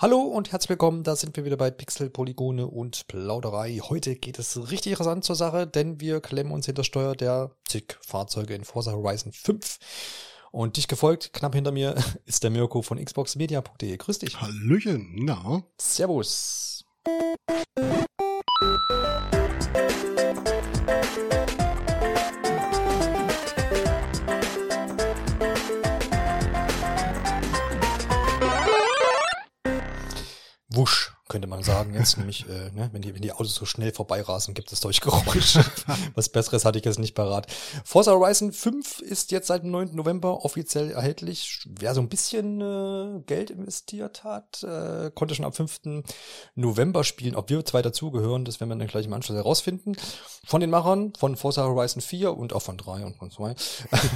Hallo und herzlich willkommen, da sind wir wieder bei Pixel, Polygone und Plauderei. Heute geht es richtig rasant zur Sache, denn wir klemmen uns hinter Steuer der zig Fahrzeuge in Forza Horizon 5. Und dich gefolgt, knapp hinter mir, ist der Mirko von xboxmedia.de. Grüß dich. Hallöchen, na? Servus. Wusch, könnte man sagen jetzt, nämlich, äh, ne, wenn, die, wenn die Autos so schnell vorbeirasen, gibt es solche Geräusche. Was Besseres hatte ich jetzt nicht parat. Forza Horizon 5 ist jetzt seit dem 9. November offiziell erhältlich. Wer so ein bisschen äh, Geld investiert hat, äh, konnte schon ab 5. November spielen. Ob wir zwei dazugehören, das werden wir dann gleich im Anschluss herausfinden. Von den Machern von Forza Horizon 4 und auch von 3 und von 2,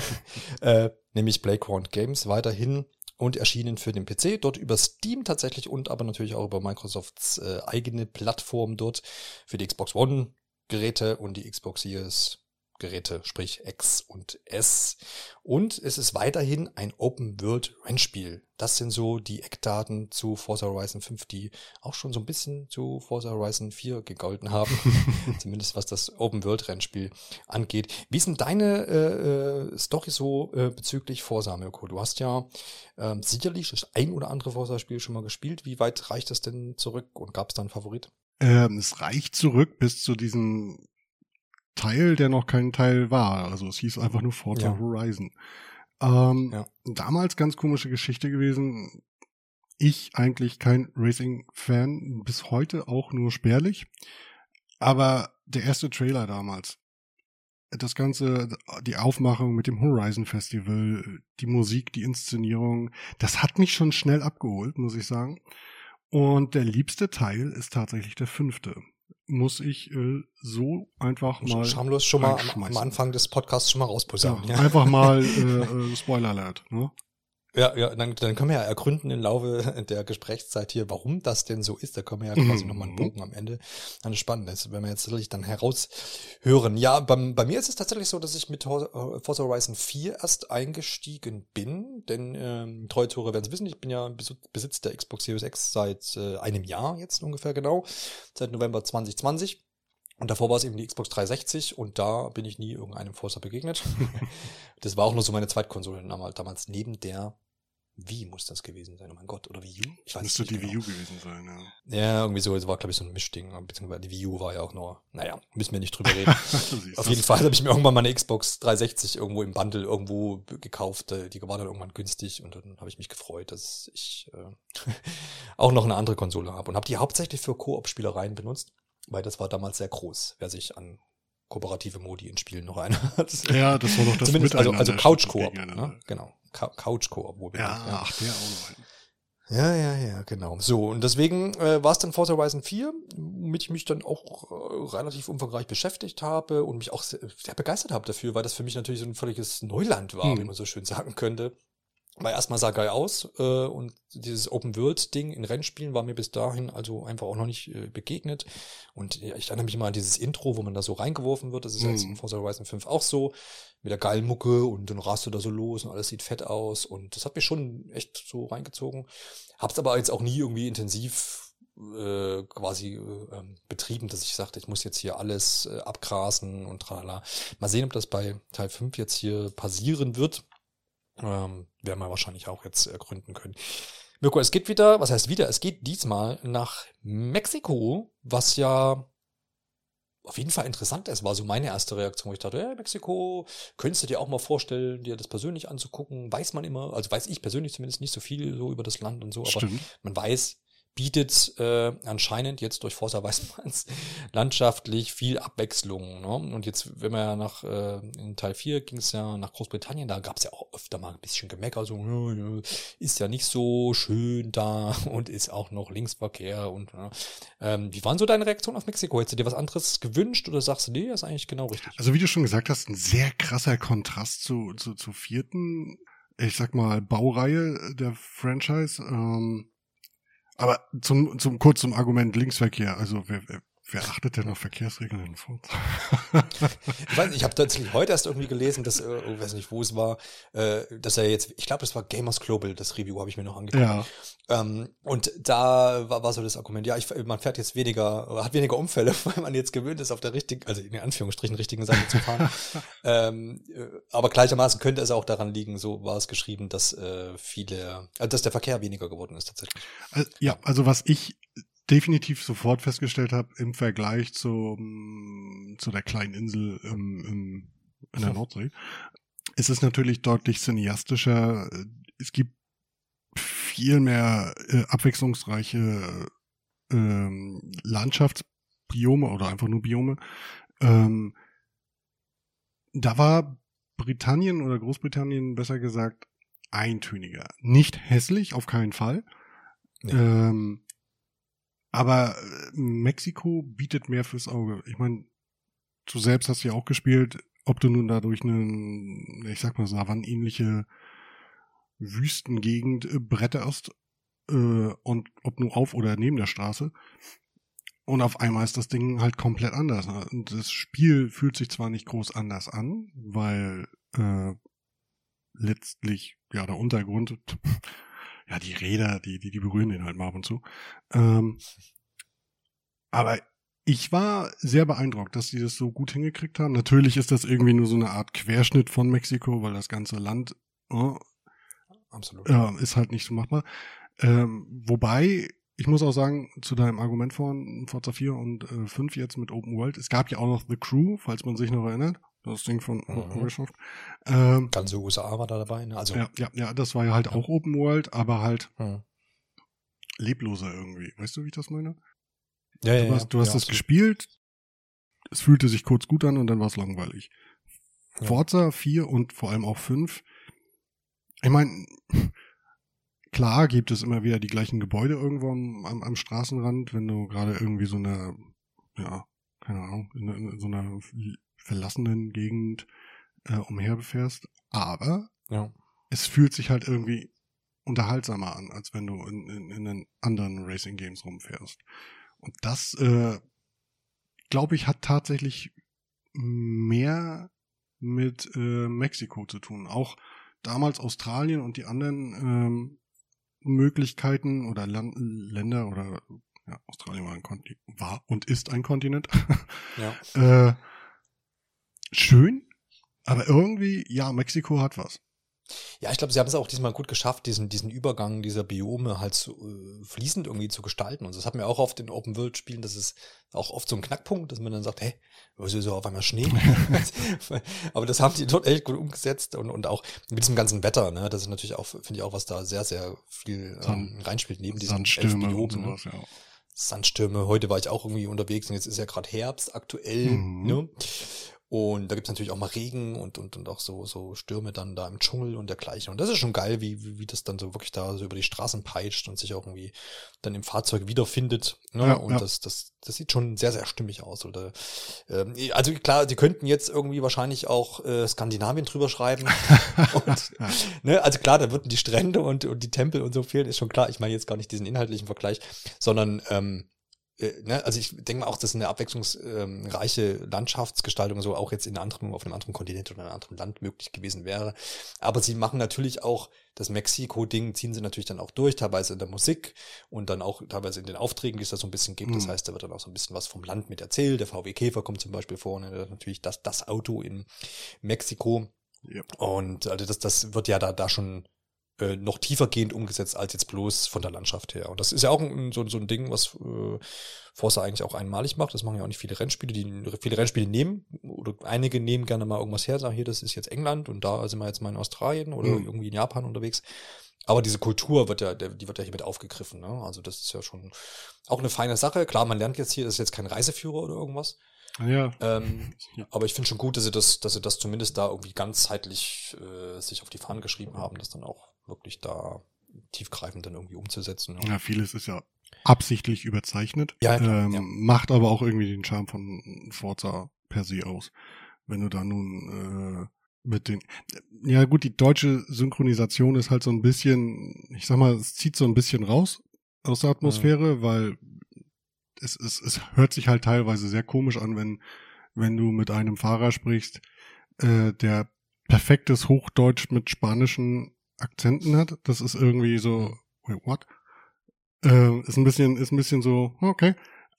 äh, nämlich Playground Games, weiterhin und erschienen für den PC, dort über Steam tatsächlich und aber natürlich auch über Microsofts äh, eigene Plattform dort für die Xbox One Geräte und die Xbox Series Geräte, sprich X und S. Und es ist weiterhin ein Open-World-Rennspiel. Das sind so die Eckdaten zu Forza Horizon 5, die auch schon so ein bisschen zu Forza Horizon 4 gegolten haben. Zumindest was das Open-World-Rennspiel angeht. Wie ist denn deine äh, äh, Story so äh, bezüglich Forza, Mirko? Du hast ja äh, sicherlich das ein oder andere Forza-Spiel schon mal gespielt. Wie weit reicht das denn zurück und gab es da einen Favorit? Ähm, es reicht zurück bis zu diesem Teil, der noch kein Teil war. Also es hieß einfach nur Forza ja. Horizon. Ähm, ja. Damals ganz komische Geschichte gewesen. Ich eigentlich kein Racing-Fan, bis heute auch nur spärlich. Aber der erste Trailer damals, das Ganze, die Aufmachung mit dem Horizon Festival, die Musik, die Inszenierung, das hat mich schon schnell abgeholt, muss ich sagen. Und der liebste Teil ist tatsächlich der fünfte muss ich äh, so einfach mal. Schamlos schon mal am, am, Anfang des Podcasts schon mal rausposaunen. Ja, ja. Einfach mal äh, äh, Spoiler Alert. Ne? Ja, ja, dann, dann können wir ja ergründen im Laufe der Gesprächszeit hier, warum das denn so ist. Da können wir ja quasi mhm. nochmal einen Bogen am Ende. Dann spannend ist, wenn wir jetzt tatsächlich dann heraushören. Ja, bei, bei mir ist es tatsächlich so, dass ich mit äh, Forza Horizon 4 erst eingestiegen bin, denn ähm, treue Tore werden es wissen, ich bin ja Besitz der Xbox Series X seit äh, einem Jahr jetzt ungefähr genau, seit November 2020. Und davor war es eben die Xbox 360 und da bin ich nie irgendeinem Forza begegnet. das war auch nur so meine Zweitkonsole damals, neben der wie muss das gewesen sein? Oh mein Gott, oder Wii U? Ich weiß Müsste die genau. Wii U gewesen sein, ja. Ja, irgendwie so, es war, glaube ich, so ein Mischding, beziehungsweise die Wii U war ja auch nur, naja, müssen wir nicht drüber reden. Auf jeden Fall habe ich mir irgendwann mal eine Xbox 360 irgendwo im Bundle irgendwo gekauft, äh, die war dann irgendwann günstig und dann habe ich mich gefreut, dass ich äh, auch noch eine andere Konsole habe und habe die hauptsächlich für Koop-Spielereien benutzt, weil das war damals sehr groß, wer sich an kooperative Modi in Spielen noch hat. Ja, das war doch das Zumindest, also, also Couch-Koop, ne? genau. Couch-Koop, ja, ja, ach, der auch noch. Ja, ja, ja, genau. So, und deswegen äh, war es dann Forza Horizon 4, womit ich mich dann auch äh, relativ umfangreich beschäftigt habe und mich auch sehr, sehr, begeistert habe dafür, weil das für mich natürlich so ein völliges Neuland war, hm. wie man so schön sagen könnte. War erstmal sah geil aus äh, und dieses Open-World-Ding in Rennspielen war mir bis dahin also einfach auch noch nicht äh, begegnet. Und ja, ich erinnere mich mal an dieses Intro, wo man da so reingeworfen wird. Das ist mhm. jetzt in Forza Horizon 5 auch so. Mit der geilen Mucke und dann rast du da so los und alles sieht fett aus. Und das hat mich schon echt so reingezogen. Hab's aber jetzt auch nie irgendwie intensiv äh, quasi äh, ähm, betrieben, dass ich sagte, ich muss jetzt hier alles äh, abgrasen und tralala. Mal sehen, ob das bei Teil 5 jetzt hier passieren wird. Ähm, werden wir wahrscheinlich auch jetzt ergründen können. Mirko, es geht wieder, was heißt wieder? Es geht diesmal nach Mexiko, was ja auf jeden Fall interessant ist, war so meine erste Reaktion, wo ich dachte, ja, Mexiko, könntest du dir auch mal vorstellen, dir das persönlich anzugucken? Weiß man immer, also weiß ich persönlich zumindest nicht so viel so über das Land und so, aber Stimmt. man weiß, bietet äh, anscheinend jetzt durch Forza Weißmanns landschaftlich viel Abwechslung. Ne? Und jetzt, wenn wir ja nach, äh, in Teil 4 ging es ja nach Großbritannien, da gab es ja auch öfter mal ein bisschen Gemecker, so, ist ja nicht so schön da und ist auch noch Linksverkehr und ja. ähm, wie waren so deine Reaktionen auf Mexiko? Hättest du dir was anderes gewünscht oder sagst du, nee, das ist eigentlich genau richtig? Also wie du schon gesagt hast, ein sehr krasser Kontrast zu, zu, zu vierten, ich sag mal, Baureihe der Franchise. Ähm aber zum, zum kurz zum Argument Linksverkehr. Also wer, wer achtet denn auf Verkehrsregeln in Forza? ich weiß nicht, ich habe tatsächlich heute erst irgendwie gelesen, dass, äh, ich weiß nicht, wo es war, äh, dass er jetzt, ich glaube, das war Gamers Global, das Review habe ich mir noch angeguckt. Ja. Ähm, und da war, war so das Argument, ja, ich, man fährt jetzt weniger, hat weniger Unfälle, weil man jetzt gewöhnt ist, auf der richtigen, also in Anführungsstrichen richtigen Seite zu fahren. ähm, äh, aber gleichermaßen könnte es auch daran liegen, so war es geschrieben, dass äh, viele, dass der Verkehr weniger geworden ist tatsächlich. Also, ja, also was ich definitiv sofort festgestellt habe im Vergleich zu, zu der kleinen Insel im, im, in der Nordsee, ist es natürlich deutlich cineastischer. Es gibt viel mehr äh, abwechslungsreiche ähm, Landschaftsbiome oder einfach nur Biome. Ähm, da war Britannien oder Großbritannien besser gesagt eintöniger. Nicht hässlich, auf keinen Fall. Nee. Ähm, aber äh, Mexiko bietet mehr fürs Auge. Ich meine, du selbst hast ja auch gespielt, ob du nun dadurch eine, ich sag mal, savannähnliche Wüstengegend äh, bretterst äh, und ob nur auf oder neben der Straße. Und auf einmal ist das Ding halt komplett anders. Das Spiel fühlt sich zwar nicht groß anders an, weil äh, letztlich ja der Untergrund ja, die Räder, die, die, die berühren den halt mal ab und zu. Ähm, aber ich war sehr beeindruckt, dass die das so gut hingekriegt haben. Natürlich ist das irgendwie nur so eine Art Querschnitt von Mexiko, weil das ganze Land oh, Absolut. Äh, ist halt nicht so machbar. Ähm, wobei, ich muss auch sagen, zu deinem Argument von Forza 4 und äh, 5 jetzt mit Open World, es gab ja auch noch The Crew, falls man sich noch erinnert das Ding von mhm. Ubisoft. Ähm, Ganze USA war da dabei, ne? Also, ja, ja, ja, das war ja halt ja. auch Open World, aber halt mhm. lebloser irgendwie. Weißt du, wie ich das meine? Ja, ja, du hast, du hast ja, das gespielt, es fühlte sich kurz gut an und dann war es langweilig. Ja. Forza 4 und vor allem auch 5. Ich meine, klar gibt es immer wieder die gleichen Gebäude irgendwo am, am, am Straßenrand, wenn du gerade irgendwie so eine, ja, keine Ahnung, in, in so einer verlassenen Gegend äh, umherbefährst. Aber ja. es fühlt sich halt irgendwie unterhaltsamer an, als wenn du in, in, in den anderen Racing Games rumfährst. Und das, äh, glaube ich, hat tatsächlich mehr mit äh, Mexiko zu tun. Auch damals Australien und die anderen ähm, Möglichkeiten oder Land Länder oder ja, Australien war, ein Kontinent, war und ist ein Kontinent. Ja. äh, schön, aber irgendwie, ja, Mexiko hat was. Ja, ich glaube, sie haben es auch diesmal gut geschafft, diesen, diesen Übergang dieser Biome halt so, äh, fließend irgendwie zu gestalten. Und das hat mir auch oft in Open World Spielen, das ist auch oft so ein Knackpunkt, dass man dann sagt, hey, was ist so auf einmal Schnee? Aber das haben die dort echt gut umgesetzt und, und auch mit diesem ganzen Wetter, ne, das ist natürlich auch, finde ich auch, was da sehr, sehr viel ähm, reinspielt, neben diesen elf Biomen. Und sowas, ja. Sandstürme, heute war ich auch irgendwie unterwegs und jetzt ist ja gerade Herbst aktuell, mhm. ne? Und da gibt's natürlich auch mal Regen und, und, und auch so, so Stürme dann da im Dschungel und dergleichen. Und das ist schon geil, wie, wie, wie das dann so wirklich da so über die Straßen peitscht und sich auch irgendwie dann im Fahrzeug wiederfindet. Ne? Ja, und ja. das, das, das sieht schon sehr, sehr stimmig aus. Oder, ähm, also klar, die könnten jetzt irgendwie wahrscheinlich auch äh, Skandinavien drüber schreiben. und, ne? Also klar, da würden die Strände und, und die Tempel und so fehlen, ist schon klar. Ich meine jetzt gar nicht diesen inhaltlichen Vergleich, sondern ähm, äh, ne, also ich denke mal auch, dass eine abwechslungsreiche Landschaftsgestaltung so auch jetzt in anderen, auf einem anderen Kontinent oder einem anderen Land möglich gewesen wäre. Aber sie machen natürlich auch das Mexiko-Ding, ziehen sie natürlich dann auch durch, teilweise in der Musik und dann auch teilweise in den Aufträgen, die es da so ein bisschen gibt. Das mhm. heißt, da wird dann auch so ein bisschen was vom Land mit erzählt. Der VW Käfer kommt zum Beispiel vor, ne, natürlich das, das Auto in Mexiko. Ja. Und also das, das wird ja da, da schon äh, noch tiefergehend umgesetzt als jetzt bloß von der Landschaft her. Und das ist ja auch ein, so, so ein Ding, was äh, Forza eigentlich auch einmalig macht. Das machen ja auch nicht viele Rennspiele, die viele Rennspiele nehmen oder einige nehmen gerne mal irgendwas her, sagen hier, das ist jetzt England und da sind wir jetzt mal in Australien oder mhm. irgendwie in Japan unterwegs. Aber diese Kultur wird ja, die wird ja hier mit aufgegriffen. Ne? Also das ist ja schon auch eine feine Sache. Klar, man lernt jetzt hier, das ist jetzt kein Reiseführer oder irgendwas. Ja. Ähm, ja. Aber ich finde schon gut, dass sie das, dass sie das zumindest da irgendwie ganzheitlich äh, sich auf die Fahnen geschrieben haben, das dann auch wirklich da tiefgreifend dann irgendwie umzusetzen. Ja, ja vieles ist ja absichtlich überzeichnet, ja, ähm, ja. macht aber auch irgendwie den Charme von Forza per se aus. Wenn du da nun äh, mit den, ja gut, die deutsche Synchronisation ist halt so ein bisschen, ich sag mal, es zieht so ein bisschen raus aus der Atmosphäre, mhm. weil es, es, es hört sich halt teilweise sehr komisch an, wenn, wenn du mit einem Fahrer sprichst, äh, der perfektes Hochdeutsch mit spanischen Akzenten hat. Das ist irgendwie so, wait, what? Äh, ist ein bisschen, ist ein bisschen so, okay.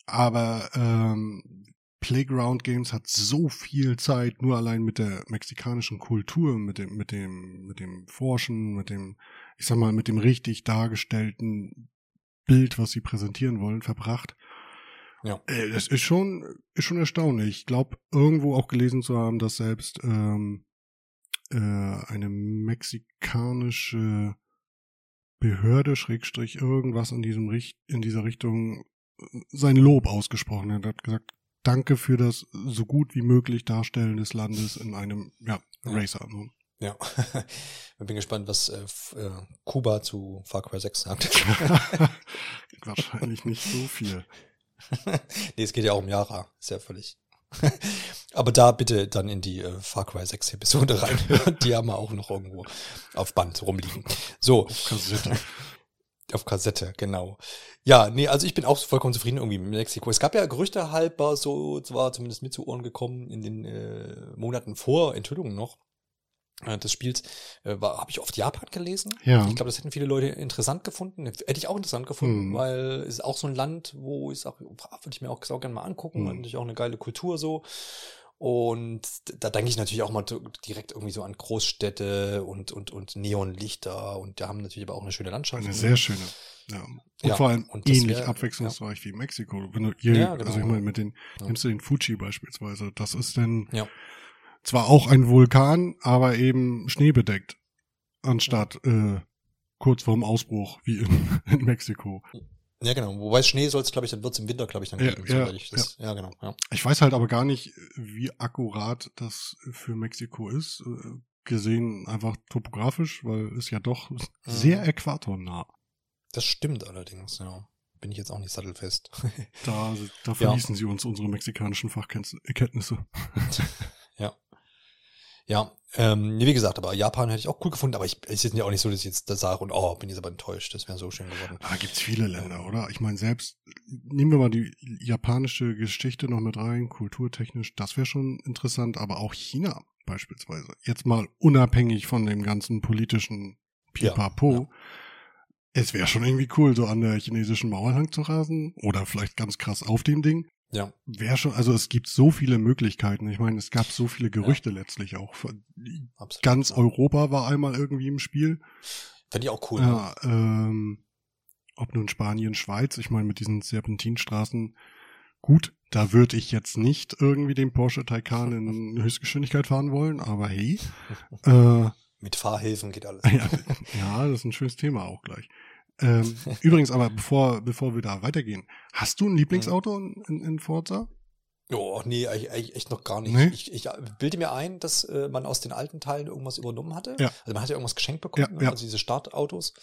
Aber ähm, Playground Games hat so viel Zeit, nur allein mit der mexikanischen Kultur, mit dem, mit dem, mit dem Forschen, mit dem, ich sag mal, mit dem richtig dargestellten Bild, was sie präsentieren wollen, verbracht. Ja. Äh, das ist schon, ist schon erstaunlich. Ich glaube, irgendwo auch gelesen zu haben, dass selbst ähm, äh, eine mexikanische Behörde, Schrägstrich, irgendwas in diesem Richt in dieser Richtung äh, sein Lob ausgesprochen hat. Er hat gesagt, danke für das so gut wie möglich Darstellen des Landes in einem ja, Racer. Ja, ich bin gespannt, was äh, äh, Kuba zu Far Cry 6 sagt. Wahrscheinlich nicht so viel. nee, es geht ja auch um Yara, ist ja völlig. Aber da bitte dann in die äh, Far Cry 6 Episode rein. die haben wir auch noch irgendwo auf Band rumliegen. So. Auf Kassette. Auf Kassette, genau. Ja, nee, also ich bin auch vollkommen zufrieden irgendwie mit Mexiko. Es gab ja Gerüchte halber, so zwar zumindest mit zu Ohren gekommen in den äh, Monaten vor Enthüllungen noch, des Spiels äh, habe ich oft Japan gelesen. Ja. Ich glaube, das hätten viele Leute interessant gefunden. Hätte ich auch interessant gefunden, mhm. weil es ist auch so ein Land, wo ich auch, würde ich mir auch, auch gerne mal angucken. Mhm. Natürlich auch eine geile Kultur so. Und da denke ich natürlich auch mal direkt irgendwie so an Großstädte und, und, und Neonlichter. Und da haben natürlich aber auch eine schöne Landschaft. Eine sehr schöne. Ja. Und ja, vor allem ähnlich wär, abwechslungsreich ja. wie Mexiko. Wenn du hier, ja, genau. also ich meine, mit den, nimmst du den Fuji beispielsweise. Das ist denn, ja zwar auch ein Vulkan, aber eben schneebedeckt, anstatt äh, kurz vorm Ausbruch wie in, in Mexiko. Ja, genau. Wobei Schnee soll es, glaube ich, dann wird es im Winter, glaube ich, dann ja, geben. Ja, ich das, ja. ja, genau. Ja. Ich weiß halt aber gar nicht, wie akkurat das für Mexiko ist, äh, gesehen einfach topografisch, weil es ja doch mhm. sehr äquatornah. Das stimmt allerdings, ja. Bin ich jetzt auch nicht sattelfest. da, da verließen sie uns unsere mexikanischen Fachkenntnisse. ja. Ja, ähm, wie gesagt, aber Japan hätte ich auch cool gefunden, aber ich, es ist ja auch nicht so, dass ich jetzt da sage und oh, bin jetzt aber enttäuscht, das wäre so schön geworden. Da gibt's viele Länder, oder? Ich meine, selbst, nehmen wir mal die japanische Geschichte noch mit rein, kulturtechnisch, das wäre schon interessant, aber auch China beispielsweise. Jetzt mal unabhängig von dem ganzen politischen Pipapo. Ja, ja. Es wäre schon irgendwie cool, so an der chinesischen Mauer lang zu rasen oder vielleicht ganz krass auf dem Ding. Ja. Wäre schon, also es gibt so viele Möglichkeiten. Ich meine, es gab so viele Gerüchte ja. letztlich auch. Absolut, Ganz ja. Europa war einmal irgendwie im Spiel. Fände ich auch cool. Ja, ne? ähm, ob nun Spanien, Schweiz, ich meine, mit diesen Serpentinstraßen, gut, da würde ich jetzt nicht irgendwie den Porsche Taycan in Höchstgeschwindigkeit fahren wollen, aber hey. äh, mit Fahrhilfen geht alles. Ja, ja, das ist ein schönes Thema auch gleich. Ähm, übrigens, aber bevor, bevor wir da weitergehen, hast du ein Lieblingsauto in, in, in Forza? Oh, nee, eigentlich echt noch gar nicht. Nee? Ich, ich bilde mir ein, dass äh, man aus den alten Teilen irgendwas übernommen hatte. Ja. Also man hat ja irgendwas geschenkt bekommen, ja, ja. also diese Startautos,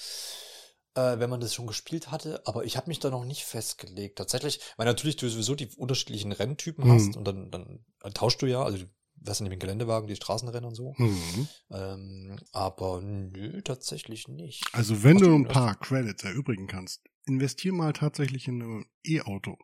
äh, wenn man das schon gespielt hatte. Aber ich habe mich da noch nicht festgelegt. Tatsächlich, weil natürlich du sowieso die unterschiedlichen Renntypen mhm. hast und dann, dann tauschst du ja, also was sind mit Geländewagen, die Straßenrennen und so. Mhm. Ähm, aber nö, tatsächlich nicht. Also wenn Hast du ein paar Credits erübrigen kannst, investier mal tatsächlich in ein E-Auto.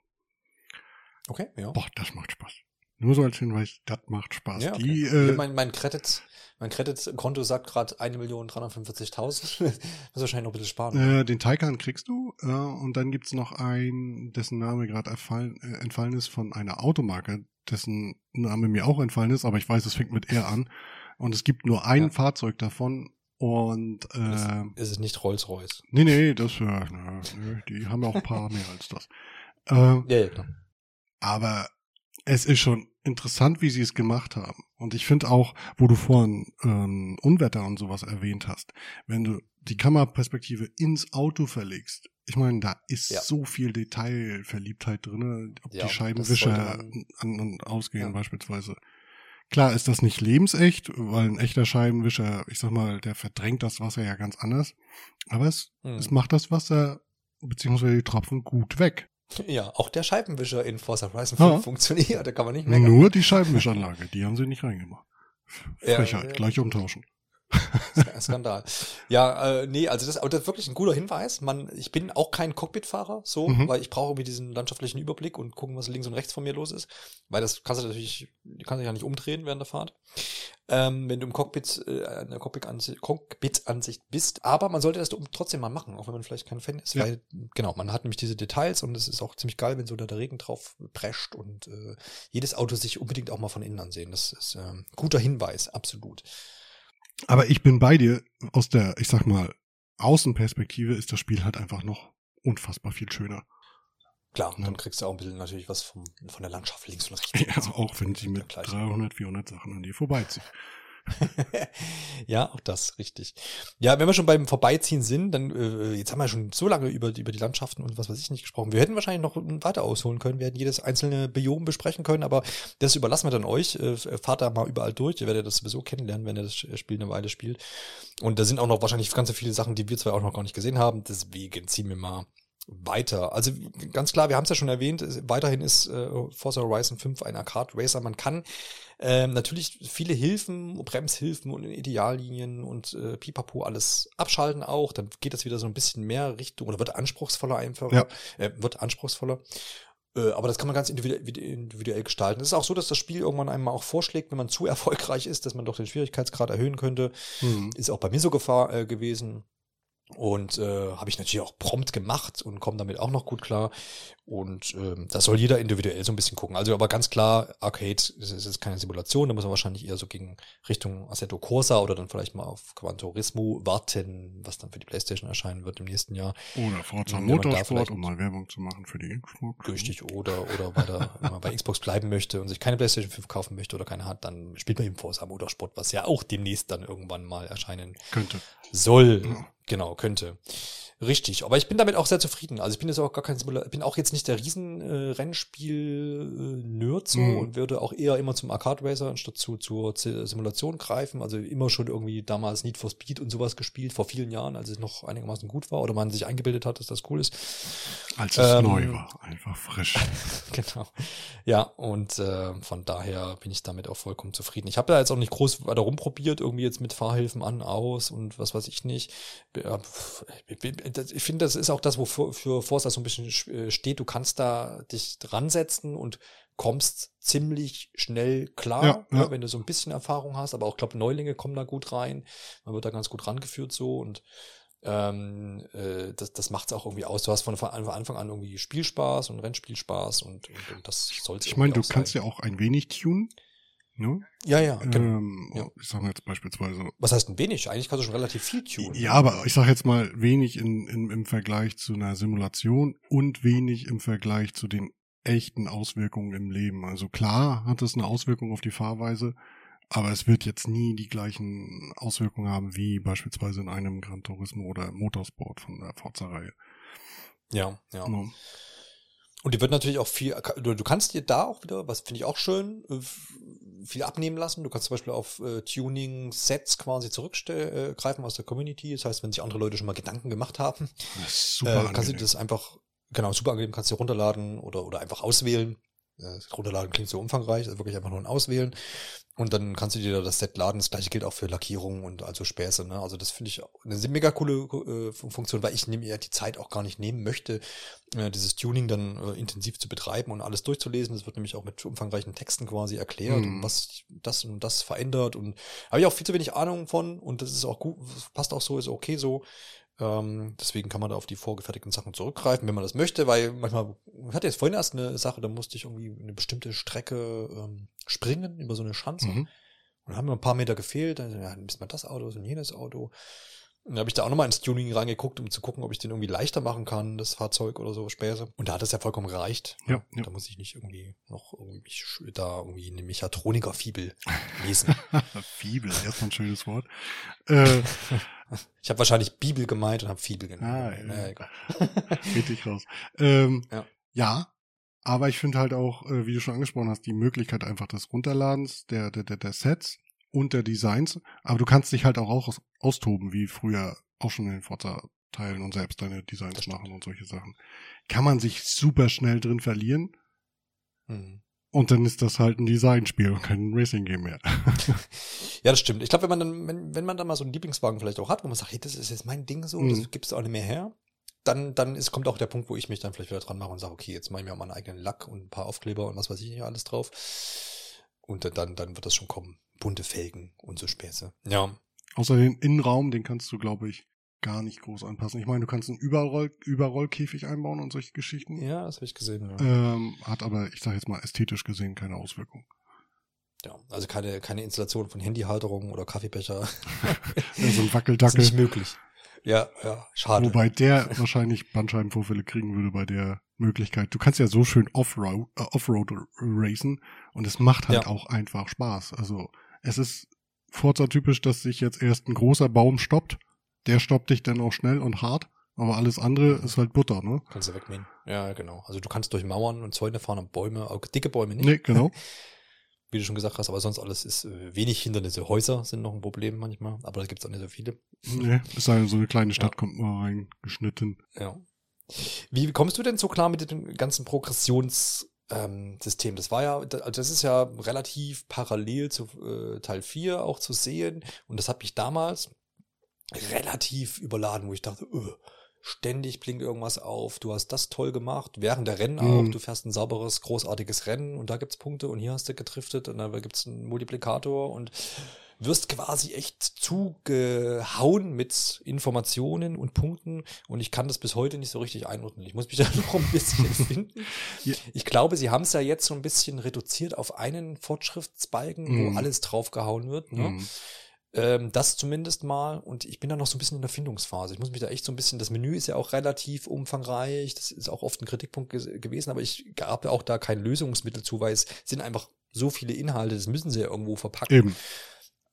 Okay, ja. Boah, das macht Spaß. Nur so als Hinweis, das macht Spaß. Ja, okay. Die, äh, mein, mein Credits, mein Credit-Konto sagt gerade 1.345.000. Muss wahrscheinlich noch ein bisschen sparen. Äh, den Taycan kriegst du äh, und dann gibt's noch einen, dessen Name gerade äh, entfallen ist von einer Automarke, dessen Name mir auch entfallen ist, aber ich weiß, es fängt mit R an. Und es gibt nur ein ja. Fahrzeug davon und äh, ist es nicht Rolls-Royce? Nee, nee, das ja, na, die haben ja auch ein paar mehr als das. Äh, ja, ja, klar. Aber es ist schon interessant, wie sie es gemacht haben. Und ich finde auch, wo du vorhin ähm, Unwetter und sowas erwähnt hast, wenn du die Kameraperspektive ins Auto verlegst, ich meine, da ist ja. so viel Detailverliebtheit drin, ob ja, die Scheibenwischer an und ausgehen ja. beispielsweise. Klar ist das nicht lebensecht, weil ein echter Scheibenwischer, ich sag mal, der verdrängt das Wasser ja ganz anders. Aber es, mhm. es macht das Wasser beziehungsweise die Tropfen gut weg. Ja, auch der Scheibenwischer in Forza Horizon 5 ja. funktioniert, da kann man nicht mehr. Nur die Scheibenwischanlage, die haben sie nicht reingemacht. Frechheit, gleich umtauschen. Skandal. Ja, äh, nee, also das, aber das ist wirklich ein guter Hinweis. Man, ich bin auch kein Cockpit-Fahrer, so, mhm. weil ich brauche irgendwie diesen landschaftlichen Überblick und gucken, was links und rechts von mir los ist. Weil das kannst du natürlich, kannst du ja nicht umdrehen während der Fahrt. Ähm, wenn du im Cockpit, äh, in der Cockpit-Ansicht Cockpit bist. Aber man sollte das trotzdem mal machen, auch wenn man vielleicht kein Fan ist. Ja. Weil, genau, man hat nämlich diese Details und es ist auch ziemlich geil, wenn so da der Regen drauf prescht und äh, jedes Auto sich unbedingt auch mal von innen ansehen. Das ist äh, guter Hinweis, absolut. Aber ich bin bei dir, aus der, ich sag mal, Außenperspektive ist das Spiel halt einfach noch unfassbar viel schöner. Klar, ja. dann kriegst du auch ein bisschen natürlich was vom, von der Landschaft links und rechts. Ja, auch wenn sie mit 300, 400 Sachen an dir vorbeizieht. ja, auch das, richtig. Ja, wenn wir schon beim Vorbeiziehen sind, dann, äh, jetzt haben wir schon so lange über, über die Landschaften und was weiß ich nicht gesprochen. Wir hätten wahrscheinlich noch weiter ausholen können, wir hätten jedes einzelne Biom besprechen können, aber das überlassen wir dann euch. Äh, fahrt da mal überall durch, ihr werdet das sowieso kennenlernen, wenn ihr das Spiel eine Weile spielt. Und da sind auch noch wahrscheinlich ganz viele Sachen, die wir zwar auch noch gar nicht gesehen haben, deswegen ziehen wir mal weiter. Also ganz klar, wir haben es ja schon erwähnt, weiterhin ist äh, Forza Horizon 5 ein Arcade Racer. Man kann ähm, natürlich viele Hilfen, Bremshilfen und Ideallinien und äh, Pipapo alles abschalten auch. Dann geht das wieder so ein bisschen mehr Richtung oder wird anspruchsvoller einfach. Ja. Äh, wird anspruchsvoller. Äh, aber das kann man ganz individuell gestalten. Es ist auch so, dass das Spiel irgendwann einmal auch vorschlägt, wenn man zu erfolgreich ist, dass man doch den Schwierigkeitsgrad erhöhen könnte. Mhm. Ist auch bei mir so Gefahr äh, gewesen. Und äh, habe ich natürlich auch prompt gemacht und komme damit auch noch gut klar. Und ähm, da soll jeder individuell so ein bisschen gucken. Also aber ganz klar, Arcade das ist jetzt keine Simulation, da muss man wahrscheinlich eher so gegen Richtung Assetto Corsa oder dann vielleicht mal auf Gran Turismo warten, was dann für die Playstation erscheinen wird im nächsten Jahr. Oder Forza Motorsport, um mal Werbung zu machen für die Xbox. Richtig, oder, oder weiter, wenn man bei Xbox bleiben möchte und sich keine Playstation 5 kaufen möchte oder keine hat, dann spielt man eben Forza Motorsport, was ja auch demnächst dann irgendwann mal erscheinen könnte. Soll. Ja. Genau, könnte. Richtig, aber ich bin damit auch sehr zufrieden. Also ich bin jetzt auch gar kein Simulator, bin auch jetzt nicht der riesen äh, Rennspiel-Nerd so mhm. und würde auch eher immer zum Arcade Racer anstatt zu zur Simulation greifen. Also immer schon irgendwie damals Need for Speed und sowas gespielt, vor vielen Jahren, als es noch einigermaßen gut war oder man sich eingebildet hat, dass das cool ist. Als es ähm, neu war, einfach frisch. genau. Ja, und äh, von daher bin ich damit auch vollkommen zufrieden. Ich habe da jetzt auch nicht groß weiter rumprobiert, irgendwie jetzt mit Fahrhilfen an, aus und was weiß ich nicht. Ich finde, das ist auch das, wofür für Forza so ein bisschen äh, steht. Du kannst da dich dran setzen und kommst ziemlich schnell klar, ja, ja. wenn du so ein bisschen Erfahrung hast. Aber auch, glaube Neulinge kommen da gut rein. Man wird da ganz gut rangeführt so und ähm, äh, das, das macht es auch irgendwie aus. Du hast von, von Anfang an irgendwie Spielspaß und Rennspielspaß und, und, und das soll Ich meine, du kannst ja auch ein wenig tunen. Ne? Ja, ja, genau. Ähm, ja. Ich sage jetzt beispielsweise. Was heißt ein wenig? Eigentlich kannst du schon relativ viel tunen. Ja, aber ich sage jetzt mal wenig in, in, im Vergleich zu einer Simulation und wenig im Vergleich zu den echten Auswirkungen im Leben. Also klar hat es eine Auswirkung auf die Fahrweise, aber es wird jetzt nie die gleichen Auswirkungen haben wie beispielsweise in einem Gran Turismo oder Motorsport von der Forza-Reihe. Ja, ja. No. Und die wird natürlich auch viel, du, du kannst dir da auch wieder, was finde ich auch schön, äh, viel abnehmen lassen. Du kannst zum Beispiel auf äh, Tuning-Sets quasi zurückgreifen aus der Community. Das heißt, wenn sich andere Leute schon mal Gedanken gemacht haben, äh, kannst du das einfach, genau, super angenehm, kannst du runterladen oder, oder einfach auswählen. Runterladen klingt so umfangreich, also wirklich einfach nur ein Auswählen. Und dann kannst du dir das Set laden. Das gleiche gilt auch für Lackierungen und also Späße. Ne? Also das finde ich eine mega coole äh, Funktion, weil ich mir ja die Zeit auch gar nicht nehmen möchte, äh, dieses Tuning dann äh, intensiv zu betreiben und alles durchzulesen. Das wird nämlich auch mit umfangreichen Texten quasi erklärt mhm. was das und das verändert. Und habe ich auch viel zu wenig Ahnung von und das ist auch gut, passt auch so, ist okay so. Ähm, deswegen kann man da auf die vorgefertigten Sachen zurückgreifen, wenn man das möchte, weil manchmal, ich hatte jetzt vorhin erst eine Sache, da musste ich irgendwie eine bestimmte Strecke ähm, springen über so eine Schanze. Mhm. Und dann haben mir ein paar Meter gefehlt, dann ja, ist mal das Auto, ist jenes Auto. Dann habe ich da auch nochmal ins Tuning reingeguckt, um zu gucken, ob ich den irgendwie leichter machen kann, das Fahrzeug oder so, Späße. Und da hat es ja vollkommen gereicht. Ja, ja. Da muss ich nicht irgendwie noch irgendwie mich da irgendwie eine Mechatroniker-Fibel lesen. Fibel, erstmal ein schönes Wort. Äh, ich habe wahrscheinlich Bibel gemeint und habe Fibel genannt. Ah, ja. Richtig raus. Ähm, ja. ja, aber ich finde halt auch, äh, wie du schon angesprochen hast, die Möglichkeit einfach des Runterladens der, der, der, der Sets und der Designs. Aber du kannst dich halt auch, auch austoben, wie früher auch schon in den Forza-Teilen und selbst deine Designs machen und solche Sachen. Kann man sich super schnell drin verlieren. Mhm. Und dann ist das halt ein Designspiel und kein Racing-Game mehr. ja, das stimmt. Ich glaube, wenn man dann, wenn, wenn man dann mal so einen Lieblingswagen vielleicht auch hat, wo man sagt, hey, das ist jetzt mein Ding so, mhm. das gibt's auch nicht mehr her, dann, dann ist, kommt auch der Punkt, wo ich mich dann vielleicht wieder dran mache und sage, okay, jetzt mache ich mir auch meinen eigenen Lack und ein paar Aufkleber und was weiß ich hier alles drauf. Und dann, dann wird das schon kommen. Bunte Felgen und so Späße. Ja. Außer den Innenraum, den kannst du, glaube ich, gar nicht groß anpassen. Ich meine, du kannst einen Überroll Überrollkäfig einbauen und solche Geschichten. Ja, das habe ich gesehen. Ja. Ähm, hat aber, ich sage jetzt mal, ästhetisch gesehen keine Auswirkung. Ja, also keine, keine Installation von Handyhalterungen oder Kaffeebecher. so ein Wackeldackel. ist nicht möglich. Ja, ja, schade. Wobei der wahrscheinlich Bandscheibenvorfälle kriegen würde bei der Möglichkeit. Du kannst ja so schön Offroad, äh, Offroad racen und es macht halt ja. auch einfach Spaß. Also es ist Forza-typisch, dass sich jetzt erst ein großer Baum stoppt der stoppt dich dann auch schnell und hart. Aber alles andere ist halt Butter, ne? Kannst du wegmähen. Ja, genau. Also du kannst durch Mauern und Zäune fahren und Bäume, auch dicke Bäume nicht. Nee, genau. Wie du schon gesagt hast, aber sonst alles ist äh, wenig Hindernisse. Häuser sind noch ein Problem manchmal, aber da gibt es auch nicht so viele. Nee, es sei denn, so eine kleine Stadt ja. kommt mal reingeschnitten. Ja. Wie kommst du denn so klar mit dem ganzen Progressions- ähm, System. Das war ja, das ist ja relativ parallel zu äh, Teil 4 auch zu sehen. Und das hat mich damals, relativ überladen, wo ich dachte, öh, ständig blinkt irgendwas auf, du hast das toll gemacht, während der Rennen auch, mhm. du fährst ein sauberes, großartiges Rennen und da gibt's Punkte und hier hast du getriftet und da gibt's einen Multiplikator und wirst quasi echt zugehauen mit Informationen und Punkten und ich kann das bis heute nicht so richtig einordnen. Ich muss mich da noch ein bisschen finden. Ich glaube, sie haben es ja jetzt so ein bisschen reduziert auf einen Fortschrittsbalken, mhm. wo alles draufgehauen wird. Ne? Mhm. Ähm, das zumindest mal. Und ich bin da noch so ein bisschen in der Findungsphase. Ich muss mich da echt so ein bisschen, das Menü ist ja auch relativ umfangreich. Das ist auch oft ein Kritikpunkt ge gewesen, aber ich gab auch da kein Lösungsmittel zu, weil es sind einfach so viele Inhalte, das müssen sie ja irgendwo verpacken. Eben.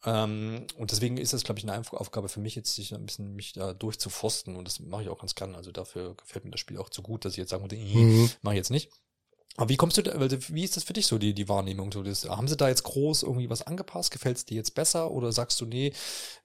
Ähm, und deswegen ist das, glaube ich, eine Aufgabe für mich jetzt, sich ein bisschen mich da durchzuforsten. Und das mache ich auch ganz gern. Also dafür gefällt mir das Spiel auch zu gut, dass ich jetzt sagen würde, mhm. mache ich jetzt nicht. Aber wie kommst du, da, wie ist das für dich so, die, die Wahrnehmung? So, das, haben sie da jetzt groß irgendwie was angepasst? Gefällt es dir jetzt besser? Oder sagst du, nee,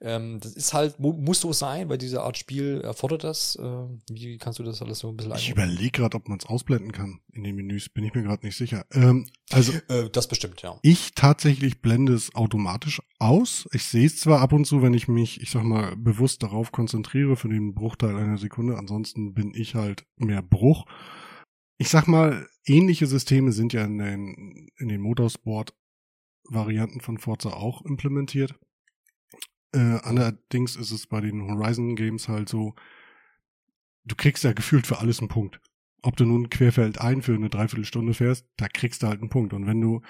ähm, das ist halt, mu muss so sein, weil diese Art Spiel erfordert das? Äh, wie kannst du das alles so ein bisschen Ich überlege gerade, ob man es ausblenden kann in den Menüs, bin ich mir gerade nicht sicher. Ähm, also äh, Das bestimmt, ja. Ich tatsächlich blende es automatisch aus. Ich sehe es zwar ab und zu, wenn ich mich, ich sag mal, bewusst darauf konzentriere für den Bruchteil einer Sekunde, ansonsten bin ich halt mehr Bruch ich sag mal, ähnliche Systeme sind ja in den, in den Motorsport-Varianten von Forza auch implementiert. Äh, allerdings ist es bei den Horizon Games halt so, du kriegst ja gefühlt für alles einen Punkt. Ob du nun querfeld ein für eine Dreiviertelstunde fährst, da kriegst du halt einen Punkt. Und wenn du,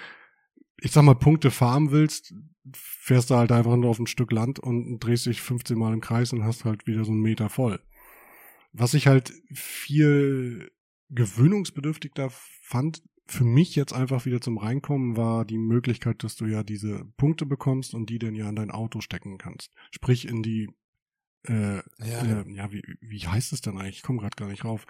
ich sag mal, Punkte farmen willst, fährst du halt einfach nur auf ein Stück Land und drehst dich 15 Mal im Kreis und hast halt wieder so einen Meter voll. Was ich halt viel gewöhnungsbedürftiger fand für mich jetzt einfach wieder zum Reinkommen war die Möglichkeit, dass du ja diese Punkte bekommst und die dann ja in dein Auto stecken kannst. Sprich in die äh, ja, äh, ja wie, wie heißt es denn eigentlich? Ich komme gerade gar nicht rauf.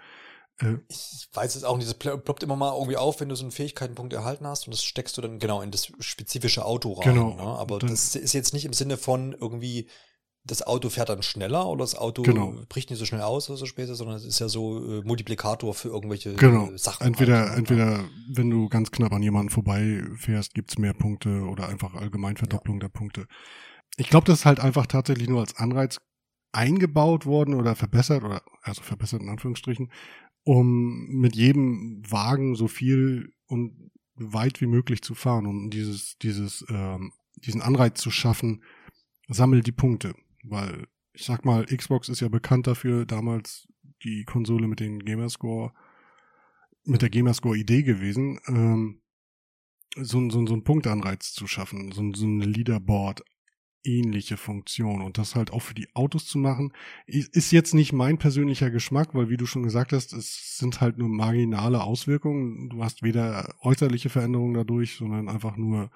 Äh, ich weiß es auch nicht, das ploppt immer mal irgendwie auf, wenn du so einen Fähigkeitenpunkt erhalten hast und das steckst du dann genau in das spezifische Auto rein. Genau. Ne? Aber das ist jetzt nicht im Sinne von irgendwie das Auto fährt dann schneller oder das Auto genau. bricht nicht so schnell aus oder so später, sondern es ist ja so äh, Multiplikator für irgendwelche genau. Sachen. Entweder, halt, entweder, wenn du ganz knapp an jemanden vorbeifährst, gibt's mehr Punkte oder einfach allgemein Verdopplung ja. der Punkte. Ich glaube, das ist halt einfach tatsächlich nur als Anreiz eingebaut worden oder verbessert oder also verbessert in Anführungsstrichen, um mit jedem Wagen so viel und weit wie möglich zu fahren, um dieses, dieses, ähm, diesen Anreiz zu schaffen, sammel die Punkte. Weil, ich sag mal, Xbox ist ja bekannt dafür, damals die Konsole mit den Gamerscore, mit der Gamerscore-Idee gewesen, ähm, so, so, so einen Punktanreiz zu schaffen, so, so eine Leaderboard ähnliche Funktion und das halt auch für die Autos zu machen, ist jetzt nicht mein persönlicher Geschmack, weil wie du schon gesagt hast, es sind halt nur marginale Auswirkungen. Du hast weder äußerliche Veränderungen dadurch, sondern einfach nur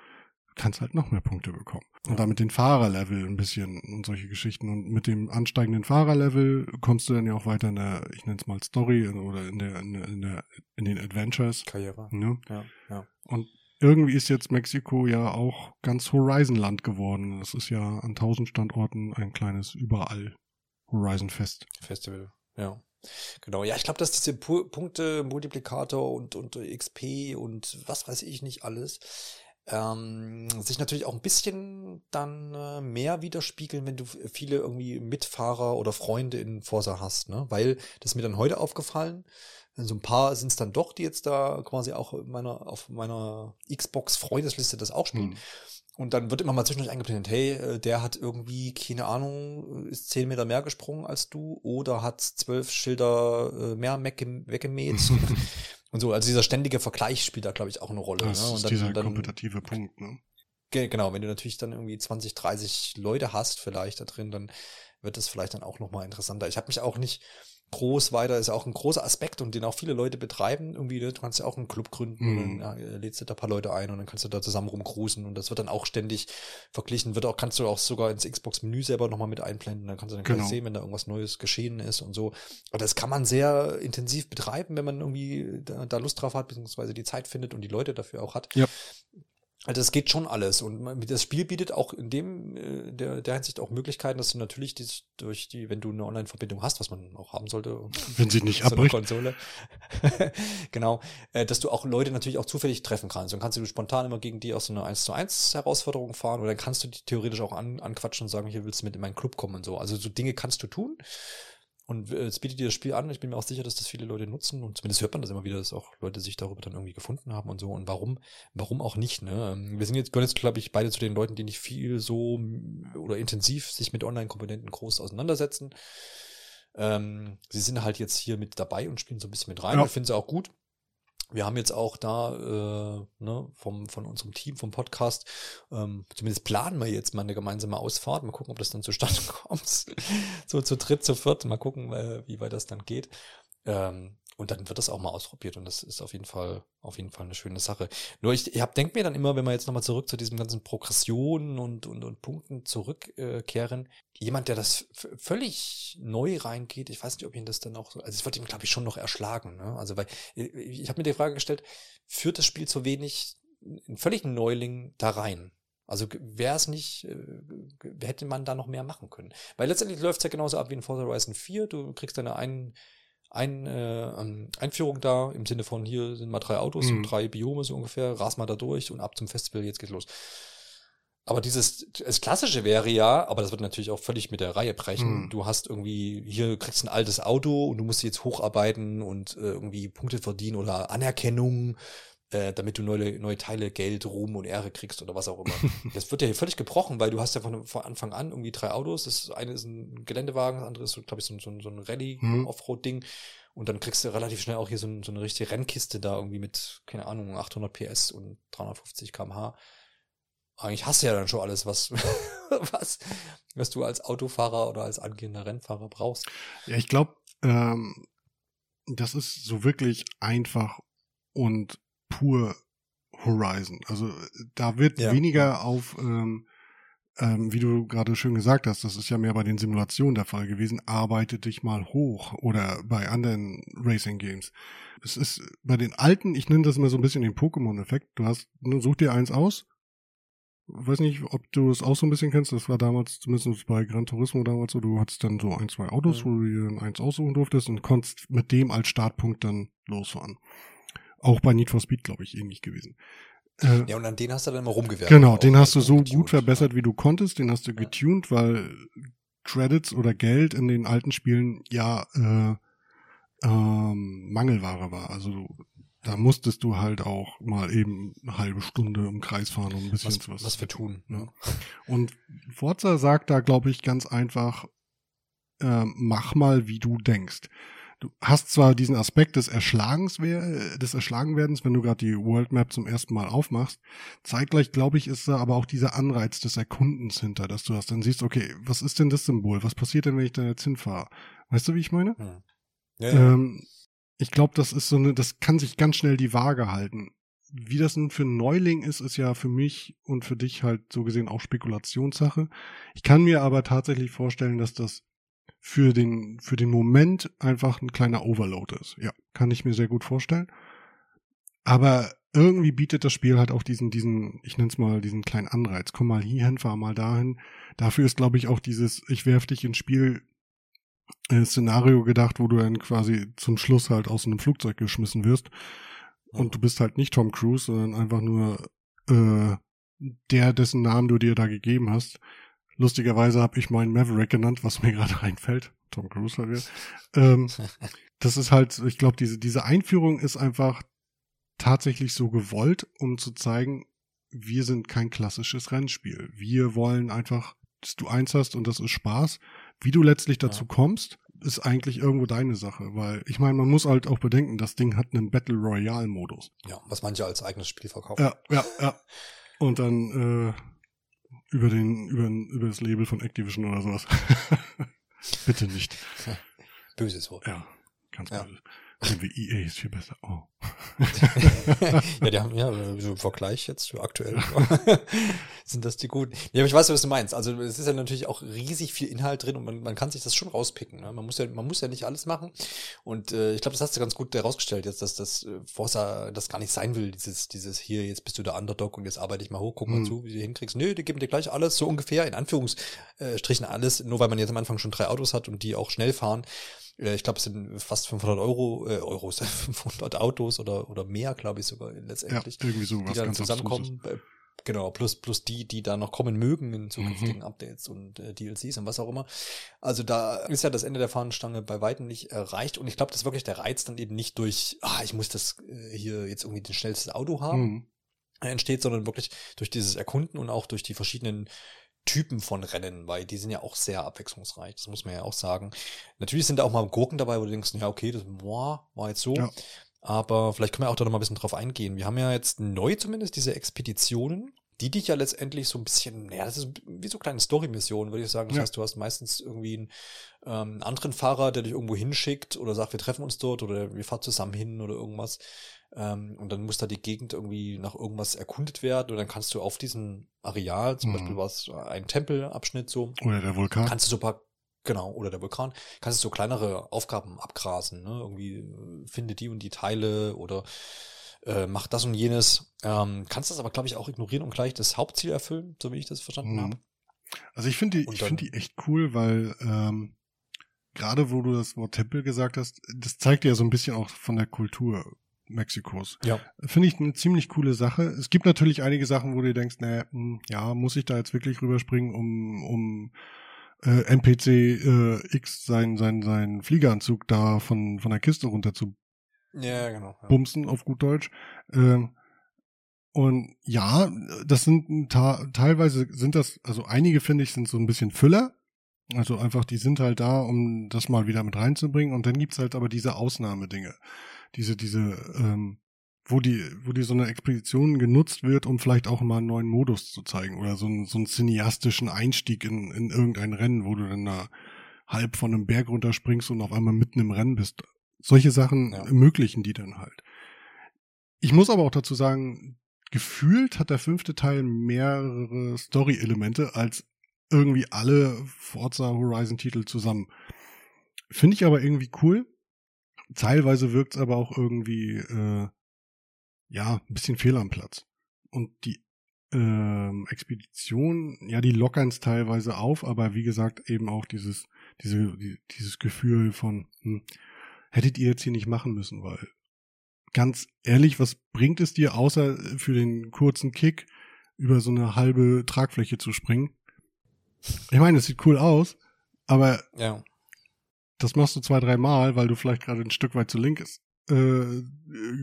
kannst halt noch mehr Punkte bekommen. Und damit den Fahrerlevel ein bisschen und solche Geschichten. Und mit dem ansteigenden Fahrerlevel kommst du dann ja auch weiter in der, ich nenne es mal Story oder in der, in der, in, der, in den Adventures. Karriere. Ne? Ja, ja. Und irgendwie ist jetzt Mexiko ja auch ganz Horizon-Land geworden. Das ist ja an tausend Standorten ein kleines überall Horizon-Fest. Festival, ja. Genau, ja, ich glaube, dass diese Pu Punkte, Multiplikator und, und XP und was weiß ich nicht alles, ähm, sich natürlich auch ein bisschen dann äh, mehr widerspiegeln, wenn du viele irgendwie Mitfahrer oder Freunde in Forsa hast, ne? Weil das ist mir dann heute aufgefallen. So ein paar sind es dann doch, die jetzt da quasi auch meiner, auf meiner Xbox-Freundesliste das auch spielen. Hm. Und dann wird immer mal zwischendurch eingeblendet, hey, äh, der hat irgendwie, keine Ahnung, ist zehn Meter mehr gesprungen als du oder hat zwölf Schilder äh, mehr weggemäht. und so, also dieser ständige Vergleich spielt da, glaube ich, auch eine Rolle. Das ne? ist dann, dieser dann, kompetitive Punkt, ne? Genau, wenn du natürlich dann irgendwie 20, 30 Leute hast vielleicht da drin, dann wird es vielleicht dann auch nochmal interessanter. Ich habe mich auch nicht, groß weiter, ist auch ein großer Aspekt und den auch viele Leute betreiben. Irgendwie, du kannst ja auch einen Club gründen mhm. ja, lädst du da ein paar Leute ein und dann kannst du da zusammen rumcruisen und das wird dann auch ständig verglichen. Wird auch, kannst du auch sogar ins Xbox-Menü selber nochmal mit einblenden. Dann kannst du dann genau. gleich sehen, wenn da irgendwas Neues geschehen ist und so. Aber das kann man sehr intensiv betreiben, wenn man irgendwie da, da Lust drauf hat, beziehungsweise die Zeit findet und die Leute dafür auch hat. Ja. Also es geht schon alles und das Spiel bietet auch in dem äh, der, der Hinsicht auch Möglichkeiten, dass du natürlich die, durch die, wenn du eine Online-Verbindung hast, was man auch haben sollte, wenn sie nicht abbricht, Konsole, genau, äh, dass du auch Leute natürlich auch zufällig treffen kannst. Dann kannst du spontan immer gegen die aus so eine 1 zu 1 Herausforderung fahren oder dann kannst du die theoretisch auch an, anquatschen und sagen, hier willst du mit in meinen Club kommen und so. Also so Dinge kannst du tun. Und äh, es bietet dir das Spiel an. Ich bin mir auch sicher, dass das viele Leute nutzen. Und zumindest hört man das immer wieder, dass auch Leute sich darüber dann irgendwie gefunden haben und so. Und warum, warum auch nicht, ne? Ähm, wir sind jetzt, gehören jetzt, glaube ich, beide zu den Leuten, die nicht viel so oder intensiv sich mit Online-Komponenten groß auseinandersetzen. Ähm, sie sind halt jetzt hier mit dabei und spielen so ein bisschen mit rein. Ja. Ich finde sie auch gut wir haben jetzt auch da äh, ne, vom, von unserem Team, vom Podcast, ähm, zumindest planen wir jetzt mal eine gemeinsame Ausfahrt. Mal gucken, ob das dann zustande kommt. so zu dritt, zu viert. Mal gucken, äh, wie weit das dann geht. Ähm, und dann wird das auch mal ausprobiert und das ist auf jeden Fall, auf jeden Fall eine schöne Sache. Nur ich, ich denk mir dann immer, wenn wir jetzt nochmal zurück zu diesem ganzen Progressionen und, und, und Punkten zurückkehren, äh, jemand, der das völlig neu reingeht, ich weiß nicht, ob ihn das dann auch so, also es wird ihm, glaube ich, schon noch erschlagen. Ne? Also weil, äh, ich habe mir die Frage gestellt, führt das Spiel zu wenig, einen völligen Neuling da rein? Also wäre es nicht, äh, hätte man da noch mehr machen können. Weil letztendlich läuft es ja genauso ab wie in Forza Horizon 4. Du kriegst deine einen ein, äh, ähm, Einführung da, im Sinne von hier sind mal drei Autos mhm. und drei Biome so ungefähr, ras mal da durch und ab zum Festival, jetzt geht's los. Aber dieses, das Klassische wäre ja, aber das wird natürlich auch völlig mit der Reihe brechen. Mhm. Du hast irgendwie, hier kriegst ein altes Auto und du musst jetzt hocharbeiten und äh, irgendwie Punkte verdienen oder Anerkennung äh, damit du neue, neue Teile, Geld, Ruhm und Ehre kriegst oder was auch immer. das wird ja hier völlig gebrochen, weil du hast ja von, von Anfang an irgendwie drei Autos. Das eine ist ein Geländewagen, das andere ist, glaube ich, so, so, so ein Rallye-Offroad-Ding. Mhm. Und dann kriegst du relativ schnell auch hier so, so eine richtige Rennkiste da irgendwie mit, keine Ahnung, 800 PS und 350 kmh. Eigentlich hast du ja dann schon alles, was, was, was du als Autofahrer oder als angehender Rennfahrer brauchst. Ja, ich glaube, ähm, das ist so wirklich einfach und pur Horizon. Also da wird ja. weniger auf, ähm, ähm, wie du gerade schön gesagt hast, das ist ja mehr bei den Simulationen der Fall gewesen, arbeite dich mal hoch oder bei anderen Racing Games. Es ist bei den alten, ich nenne das immer so ein bisschen den Pokémon-Effekt. Du hast, ne, such dir eins aus. Weiß nicht, ob du es auch so ein bisschen kennst. Das war damals, zumindest bei Gran Turismo damals so, du hattest dann so ein, zwei Autos, mhm. wo du dir eins aussuchen durftest und konntest mit dem als Startpunkt dann losfahren. Auch bei Need for Speed, glaube ich, ähnlich gewesen. Äh, ja, und an den hast du dann immer rumgewerkt. Genau, den hast du so getuned, gut verbessert, wie du konntest. Den hast du getuned, weil Credits oder Geld in den alten Spielen ja äh, ähm, Mangelware war. Also da musstest du halt auch mal eben eine halbe Stunde im Kreis fahren und ein bisschen was, was, was wir tun. Ne? Und Forza sagt da, glaube ich, ganz einfach, äh, mach mal, wie du denkst du hast zwar diesen Aspekt des Erschlagens, des Erschlagenwerdens, wenn du gerade die World Map zum ersten Mal aufmachst. Zeitgleich, glaube ich, ist da aber auch dieser Anreiz des Erkundens hinter, dass du das dann siehst, okay, was ist denn das Symbol? Was passiert denn, wenn ich da jetzt hinfahre? Weißt du, wie ich meine? Hm. Ja, ja. Ähm, ich glaube, das ist so eine, das kann sich ganz schnell die Waage halten. Wie das nun für Neuling ist, ist ja für mich und für dich halt so gesehen auch Spekulationssache. Ich kann mir aber tatsächlich vorstellen, dass das für den, für den Moment einfach ein kleiner Overload ist. Ja, kann ich mir sehr gut vorstellen. Aber irgendwie bietet das Spiel halt auch diesen, diesen, ich nenne es mal, diesen kleinen Anreiz. Komm mal hierhin, fahr mal dahin. Dafür ist, glaube ich, auch dieses, ich werf dich ins Spiel äh, Szenario gedacht, wo du dann quasi zum Schluss halt aus einem Flugzeug geschmissen wirst. Und du bist halt nicht Tom Cruise, sondern einfach nur äh, der, dessen Namen du dir da gegeben hast. Lustigerweise habe ich meinen Maverick genannt, was mir gerade einfällt. Tom Cruise halt wieder. Ähm, das ist halt, ich glaube, diese, diese Einführung ist einfach tatsächlich so gewollt, um zu zeigen, wir sind kein klassisches Rennspiel. Wir wollen einfach, dass du eins hast und das ist Spaß. Wie du letztlich dazu kommst, ist eigentlich irgendwo deine Sache, weil ich meine, man muss halt auch bedenken, das Ding hat einen Battle Royale Modus. Ja, was manche als eigenes Spiel verkaufen. Ja, ja, ja. Und dann äh, über den über, über das Label von Activision oder sowas. Bitte nicht. Böses Wort. Ja, ganz ja. böse. Irgendwie EA ist viel besser. Oh. ja, die haben ja so im Vergleich jetzt aktuell sind das die guten. Ja, aber ich weiß, was du meinst. Also es ist ja natürlich auch riesig viel Inhalt drin und man, man kann sich das schon rauspicken. Ne? Man muss ja, man muss ja nicht alles machen. Und äh, ich glaube, das hast du ganz gut herausgestellt jetzt, dass das äh, Forza das gar nicht sein will. Dieses, dieses hier jetzt bist du der Underdog und jetzt arbeite ich mal hoch, guck mal mhm. zu, wie du hinkriegst. Nö, die geben dir gleich alles so ungefähr in Anführungsstrichen alles, nur weil man jetzt am Anfang schon drei Autos hat und die auch schnell fahren ich glaube, es sind fast 500 Euro, äh, Euros, 500 Autos oder, oder mehr, glaube ich sogar letztendlich, ja, irgendwie so die dann zusammenkommen. Äh, genau, plus, plus die, die da noch kommen mögen in zukünftigen mhm. Updates und äh, DLCs und was auch immer. Also da ist ja das Ende der Fahnenstange bei weitem nicht erreicht und ich glaube, dass wirklich der Reiz dann eben nicht durch, ah, ich muss das äh, hier jetzt irgendwie das schnellste Auto haben, mhm. entsteht, sondern wirklich durch dieses Erkunden und auch durch die verschiedenen Typen von Rennen, weil die sind ja auch sehr abwechslungsreich, das muss man ja auch sagen. Natürlich sind da auch mal Gurken dabei, wo du denkst, ja, okay, das boah, war jetzt so. Ja. Aber vielleicht können wir auch da noch mal ein bisschen drauf eingehen. Wir haben ja jetzt neu zumindest diese Expeditionen, die dich ja letztendlich so ein bisschen, ja, das ist wie so kleine Story-Missionen, würde ich sagen. Das ja. heißt, du hast meistens irgendwie einen ähm, anderen Fahrer, der dich irgendwo hinschickt oder sagt, wir treffen uns dort oder wir fahren zusammen hin oder irgendwas. Ähm, und dann muss da die Gegend irgendwie nach irgendwas erkundet werden und dann kannst du auf diesem Areal, zum mhm. Beispiel war es ein Tempelabschnitt so. Oder der Vulkan. Kannst du so ein paar Genau, oder der Vulkan. Kannst du so kleinere Aufgaben abgrasen, ne? Irgendwie äh, finde die und die Teile oder äh, mach das und jenes. Ähm, kannst das aber, glaube ich, auch ignorieren und gleich das Hauptziel erfüllen, so wie ich das verstanden mhm. habe. Also ich finde die, ich finde die echt cool, weil ähm, gerade wo du das Wort Tempel gesagt hast, das zeigt ja so ein bisschen auch von der Kultur. Mexikos. Ja. Finde ich eine ziemlich coole Sache. Es gibt natürlich einige Sachen, wo du denkst, naja, hm, ja, muss ich da jetzt wirklich rüberspringen, um, um äh, NPC äh, X seinen sein, sein Fliegeranzug da von, von der Kiste runter zu ja, genau, ja. bumsen, auf gut Deutsch. Ähm, und ja, das sind teilweise sind das, also einige finde ich sind so ein bisschen Füller. Also einfach, die sind halt da, um das mal wieder mit reinzubringen. Und dann gibt's halt aber diese Ausnahmedinge diese, diese, ähm, wo die, wo die so eine Expedition genutzt wird, um vielleicht auch mal einen neuen Modus zu zeigen oder so, einen, so einen cineastischen Einstieg in, in irgendein Rennen, wo du dann da halb von einem Berg runterspringst und auf einmal mitten im Rennen bist. Solche Sachen ja. ermöglichen die dann halt. Ich muss aber auch dazu sagen, gefühlt hat der fünfte Teil mehrere Story-Elemente als irgendwie alle Forza Horizon Titel zusammen. Finde ich aber irgendwie cool, Teilweise wirkt es aber auch irgendwie, äh, ja, ein bisschen fehl am Platz. Und die ähm, Expedition, ja, die lockern es teilweise auf, aber wie gesagt, eben auch dieses, diese, die, dieses Gefühl von, hm, hättet ihr jetzt hier nicht machen müssen, weil ganz ehrlich, was bringt es dir, außer für den kurzen Kick über so eine halbe Tragfläche zu springen? Ich meine, es sieht cool aus, aber ja das machst du zwei, drei Mal, weil du vielleicht gerade ein Stück weit zu links äh,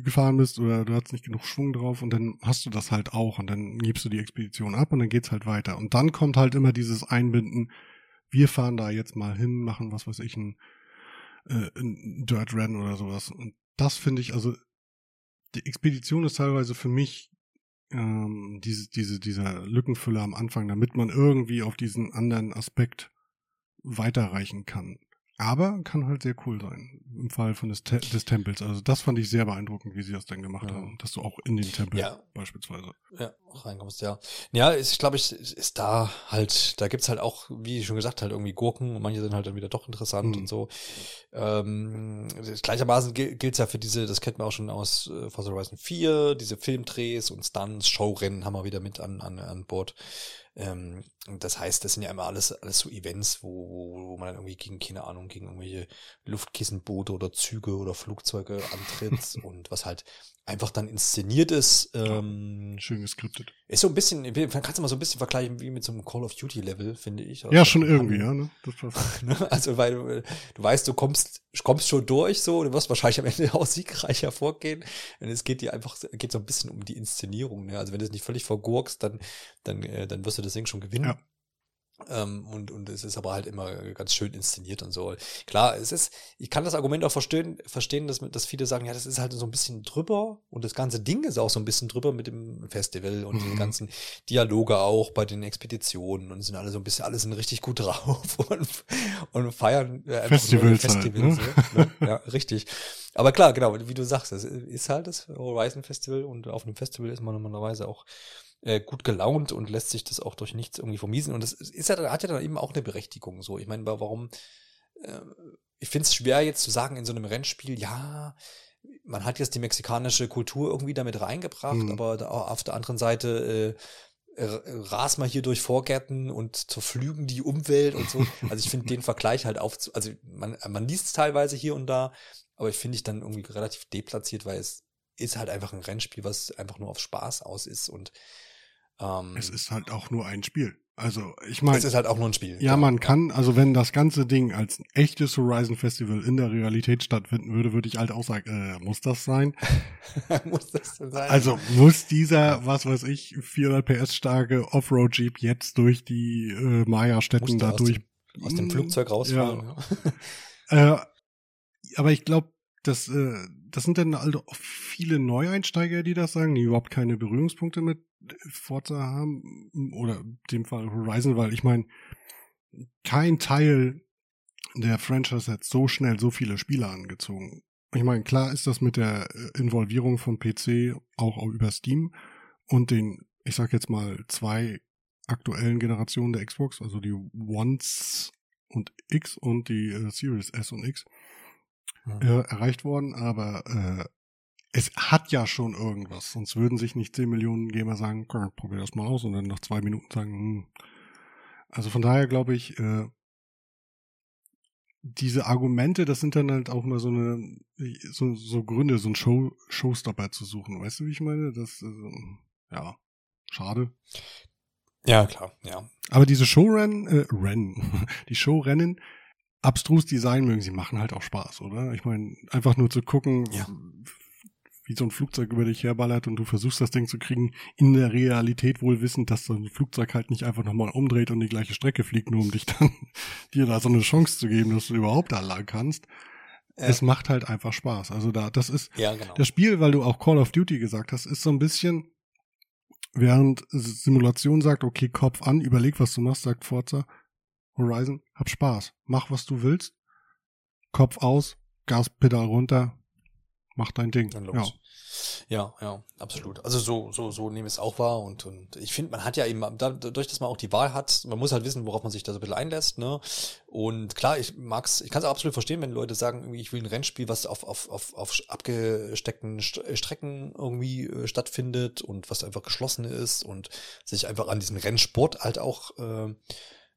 gefahren bist oder du hast nicht genug Schwung drauf und dann hast du das halt auch und dann gibst du die Expedition ab und dann geht's halt weiter. Und dann kommt halt immer dieses Einbinden, wir fahren da jetzt mal hin, machen was weiß ich, ein, äh, ein Dirt Run oder sowas. Und das finde ich, also die Expedition ist teilweise für mich ähm, diese, diese, dieser Lückenfüller am Anfang, damit man irgendwie auf diesen anderen Aspekt weiterreichen kann. Aber kann halt sehr cool sein im Fall von des, Te des Tempels. Also das fand ich sehr beeindruckend, wie sie das dann gemacht ja. haben, dass du auch in den Tempel ja. beispielsweise ja reinkommst. Ja, ja, ich glaube, ich ist da halt, da gibt's halt auch, wie schon gesagt, halt irgendwie Gurken und manche sind halt dann wieder doch interessant mhm. und so. Ähm, gleichermaßen gilt's ja für diese, das kennt man auch schon aus äh, Forza Horizon 4, diese Filmdrehs und Stunts, Showrennen haben wir wieder mit an an, an Bord Ähm, das heißt, das sind ja immer alles, alles so Events, wo, wo, wo man dann irgendwie gegen, keine Ahnung, gegen irgendwelche Luftkissenboote oder Züge oder Flugzeuge antritt und was halt einfach dann inszeniert ist. Ähm, Schön geskriptet. Ist so ein bisschen, kannst du mal so ein bisschen vergleichen wie mit so einem Call of Duty Level, finde ich. Also ja, schon irgendwie, ja, ne? ne? also, weil du, du weißt, du kommst, kommst schon durch, so, du wirst wahrscheinlich am Ende auch siegreich hervorgehen. Und es geht dir einfach, geht so ein bisschen um die Inszenierung, ne? Also, wenn du es nicht völlig vergurkst, dann, dann, äh, dann wirst du das Ding schon gewinnen. Ja. Ähm, und, und es ist aber halt immer ganz schön inszeniert und so. Klar, es ist, ich kann das Argument auch verstehen, verstehen dass, dass viele sagen, ja, das ist halt so ein bisschen drüber und das ganze Ding ist auch so ein bisschen drüber mit dem Festival und mhm. die ganzen Dialoge auch bei den Expeditionen und sind alle so ein bisschen, alle sind richtig gut drauf und, und feiern äh, Festivals. Festivals halt, ne? ne? Ja, richtig. Aber klar, genau, wie du sagst, es ist halt das Horizon Festival und auf einem Festival ist man normalerweise auch äh, gut gelaunt und lässt sich das auch durch nichts irgendwie vermiesen. Und das ist ja, hat ja dann eben auch eine Berechtigung. So, ich meine, warum? Äh, ich finde es schwer jetzt zu sagen in so einem Rennspiel, ja, man hat jetzt die mexikanische Kultur irgendwie damit reingebracht, mhm. aber da, auf der anderen Seite äh, ras mal hier durch Vorgärten und zerflügen die Umwelt und so. Also ich finde den Vergleich halt auf, also man, man liest es teilweise hier und da, aber ich finde ich dann irgendwie relativ deplatziert, weil es ist halt einfach ein Rennspiel, was einfach nur auf Spaß aus ist und ähm, es ist halt auch nur ein Spiel. Also ich meine. Es ist halt auch nur ein Spiel. Ja, man kann, also wenn das ganze Ding als ein echtes Horizon Festival in der Realität stattfinden würde, würde ich halt auch sagen, äh, muss das sein? muss das denn sein? Also muss dieser, was weiß ich, 400 PS starke Offroad Jeep jetzt durch die äh, Maya-Städten da durch. Aus dem Flugzeug rausfallen. Ja. äh, aber ich glaube, das, äh, das sind dann also viele Neueinsteiger, die das sagen, die überhaupt keine Berührungspunkte mit Forza haben oder in dem Fall Horizon, weil ich meine, kein Teil der Franchise hat so schnell so viele Spieler angezogen. Ich meine, klar ist das mit der äh, Involvierung von PC auch über Steam und den, ich sag jetzt mal, zwei aktuellen Generationen der Xbox, also die Ones und X und die äh, Series S und X, mhm. äh, erreicht worden, aber äh, es hat ja schon irgendwas, sonst würden sich nicht 10 Millionen Gamer sagen, probier das mal aus und dann nach zwei Minuten sagen, hm. also von daher glaube ich, äh, diese Argumente, das sind dann halt auch mal so eine, so, so Gründe, so ein Show, Showstopper zu suchen. Weißt du, wie ich meine? Das, äh, ja, schade. Ja, klar, ja. Aber diese Showrennen, äh, Rennen, die Showrennen, abstrus Design mögen sie machen halt auch Spaß, oder? Ich meine, einfach nur zu gucken, ja wie so ein Flugzeug über dich herballert und du versuchst das Ding zu kriegen, in der Realität wohl wissend, dass so ein Flugzeug halt nicht einfach nochmal umdreht und die gleiche Strecke fliegt, nur um dich dann, dir da so eine Chance zu geben, dass du überhaupt da lang kannst. Ja. Es macht halt einfach Spaß. Also da, das ist, ja, genau. das Spiel, weil du auch Call of Duty gesagt hast, ist so ein bisschen, während Simulation sagt, okay, Kopf an, überleg, was du machst, sagt Forza, Horizon, hab Spaß, mach, was du willst, Kopf aus, Gaspedal runter, mach dein Ding. Dann los. Ja. Ja, ja, absolut. Also so, so, so nehme ich es auch wahr und, und ich finde, man hat ja eben, dadurch, dass man auch die Wahl hat, man muss halt wissen, worauf man sich da so ein bisschen einlässt, ne? Und klar, ich mag's, ich kann es absolut verstehen, wenn Leute sagen, ich will ein Rennspiel, was auf, auf, auf, auf abgesteckten Strecken irgendwie äh, stattfindet und was einfach geschlossen ist und sich einfach an diesem Rennsport halt auch äh,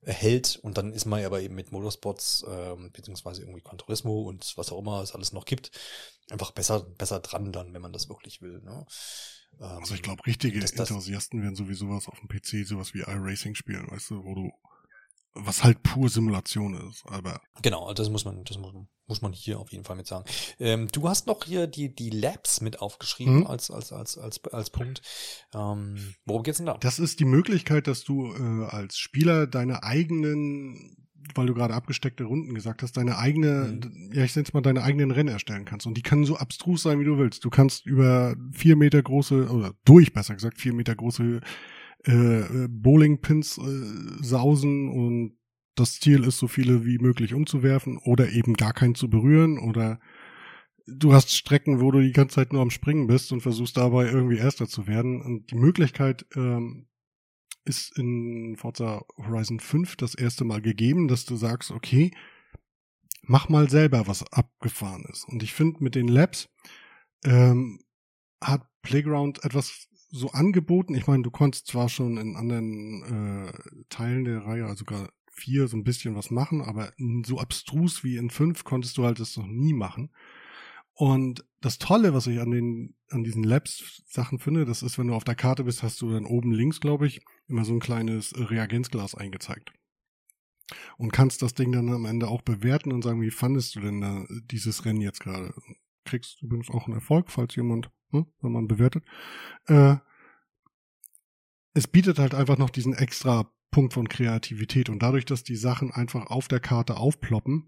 hält und dann ist man ja aber eben mit Motorsports ähm, beziehungsweise irgendwie Conturismo und was auch immer es alles noch gibt, einfach besser, besser dran dann, wenn man das wirklich will. Ne? Ähm, also ich glaube, richtige das, Enthusiasten werden sowieso was auf dem PC, sowas wie iRacing spielen, weißt du, wo du was halt pur Simulation ist, aber. Genau, das muss man, das muss, muss man hier auf jeden Fall mit sagen. Ähm, du hast noch hier die, die Labs mit aufgeschrieben mhm. als, als, als, als, als Punkt. Ähm, worum geht's denn da? Das ist die Möglichkeit, dass du äh, als Spieler deine eigenen weil du gerade abgesteckte Runden gesagt hast, deine eigene, mhm. ja, ich nenne es mal deine eigenen Rennen erstellen kannst. Und die können so abstrus sein, wie du willst. Du kannst über vier Meter große, oder durch, besser gesagt, vier Meter große äh, Bowling-Pins äh, sausen und das Ziel ist, so viele wie möglich umzuwerfen oder eben gar keinen zu berühren oder du hast Strecken, wo du die ganze Zeit nur am Springen bist und versuchst dabei irgendwie Erster zu werden. Und die Möglichkeit ähm, ist in Forza Horizon 5 das erste Mal gegeben, dass du sagst, okay, mach mal selber was abgefahren ist. Und ich finde, mit den Labs ähm, hat Playground etwas so angeboten. Ich meine, du konntest zwar schon in anderen äh, Teilen der Reihe, also sogar vier, so ein bisschen was machen, aber so abstrus wie in fünf konntest du halt das noch nie machen. Und das Tolle, was ich an den, an diesen Labs-Sachen finde, das ist, wenn du auf der Karte bist, hast du dann oben links, glaube ich, immer so ein kleines Reagenzglas eingezeigt. Und kannst das Ding dann am Ende auch bewerten und sagen, wie fandest du denn da dieses Rennen jetzt gerade? Kriegst übrigens auch einen Erfolg, falls jemand, ne, wenn man bewertet. Äh, es bietet halt einfach noch diesen extra Punkt von Kreativität und dadurch, dass die Sachen einfach auf der Karte aufploppen,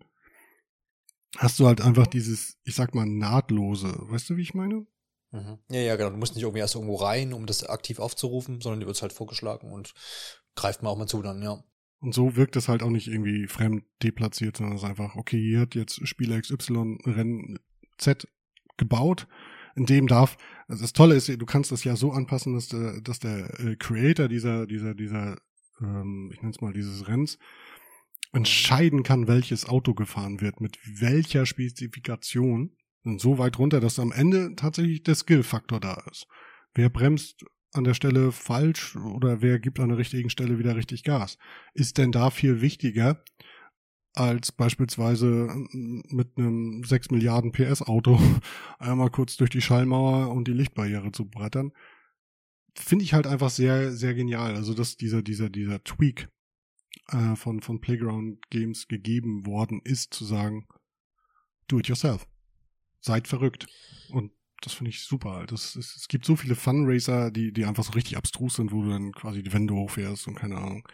hast du halt einfach dieses, ich sag mal, nahtlose. Weißt du, wie ich meine? Mhm. Ja, ja, genau. Du musst nicht irgendwie erst irgendwo rein, um das aktiv aufzurufen, sondern dir wird halt vorgeschlagen und greift mal auch mal zu dann, ja. Und so wirkt es halt auch nicht irgendwie fremd deplatziert, sondern es ist einfach, okay, hier hat jetzt Spieler XY Rennen Z gebaut, in dem darf, also das Tolle ist, du kannst das ja so anpassen, dass der, dass der äh, Creator dieser, dieser, dieser, ähm, ich nenne es mal dieses Renns, entscheiden kann, welches Auto gefahren wird, mit welcher Spezifikation. Und so weit runter, dass am Ende tatsächlich der Skill-Faktor da ist. Wer bremst an der Stelle falsch oder wer gibt an der richtigen Stelle wieder richtig Gas? Ist denn da viel wichtiger, als beispielsweise mit einem 6 Milliarden PS Auto einmal kurz durch die Schallmauer und die Lichtbarriere zu brettern? Finde ich halt einfach sehr, sehr genial. Also, dass dieser, dieser, dieser Tweak äh, von, von Playground Games gegeben worden ist, zu sagen, do it yourself. Seid verrückt. Und das finde ich super. Das ist, es gibt so viele Funracer, die, die einfach so richtig abstrus sind, wo du dann quasi die Wände hochfährst und keine Ahnung.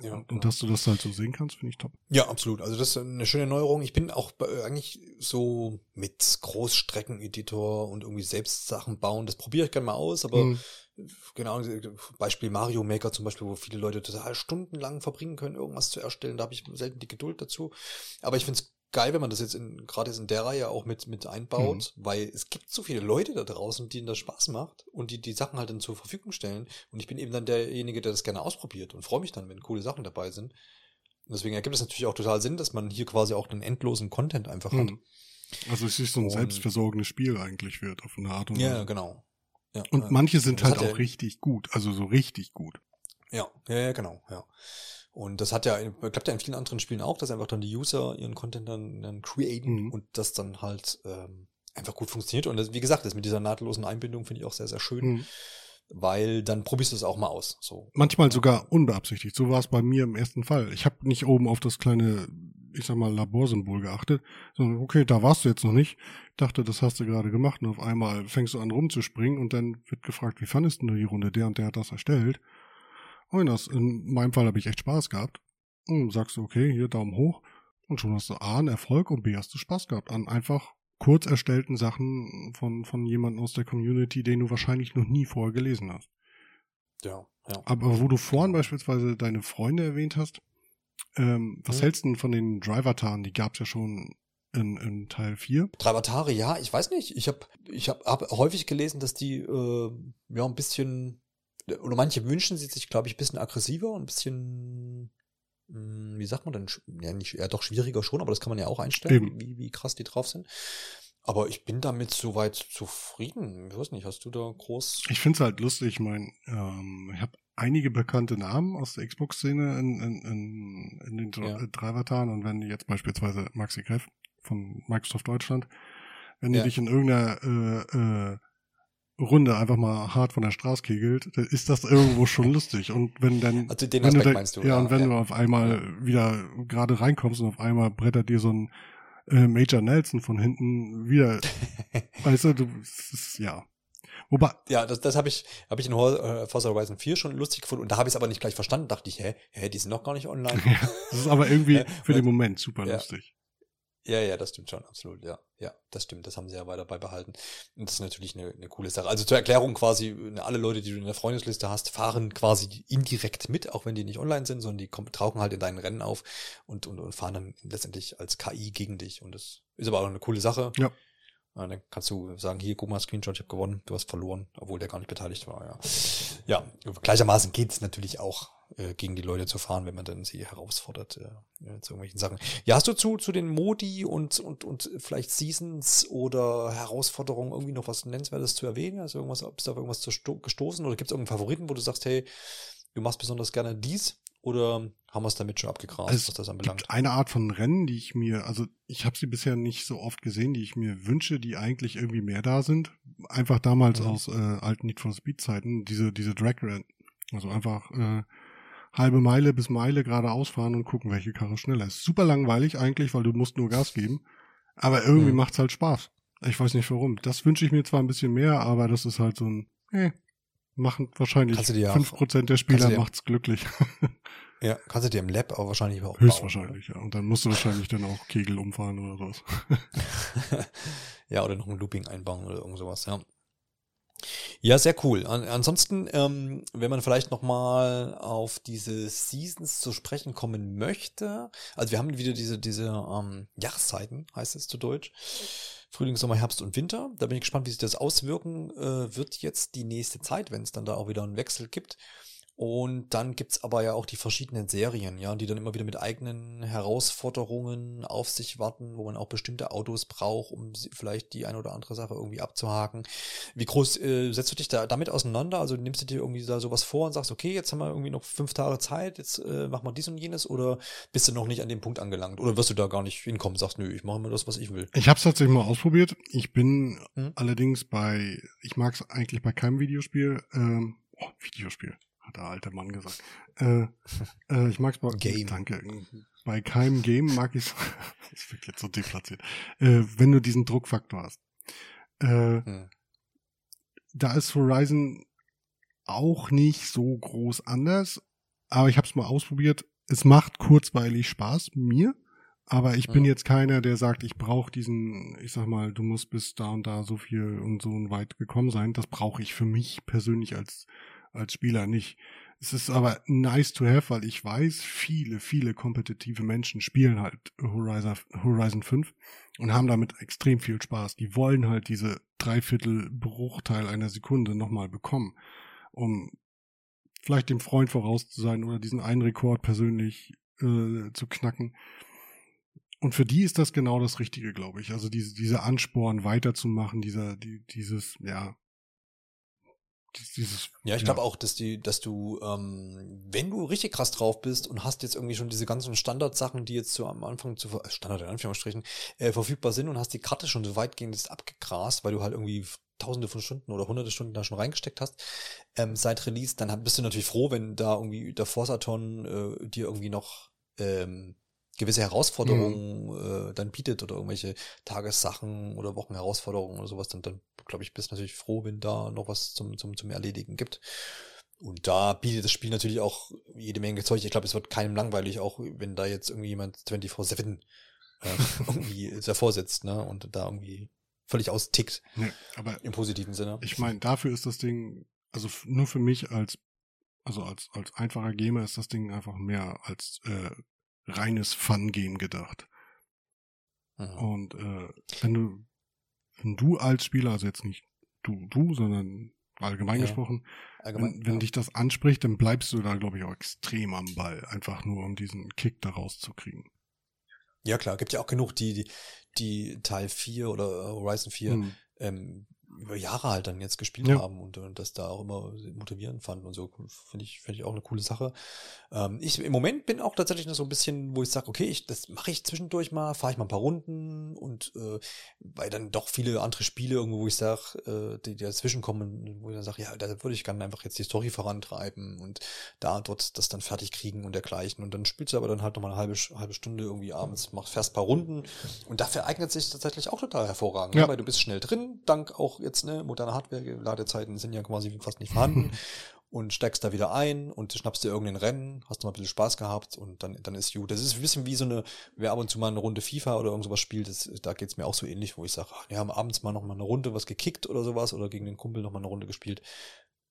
Ja, und, und dass du das halt so sehen kannst, finde ich top. Ja, absolut. Also das ist eine schöne Neuerung. Ich bin auch eigentlich so mit Großstreckeneditor und irgendwie selbst Sachen bauen. Das probiere ich gerne mal aus, aber mhm. genau, Beispiel Mario Maker zum Beispiel, wo viele Leute total stundenlang verbringen können, irgendwas zu erstellen. Da habe ich selten die Geduld dazu. Aber ich finde es geil, wenn man das jetzt in, gerade jetzt in der Reihe auch mit, mit einbaut, mhm. weil es gibt so viele Leute da draußen, denen das Spaß macht und die die Sachen halt dann zur Verfügung stellen. Und ich bin eben dann derjenige, der das gerne ausprobiert und freue mich dann, wenn coole Sachen dabei sind. Und deswegen ergibt es natürlich auch total Sinn, dass man hier quasi auch einen endlosen Content einfach mhm. hat. Also es ist so ein und, selbstversorgendes Spiel eigentlich wird, auf eine Art und Weise. Ja, genau. Ja, und manche sind halt auch richtig gut, also so richtig gut. Ja, ja, ja, genau, ja. Und das hat ja, klappt ja in vielen anderen Spielen auch, dass einfach dann die User ihren Content dann, dann createn mhm. und das dann halt ähm, einfach gut funktioniert. Und das, wie gesagt, das mit dieser nahtlosen Einbindung finde ich auch sehr, sehr schön. Mhm. Weil dann probierst du es auch mal aus. So. Manchmal sogar unbeabsichtigt. So war es bei mir im ersten Fall. Ich habe nicht oben auf das kleine, ich sag mal, Laborsymbol geachtet, sondern okay, da warst du jetzt noch nicht. Dachte, das hast du gerade gemacht und auf einmal fängst du an rumzuspringen und dann wird gefragt, wie fandest du die Runde? Der und der hat das erstellt. Und das, in meinem Fall habe ich echt Spaß gehabt. Und sagst du, okay, hier Daumen hoch. Und schon hast du A, einen Erfolg und B, hast du Spaß gehabt an einfach kurz erstellten Sachen von, von jemandem aus der Community, den du wahrscheinlich noch nie vorher gelesen hast. Ja, ja. Aber wo du vorhin beispielsweise deine Freunde erwähnt hast, ähm, was mhm. hältst du denn von den Driver-Taren? Die gab es ja schon in, in Teil 4. Driver-Tare, ja, ich weiß nicht. Ich habe ich hab, hab häufig gelesen, dass die äh, ja ein bisschen oder manche wünschen sie sich, glaube ich, ein bisschen aggressiver und ein bisschen, hm, wie sagt man denn, ja, nicht, ja doch schwieriger schon, aber das kann man ja auch einstellen, wie, wie krass die drauf sind. Aber ich bin damit soweit zufrieden. Ich weiß nicht, hast du da groß. Ich finde es halt lustig, ich meine, ähm, ich habe einige bekannte Namen aus der Xbox-Szene in, in, in, in den ja. Driver-Taren und wenn jetzt beispielsweise Maxi Greff von Microsoft Deutschland, wenn die ja. dich in irgendeiner äh, äh, Runde einfach mal hart von der Straße kegelt, dann ist das irgendwo schon lustig. Und wenn dann, also den Aspekt du da, meinst du, ja, ja, und wenn ja. du auf einmal ja. wieder gerade reinkommst und auf einmal brettert dir so ein äh, Major Nelson von hinten wieder, weißt du, du, ist, ja. Wobei, ja, das, das habe ich, habe ich in äh, Forza Horizon 4 schon lustig gefunden und da habe ich es aber nicht gleich verstanden. Dachte ich, hä, hä, die sind noch gar nicht online. das ist aber irgendwie für den Moment super lustig. Ja, ja, das stimmt schon, absolut, ja. Ja, das stimmt, das haben sie ja weiter beibehalten. Und das ist natürlich eine, eine coole Sache. Also zur Erklärung quasi, alle Leute, die du in der Freundesliste hast, fahren quasi indirekt mit, auch wenn die nicht online sind, sondern die kommen, tauchen halt in deinen Rennen auf und, und, und fahren dann letztendlich als KI gegen dich. Und das ist aber auch eine coole Sache. Ja. Ja, dann kannst du sagen, hier, guck mal, Screenshot, ich habe gewonnen, du hast verloren, obwohl der gar nicht beteiligt war, ja. Ja, gleichermaßen geht's natürlich auch äh, gegen die Leute zu fahren, wenn man dann sie herausfordert äh, zu irgendwelchen Sachen. Ja, hast du zu, zu den Modi und, und, und vielleicht Seasons oder Herausforderungen irgendwie noch was Nennenswertes zu erwähnen? Also irgendwas, bist du auf irgendwas gestoßen oder gibt es irgendeinen Favoriten, wo du sagst, hey, du machst besonders gerne dies? Oder haben wir es damit schon abgegrast, es was das anbelangt? Gibt eine Art von Rennen, die ich mir, also ich habe sie bisher nicht so oft gesehen, die ich mir wünsche, die eigentlich irgendwie mehr da sind. Einfach damals mhm. aus äh, alten Need for Speed Zeiten, diese diese Drag Rennen. Also einfach äh, halbe Meile bis Meile geradeaus fahren und gucken, welche Karre schneller ist. Super langweilig eigentlich, weil du musst nur Gas geben. Aber irgendwie mhm. macht's halt Spaß. Ich weiß nicht warum. Das wünsche ich mir zwar ein bisschen mehr, aber das ist halt so ein, eh, machen wahrscheinlich fünf Prozent der Spieler macht's glücklich. Ja, kannst du dir im Lab aber wahrscheinlich auch Höchstwahrscheinlich, bauen, ja. Und dann musst du wahrscheinlich dann auch Kegel umfahren oder sowas. ja, oder noch ein Looping einbauen oder irgend sowas, ja. Ja, sehr cool. An ansonsten, ähm, wenn man vielleicht nochmal auf diese Seasons zu sprechen kommen möchte, also wir haben wieder diese, diese ähm, Jahreszeiten, heißt es zu Deutsch. Frühling, Sommer, Herbst und Winter. Da bin ich gespannt, wie sich das auswirken äh, wird jetzt die nächste Zeit, wenn es dann da auch wieder einen Wechsel gibt. Und dann gibt's aber ja auch die verschiedenen Serien, ja, die dann immer wieder mit eigenen Herausforderungen auf sich warten, wo man auch bestimmte Autos braucht, um vielleicht die eine oder andere Sache irgendwie abzuhaken. Wie groß äh, setzt du dich da damit auseinander? Also nimmst du dir irgendwie da sowas vor und sagst, okay, jetzt haben wir irgendwie noch fünf Tage Zeit, jetzt äh, machen wir dies und jenes oder bist du noch nicht an dem Punkt angelangt? Oder wirst du da gar nicht hinkommen, sagst, nö, ich mache immer das, was ich will? Ich habe es tatsächlich mal ausprobiert. Ich bin hm? allerdings bei, ich mag es eigentlich bei keinem Videospiel, ähm, oh, Videospiel hat der alte Mann gesagt. Äh, äh, ich mag's bei Game. Danke. Bei keinem Game mag ich's. das wird jetzt so deplatziert. Äh, wenn du diesen Druckfaktor hast. Hm. Da ist Horizon auch nicht so groß anders, aber ich habe es mal ausprobiert. Es macht kurzweilig Spaß mir, aber ich bin jetzt keiner, der sagt, ich brauche diesen, ich sag mal, du musst bis da und da so viel und so weit gekommen sein. Das brauche ich für mich persönlich als als Spieler nicht. Es ist aber nice to have, weil ich weiß, viele, viele kompetitive Menschen spielen halt Horizon, Horizon 5 und haben damit extrem viel Spaß. Die wollen halt diese Dreiviertel Bruchteil einer Sekunde nochmal bekommen, um vielleicht dem Freund voraus zu sein oder diesen einen Rekord persönlich äh, zu knacken. Und für die ist das genau das Richtige, glaube ich. Also diese, diese Ansporn weiterzumachen, dieser, die, dieses, ja, dieses, ja, ich ja. glaube auch, dass die, dass du, ähm, wenn du richtig krass drauf bist und hast jetzt irgendwie schon diese ganzen Standardsachen, die jetzt so am Anfang zu Standard in Anführungsstrichen äh, verfügbar sind und hast die Karte schon so weitgehend jetzt abgegrast, weil du halt irgendwie tausende von Stunden oder hunderte Stunden da schon reingesteckt hast, ähm, seit Release, dann bist du natürlich froh, wenn da irgendwie der Forsaton äh, dir irgendwie noch ähm, gewisse Herausforderungen mhm. äh, dann bietet oder irgendwelche Tagessachen oder Wochenherausforderungen oder sowas, dann, dann glaube ich, bist natürlich froh, wenn da noch was zum, zum, zum Erledigen gibt. Und da bietet das Spiel natürlich auch jede Menge Zeug. Ich glaube, es wird keinem langweilig, auch wenn da jetzt irgendwie jemand 24-7 äh, irgendwie davor sitzt, ne, und da irgendwie völlig austickt. Nee, aber im positiven Sinne. Ich meine, dafür ist das Ding, also nur für mich als also als, als einfacher Gamer ist das Ding einfach mehr als äh, reines Fun-Game gedacht. Mhm. Und äh, wenn du, wenn du als Spieler, also jetzt nicht du, du, sondern allgemein ja. gesprochen, allgemein, wenn, wenn ja. dich das anspricht, dann bleibst du da, glaube ich, auch extrem am Ball, einfach nur um diesen Kick da rauszukriegen. Ja klar, gibt ja auch genug, die, die, die Teil 4 oder Horizon 4 hm. ähm, über Jahre halt dann jetzt gespielt ja. haben und, und das da auch immer motivierend fanden und so. Finde ich, finde ich auch eine coole Sache. Ähm, ich im Moment bin auch tatsächlich noch so ein bisschen, wo ich sage, okay, ich, das mache ich zwischendurch mal, fahre ich mal ein paar Runden und äh, weil dann doch viele andere Spiele irgendwo, wo ich sage, äh, die, die dazwischen kommen, wo ich dann sage, ja, da würde ich gerne einfach jetzt die Story vorantreiben und da dort das dann fertig kriegen und dergleichen. Und dann spielst du aber dann halt nochmal eine halbe, halbe Stunde irgendwie abends, machst fährst ein paar Runden und dafür eignet sich tatsächlich auch total hervorragend, ne? ja. weil du bist schnell drin, dank auch jetzt, ne, moderne Hardware, Ladezeiten sind ja quasi fast nicht vorhanden. und steigst da wieder ein und schnappst dir irgendein Rennen, hast du mal ein bisschen Spaß gehabt und dann, dann ist gut. Das ist ein bisschen wie so eine, wer ab und zu mal eine Runde FIFA oder irgend sowas spielt, das, da geht's mir auch so ähnlich, wo ich sage, wir haben abends mal noch mal eine Runde was gekickt oder sowas oder gegen den Kumpel noch mal eine Runde gespielt.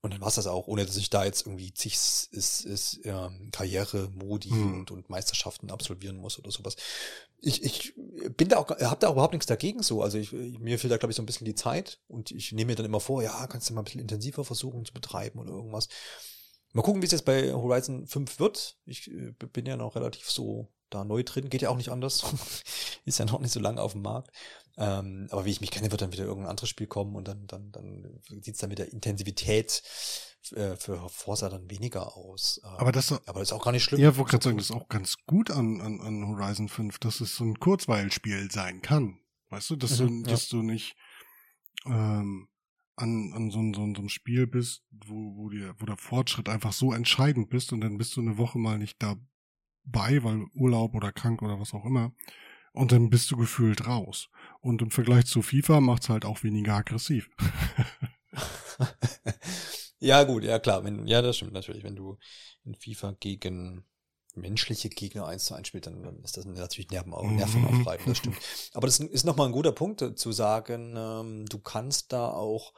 Und dann war's das auch, ohne dass ich da jetzt irgendwie zig ist, ist, ähm, Karriere, Modi hm. und, und Meisterschaften absolvieren muss oder sowas. Ich, ich bin da auch, hab da auch überhaupt nichts dagegen so. Also ich, mir fehlt da, glaube ich, so ein bisschen die Zeit und ich nehme mir dann immer vor, ja, kannst du mal ein bisschen intensiver versuchen zu betreiben oder irgendwas. Mal gucken, wie es jetzt bei Horizon 5 wird. Ich äh, bin ja noch relativ so da neu drin. Geht ja auch nicht anders. ist ja noch nicht so lange auf dem Markt. Ähm, aber wie ich mich kenne, wird dann wieder irgendein anderes Spiel kommen und dann, dann, dann sieht es dann mit der Intensivität äh, für Forza dann weniger aus. Ähm, aber das, aber das ist auch gar nicht schlimm. Ja, wollte gerade sagen, das ist auch ganz gut an, an, an Horizon 5, dass es so ein Kurzweilspiel sein kann. Weißt du, dass mhm, du, dass ja. du nicht ähm, an, an so, so, so einem Spiel bist, wo, wo, dir, wo der Fortschritt einfach so entscheidend bist und dann bist du eine Woche mal nicht dabei, weil Urlaub oder krank oder was auch immer. Und dann bist du gefühlt raus. Und im Vergleich zu FIFA macht's halt auch weniger aggressiv. ja, gut, ja klar. Wenn, ja, das stimmt natürlich. Wenn du in FIFA gegen menschliche Gegner eins zu eins spielt, dann, ist das natürlich Nerven auf, nervenaufreibend, das stimmt. Aber das ist nochmal ein guter Punkt äh, zu sagen, ähm, du kannst da auch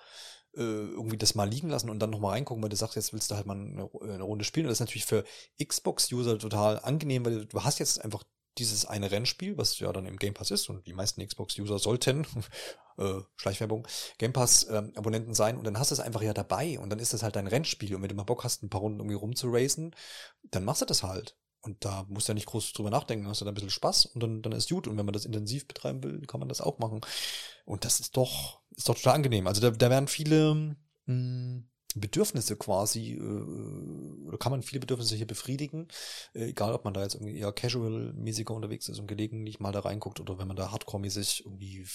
äh, irgendwie das mal liegen lassen und dann nochmal reingucken, weil du sagst, jetzt willst du halt mal eine, eine Runde spielen. Und das ist natürlich für Xbox-User total angenehm, weil du hast jetzt einfach dieses eine Rennspiel, was ja dann im Game Pass ist und die meisten Xbox-User sollten, äh, Schleichwerbung, Game Pass-Abonnenten ähm, sein und dann hast du es einfach ja dabei und dann ist das halt dein Rennspiel und wenn du mal Bock hast, ein paar Runden irgendwie rumzuracen, dann machst du das halt. Und da musst du ja nicht groß drüber nachdenken, hast du da ein bisschen Spaß und dann, dann ist gut. Und wenn man das intensiv betreiben will, kann man das auch machen. Und das ist doch, ist doch total angenehm. Also da, da werden viele mh, hm, Bedürfnisse quasi, äh, oder kann man viele Bedürfnisse hier befriedigen, äh, egal ob man da jetzt irgendwie eher casual-mäßiger unterwegs ist und gelegentlich mal da reinguckt oder wenn man da hardcore-mäßig irgendwie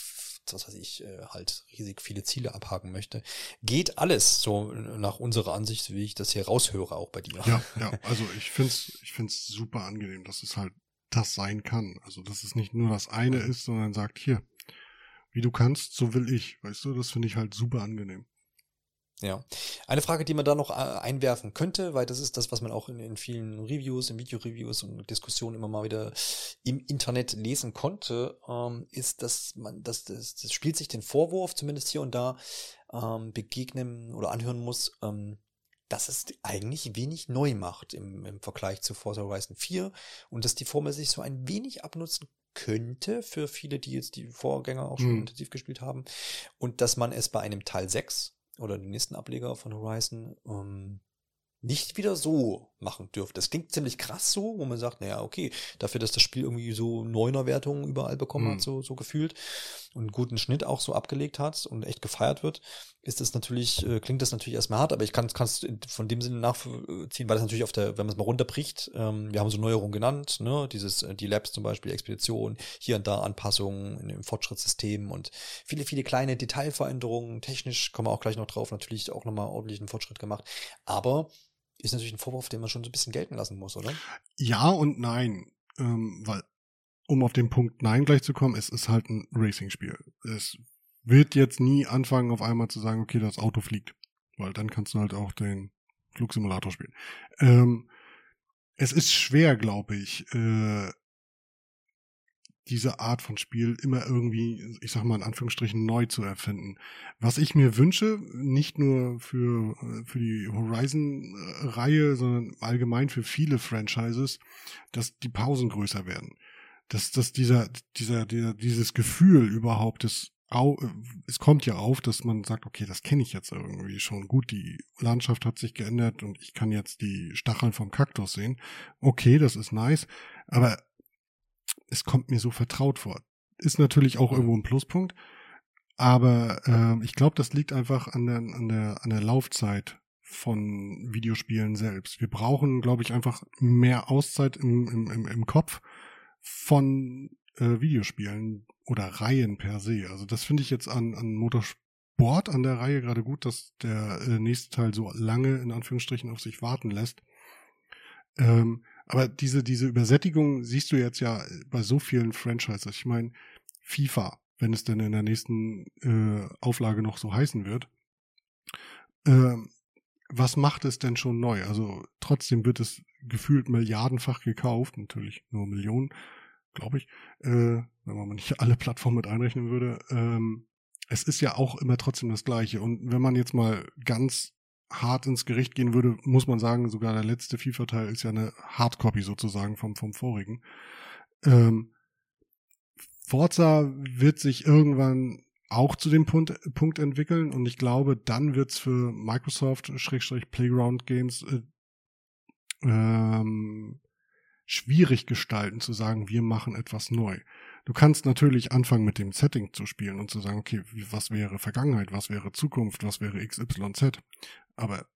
was weiß ich, äh, halt riesig viele Ziele abhaken möchte. Geht alles so nach unserer Ansicht, wie ich das hier raushöre, auch bei dir. Ja, ja, also ich find's, ich find's super angenehm, dass es halt das sein kann. Also, dass es nicht nur das eine ist, sondern sagt, hier, wie du kannst, so will ich. Weißt du, das finde ich halt super angenehm. Ja. Eine Frage, die man da noch äh, einwerfen könnte, weil das ist das, was man auch in, in vielen Reviews, in Videoreviews und Diskussionen immer mal wieder im Internet lesen konnte, ähm, ist, dass man, dass das, das spielt sich den Vorwurf, zumindest hier und da, ähm, begegnen oder anhören muss, ähm, dass es eigentlich wenig neu macht im, im Vergleich zu Forza Horizon 4 und dass die Formel sich so ein wenig abnutzen könnte für viele, die jetzt die Vorgänger auch schon mhm. intensiv gespielt haben und dass man es bei einem Teil 6 oder den nächsten Ableger von Horizon ähm, nicht wieder so machen dürfte. Das klingt ziemlich krass so, wo man sagt, naja, okay, dafür, dass das Spiel irgendwie so neuner Wertungen überall bekommen mhm. hat, so, so gefühlt und einen guten Schnitt auch so abgelegt hat und echt gefeiert wird, ist das natürlich, äh, klingt das natürlich erstmal hart, aber ich kann es von dem Sinne nachvollziehen, weil das natürlich auf der, wenn man es mal runterbricht, ähm, wir haben so Neuerungen genannt, ne, dieses, äh, die Labs zum Beispiel, Expedition, hier und da Anpassungen im Fortschrittssystem und viele, viele kleine Detailveränderungen, technisch kommen wir auch gleich noch drauf, natürlich auch nochmal ordentlichen Fortschritt gemacht, aber ist natürlich ein Vorwurf, den man schon so ein bisschen gelten lassen muss, oder? Ja und nein, ähm, weil um auf den Punkt Nein gleich zu kommen, es ist halt ein Racing-Spiel. Es wird jetzt nie anfangen, auf einmal zu sagen, okay, das Auto fliegt, weil dann kannst du halt auch den Flugsimulator spielen. Ähm, es ist schwer, glaube ich, äh, diese Art von Spiel immer irgendwie, ich sag mal in Anführungsstrichen, neu zu erfinden. Was ich mir wünsche, nicht nur für, für die Horizon-Reihe, sondern allgemein für viele Franchises, dass die Pausen größer werden. Dass, dass dieser, dieser, dieser, dieses Gefühl überhaupt des es kommt ja auf, dass man sagt, okay, das kenne ich jetzt irgendwie schon gut, die Landschaft hat sich geändert und ich kann jetzt die Stacheln vom Kaktus sehen. Okay, das ist nice, aber es kommt mir so vertraut vor. Ist natürlich auch irgendwo ein Pluspunkt, aber äh, ich glaube, das liegt einfach an der, an der, an der Laufzeit von Videospielen selbst. Wir brauchen, glaube ich, einfach mehr Auszeit im, im, im, im Kopf von äh, Videospielen oder Reihen per se. Also das finde ich jetzt an, an Motorsport an der Reihe gerade gut, dass der äh, nächste Teil so lange in Anführungsstrichen auf sich warten lässt. Ähm, aber diese, diese Übersättigung siehst du jetzt ja bei so vielen Franchises. Ich meine, FIFA, wenn es denn in der nächsten äh, Auflage noch so heißen wird. Äh, was macht es denn schon neu? Also trotzdem wird es gefühlt milliardenfach gekauft, natürlich nur Millionen, glaube ich, äh, wenn man nicht alle Plattformen mit einrechnen würde. Ähm, es ist ja auch immer trotzdem das Gleiche. Und wenn man jetzt mal ganz hart ins Gericht gehen würde, muss man sagen, sogar der letzte FIFA-Teil ist ja eine Hardcopy sozusagen vom, vom vorigen. Ähm, Forza wird sich irgendwann auch zu dem Punkt, Punkt entwickeln und ich glaube, dann wird's für Microsoft Schrägstrich Playground Games äh, ähm, schwierig gestalten, zu sagen, wir machen etwas neu. Du kannst natürlich anfangen mit dem Setting zu spielen und zu sagen, okay, was wäre Vergangenheit, was wäre Zukunft, was wäre XYZ. Aber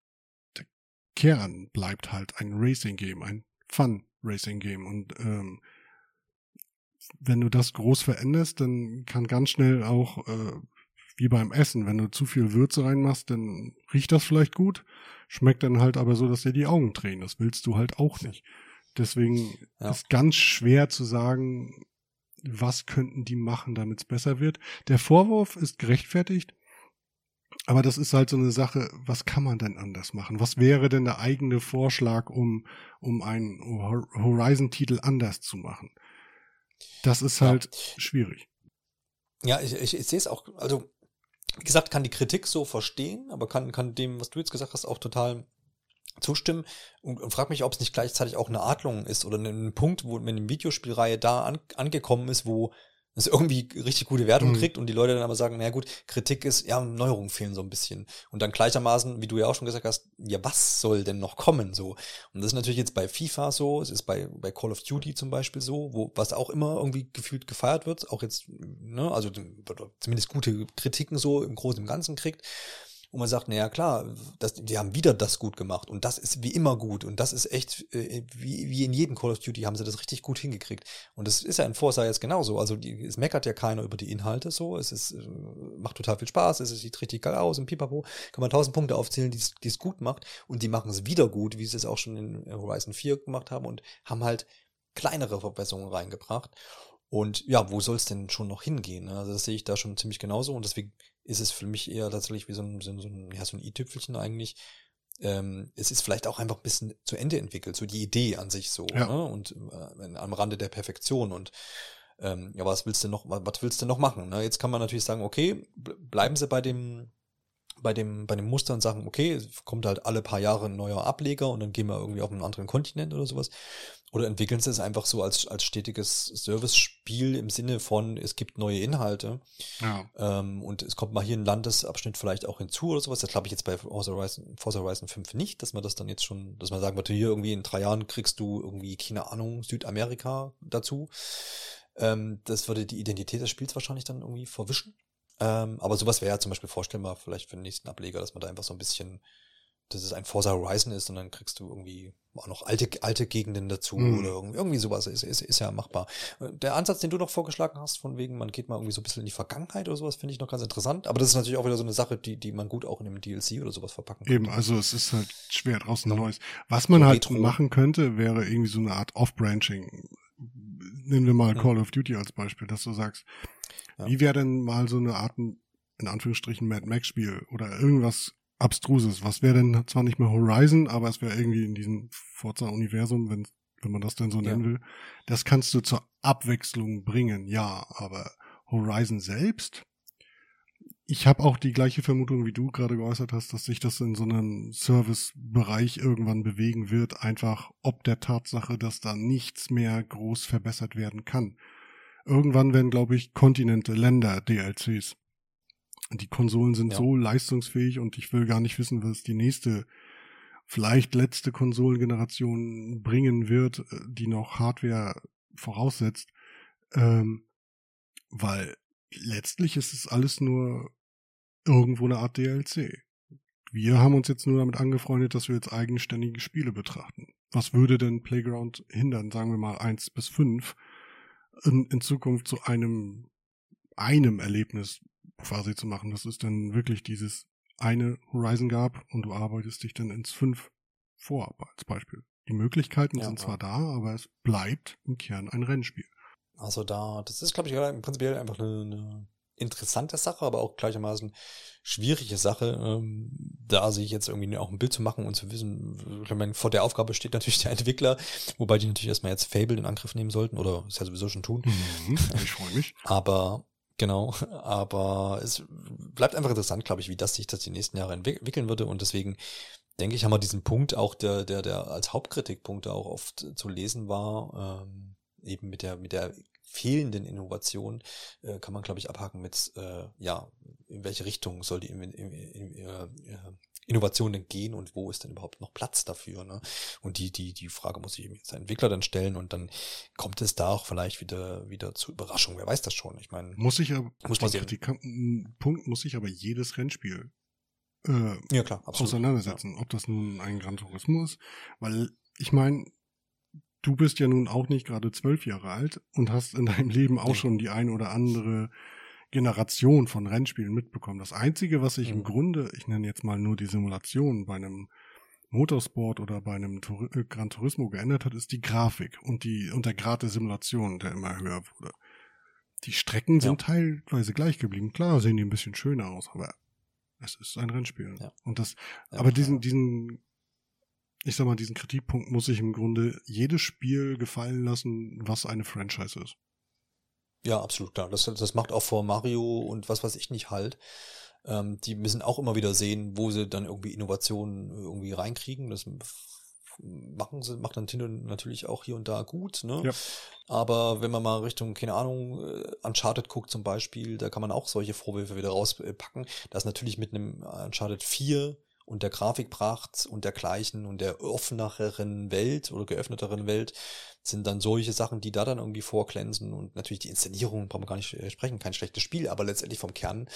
der Kern bleibt halt ein Racing-Game, ein Fun-Racing-Game. Und ähm, wenn du das groß veränderst, dann kann ganz schnell auch, äh, wie beim Essen, wenn du zu viel Würze reinmachst, dann riecht das vielleicht gut, schmeckt dann halt aber so, dass dir die Augen drehen. Das willst du halt auch nicht. Deswegen ja. ist ganz schwer zu sagen, was könnten die machen, damit es besser wird. Der Vorwurf ist gerechtfertigt, aber das ist halt so eine Sache, was kann man denn anders machen? Was wäre denn der eigene Vorschlag, um, um einen Horizon-Titel anders zu machen? Das ist halt ja. schwierig. Ja, ich, ich, ich sehe es auch, also wie gesagt, kann die Kritik so verstehen, aber kann, kann dem, was du jetzt gesagt hast, auch total zustimmen und, und frag mich, ob es nicht gleichzeitig auch eine Adlung ist oder ein Punkt, wo wenn eine Videospielreihe da an, angekommen ist, wo es irgendwie richtig gute Wertung mhm. kriegt und die Leute dann aber sagen, na gut, Kritik ist, ja, Neuerungen fehlen so ein bisschen. Und dann gleichermaßen, wie du ja auch schon gesagt hast, ja, was soll denn noch kommen so? Und das ist natürlich jetzt bei FIFA so, es ist bei, bei Call of Duty zum Beispiel so, wo, was auch immer irgendwie gefühlt gefeiert wird, auch jetzt, ne, also zumindest gute Kritiken so im Großen und Ganzen kriegt wo man sagt, naja klar, das, die haben wieder das gut gemacht und das ist wie immer gut und das ist echt, äh, wie, wie in jedem Call of Duty haben sie das richtig gut hingekriegt. Und das ist ja in Forza jetzt genauso. Also die, es meckert ja keiner über die Inhalte so, es ist, äh, macht total viel Spaß, es sieht richtig geil aus im Pipapo, kann man tausend Punkte aufzählen, die es gut macht und die machen es wieder gut, wie sie es auch schon in Horizon 4 gemacht haben und haben halt kleinere Verbesserungen reingebracht. Und ja, wo soll es denn schon noch hingehen? Also das sehe ich da schon ziemlich genauso und deswegen ist es für mich eher tatsächlich wie so ein, so ein, ja, so ein i-Tüpfelchen eigentlich. Ähm, es ist vielleicht auch einfach ein bisschen zu Ende entwickelt, so die Idee an sich so, ja. ne? Und äh, am Rande der Perfektion und ähm, ja, was willst du noch, was, was willst du noch machen? Ne? Jetzt kann man natürlich sagen, okay, bleiben sie bei dem, bei dem, bei dem Muster und sagen, okay, es kommt halt alle paar Jahre ein neuer Ableger und dann gehen wir irgendwie auf einen anderen Kontinent oder sowas. Oder entwickeln sie es einfach so als, als stetiges Service-Spiel im Sinne von, es gibt neue Inhalte. Ja. Ähm, und es kommt mal hier ein Landesabschnitt vielleicht auch hinzu oder sowas. Das glaube ich jetzt bei Forza Horizon, Forza Horizon 5 nicht, dass man das dann jetzt schon, dass man sagen würde, hier irgendwie in drei Jahren kriegst du irgendwie, keine Ahnung, Südamerika dazu. Ähm, das würde die Identität des Spiels wahrscheinlich dann irgendwie verwischen. Ähm, aber sowas wäre ja zum Beispiel vorstellbar, vielleicht für den nächsten Ableger, dass man da einfach so ein bisschen dass es ein Forza Horizon ist und dann kriegst du irgendwie auch noch alte, alte Gegenden dazu mhm. oder irgendwie, irgendwie sowas ist, ist, ist ja machbar. Der Ansatz, den du noch vorgeschlagen hast, von wegen, man geht mal irgendwie so ein bisschen in die Vergangenheit oder sowas, finde ich noch ganz interessant. Aber das ist natürlich auch wieder so eine Sache, die, die man gut auch in einem DLC oder sowas verpacken kann. Eben, also es ist halt schwer draußen ja. Neues. Was man so halt Retro. machen könnte, wäre irgendwie so eine Art Off-Branching. Nehmen wir mal mhm. Call of Duty als Beispiel, dass du sagst, ja. wie wäre denn mal so eine Art, in Anführungsstrichen, Mad Max Spiel oder irgendwas Abstruses. Was wäre denn zwar nicht mehr Horizon, aber es wäre irgendwie in diesem Forza-Universum, wenn, wenn man das denn so nennen ja. will. Das kannst du zur Abwechslung bringen, ja, aber Horizon selbst? Ich habe auch die gleiche Vermutung, wie du gerade geäußert hast, dass sich das in so einem Service-Bereich irgendwann bewegen wird, einfach ob der Tatsache, dass da nichts mehr groß verbessert werden kann. Irgendwann werden, glaube ich, Kontinente, Länder DLCs. Die Konsolen sind ja. so leistungsfähig und ich will gar nicht wissen, was die nächste, vielleicht letzte Konsolengeneration bringen wird, äh, die noch Hardware voraussetzt. Ähm, weil letztlich ist es alles nur irgendwo eine Art DLC. Wir haben uns jetzt nur damit angefreundet, dass wir jetzt eigenständige Spiele betrachten. Was würde denn Playground hindern, sagen wir mal eins bis fünf, in, in Zukunft zu einem einem Erlebnis quasi zu machen, dass es dann wirklich dieses eine Horizon gab und du arbeitest dich dann ins fünf vor, als Beispiel. Die Möglichkeiten ja, sind zwar da, aber es bleibt im Kern ein Rennspiel. Also da, das ist, glaube ich, prinzipiell einfach eine, eine interessante Sache, aber auch gleichermaßen schwierige Sache, ähm, da sich jetzt irgendwie auch ein Bild zu machen und zu wissen, ich meine, vor der Aufgabe steht natürlich der Entwickler, wobei die natürlich erstmal jetzt Fable in Angriff nehmen sollten oder es ja sowieso schon tun. Mhm, ich freue mich. aber Genau, aber es bleibt einfach interessant, glaube ich, wie das sich das die nächsten Jahre entwickeln würde. Und deswegen denke ich, haben wir diesen Punkt auch, der, der, der als Hauptkritikpunkt auch oft zu lesen war, ähm, eben mit der, mit der fehlenden Innovation, äh, kann man, glaube ich, abhaken mit, äh, ja, in welche Richtung soll die in, in, in, äh, Innovationen gehen und wo ist denn überhaupt noch Platz dafür? Ne? Und die, die, die Frage muss ich eben als Entwickler dann stellen und dann kommt es da auch vielleicht wieder, wieder zu Überraschungen. Wer weiß das schon? Ich meine, muss ich aber, muss man sehen. Punkt muss ich aber jedes Rennspiel äh, ja, klar, absolut. auseinandersetzen. Ja. Ob das nun ein Gran Turismo ist, weil ich meine, du bist ja nun auch nicht gerade zwölf Jahre alt und hast in deinem Leben auch schon die ein oder andere Generation von Rennspielen mitbekommen. Das Einzige, was sich mhm. im Grunde, ich nenne jetzt mal nur die Simulation bei einem Motorsport oder bei einem Tur äh, Gran Turismo geändert hat, ist die Grafik und die und der Grad der Simulation, der immer höher wurde. Die Strecken sind ja. teilweise gleich geblieben. Klar sehen die ein bisschen schöner aus, aber es ist ein Rennspiel. Ja. Und das, ja, aber diesen, diesen ich sag mal, diesen Kritikpunkt muss sich im Grunde jedes Spiel gefallen lassen, was eine Franchise ist. Ja, absolut klar. Das, das macht auch vor Mario und was weiß ich nicht halt. Ähm, die müssen auch immer wieder sehen, wo sie dann irgendwie Innovationen irgendwie reinkriegen. Das machen sie, macht Nintendo natürlich auch hier und da gut, ne? Ja. Aber wenn man mal Richtung, keine Ahnung, äh, Uncharted guckt zum Beispiel, da kann man auch solche Vorwürfe wieder rauspacken. Das natürlich mit einem Uncharted 4 und der Grafikpracht und dergleichen und der offeneren Welt oder geöffneteren Welt sind dann solche Sachen, die da dann irgendwie vorglänzen und natürlich die Inszenierung, brauchen wir gar nicht äh, sprechen, kein schlechtes Spiel, aber letztendlich vom Kern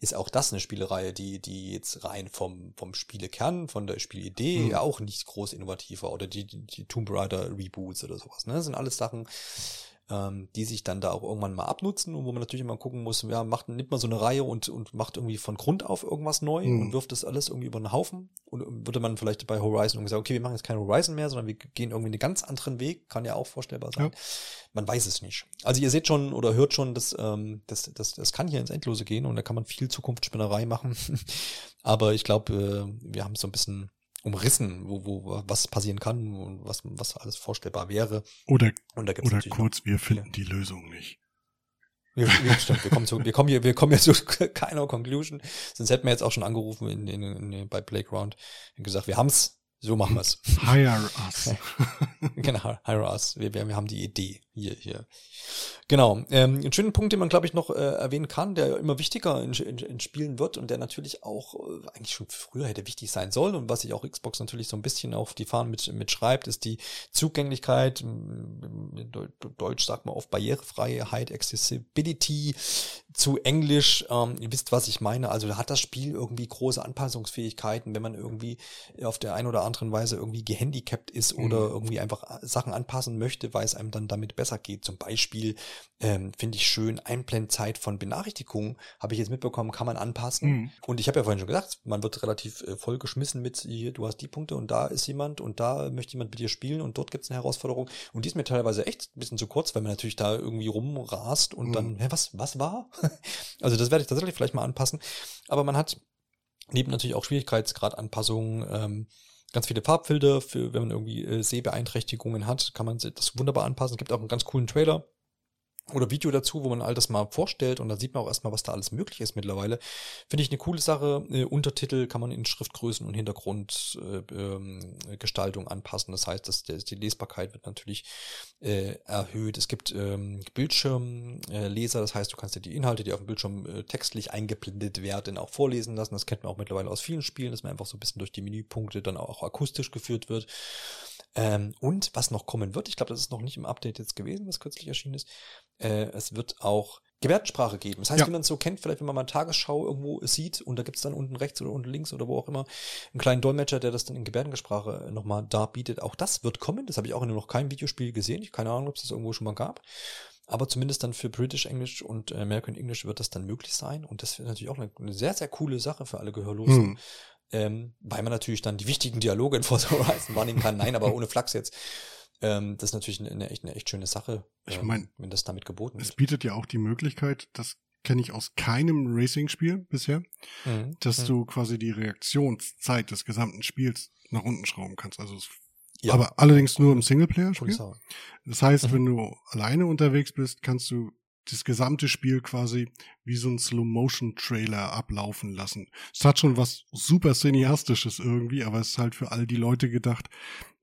ist auch das eine Spielereihe, die, die jetzt rein vom, vom Spielekern, von der Spielidee mhm. ja auch nicht groß innovativer oder die, die, die Tomb Raider Reboots oder sowas, ne, das sind alles Sachen, ähm, die sich dann da auch irgendwann mal abnutzen und wo man natürlich immer gucken muss, ja, macht, nimmt man so eine Reihe und, und macht irgendwie von Grund auf irgendwas neu mhm. und wirft das alles irgendwie über den Haufen und würde man vielleicht bei Horizon irgendwie sagen, okay, wir machen jetzt kein Horizon mehr, sondern wir gehen irgendwie einen ganz anderen Weg, kann ja auch vorstellbar sein. Ja. Man weiß es nicht. Also ihr seht schon oder hört schon, dass ähm, das, das, das kann hier ins Endlose gehen und da kann man viel Zukunftsspinnerei machen. Aber ich glaube, äh, wir haben so ein bisschen umrissen, wo, wo, was passieren kann und was, was alles vorstellbar wäre. Oder, oder kurz, wir finden die Lösung nicht. Wir, wir, stimmt, wir kommen zu, wir kommen hier, wir kommen hier zu keiner Conclusion. Sonst hätten wir jetzt auch schon angerufen in, in, in, bei Playground und gesagt, wir haben's, so machen wir's. Hire us. genau, hire us. Wir, wir, wir haben die Idee hier, hier. Genau. Ähm, einen schönen Punkt, den man, glaube ich, noch äh, erwähnen kann, der immer wichtiger in, in, in Spielen wird und der natürlich auch äh, eigentlich schon früher hätte wichtig sein sollen und was sich auch Xbox natürlich so ein bisschen auf die Fahnen mit, mitschreibt, ist die Zugänglichkeit, in Deutsch sagt man oft Barrierefreiheit, Accessibility, zu Englisch, ähm, ihr wisst, was ich meine, also da hat das Spiel irgendwie große Anpassungsfähigkeiten, wenn man irgendwie auf der einen oder anderen Weise irgendwie gehandicapt ist mhm. oder irgendwie einfach Sachen anpassen möchte, weil es einem dann damit besser geht. Zum Beispiel ähm, finde ich schön, Einblendzeit von Benachrichtigungen, habe ich jetzt mitbekommen, kann man anpassen. Mhm. Und ich habe ja vorhin schon gesagt, man wird relativ äh, vollgeschmissen mit, hier, du hast die Punkte und da ist jemand und da möchte jemand mit dir spielen und dort gibt es eine Herausforderung. Und die ist mir teilweise echt ein bisschen zu kurz, weil man natürlich da irgendwie rumrast und mhm. dann, hä, was, was war? also das werde ich tatsächlich vielleicht mal anpassen. Aber man hat neben natürlich auch Schwierigkeitsgradanpassungen, ähm, ganz viele Farbfilter für, wenn man irgendwie äh, Sehbeeinträchtigungen hat, kann man das wunderbar anpassen. Es gibt auch einen ganz coolen Trailer oder Video dazu, wo man all das mal vorstellt und da sieht man auch erstmal, was da alles möglich ist mittlerweile. Finde ich eine coole Sache. Äh, Untertitel kann man in Schriftgrößen und Hintergrundgestaltung äh, anpassen. Das heißt, dass der, die Lesbarkeit wird natürlich äh, erhöht. Es gibt ähm, Bildschirmleser, das heißt, du kannst dir die Inhalte, die auf dem Bildschirm äh, textlich eingeblendet werden, auch vorlesen lassen. Das kennt man auch mittlerweile aus vielen Spielen, dass man einfach so ein bisschen durch die Menüpunkte dann auch akustisch geführt wird. Ähm, und was noch kommen wird, ich glaube, das ist noch nicht im Update jetzt gewesen, was kürzlich erschienen ist, äh, es wird auch Gebärdensprache geben. Das heißt, ja. wie man es so kennt, vielleicht wenn man mal Tagesschau irgendwo sieht und da gibt es dann unten rechts oder unten links oder wo auch immer einen kleinen Dolmetscher, der das dann in Gebärdensprache nochmal darbietet. Auch das wird kommen. Das habe ich auch in noch keinem Videospiel gesehen. Ich keine Ahnung, ob es das irgendwo schon mal gab. Aber zumindest dann für British English und American English wird das dann möglich sein. Und das wäre natürlich auch eine, eine, sehr, sehr coole Sache für alle Gehörlosen. Mhm. Ähm, weil man natürlich dann die wichtigen Dialoge in Forza Horizon wahrnehmen kann. Nein, aber ohne Flachs jetzt. Ähm, das ist natürlich eine, eine, echt, eine echt schöne Sache, ich mein, ähm, wenn das damit geboten es ist. Es bietet ja auch die Möglichkeit, das kenne ich aus keinem Racing-Spiel bisher, mhm. dass mhm. du quasi die Reaktionszeit des gesamten Spiels nach unten schrauben kannst. Also ja. aber allerdings nur im Singleplayer-Spiel. Das heißt, mhm. wenn du alleine unterwegs bist, kannst du das gesamte Spiel quasi wie so ein Slow-Motion-Trailer ablaufen lassen. Es hat schon was super cineastisches irgendwie, aber es ist halt für all die Leute gedacht,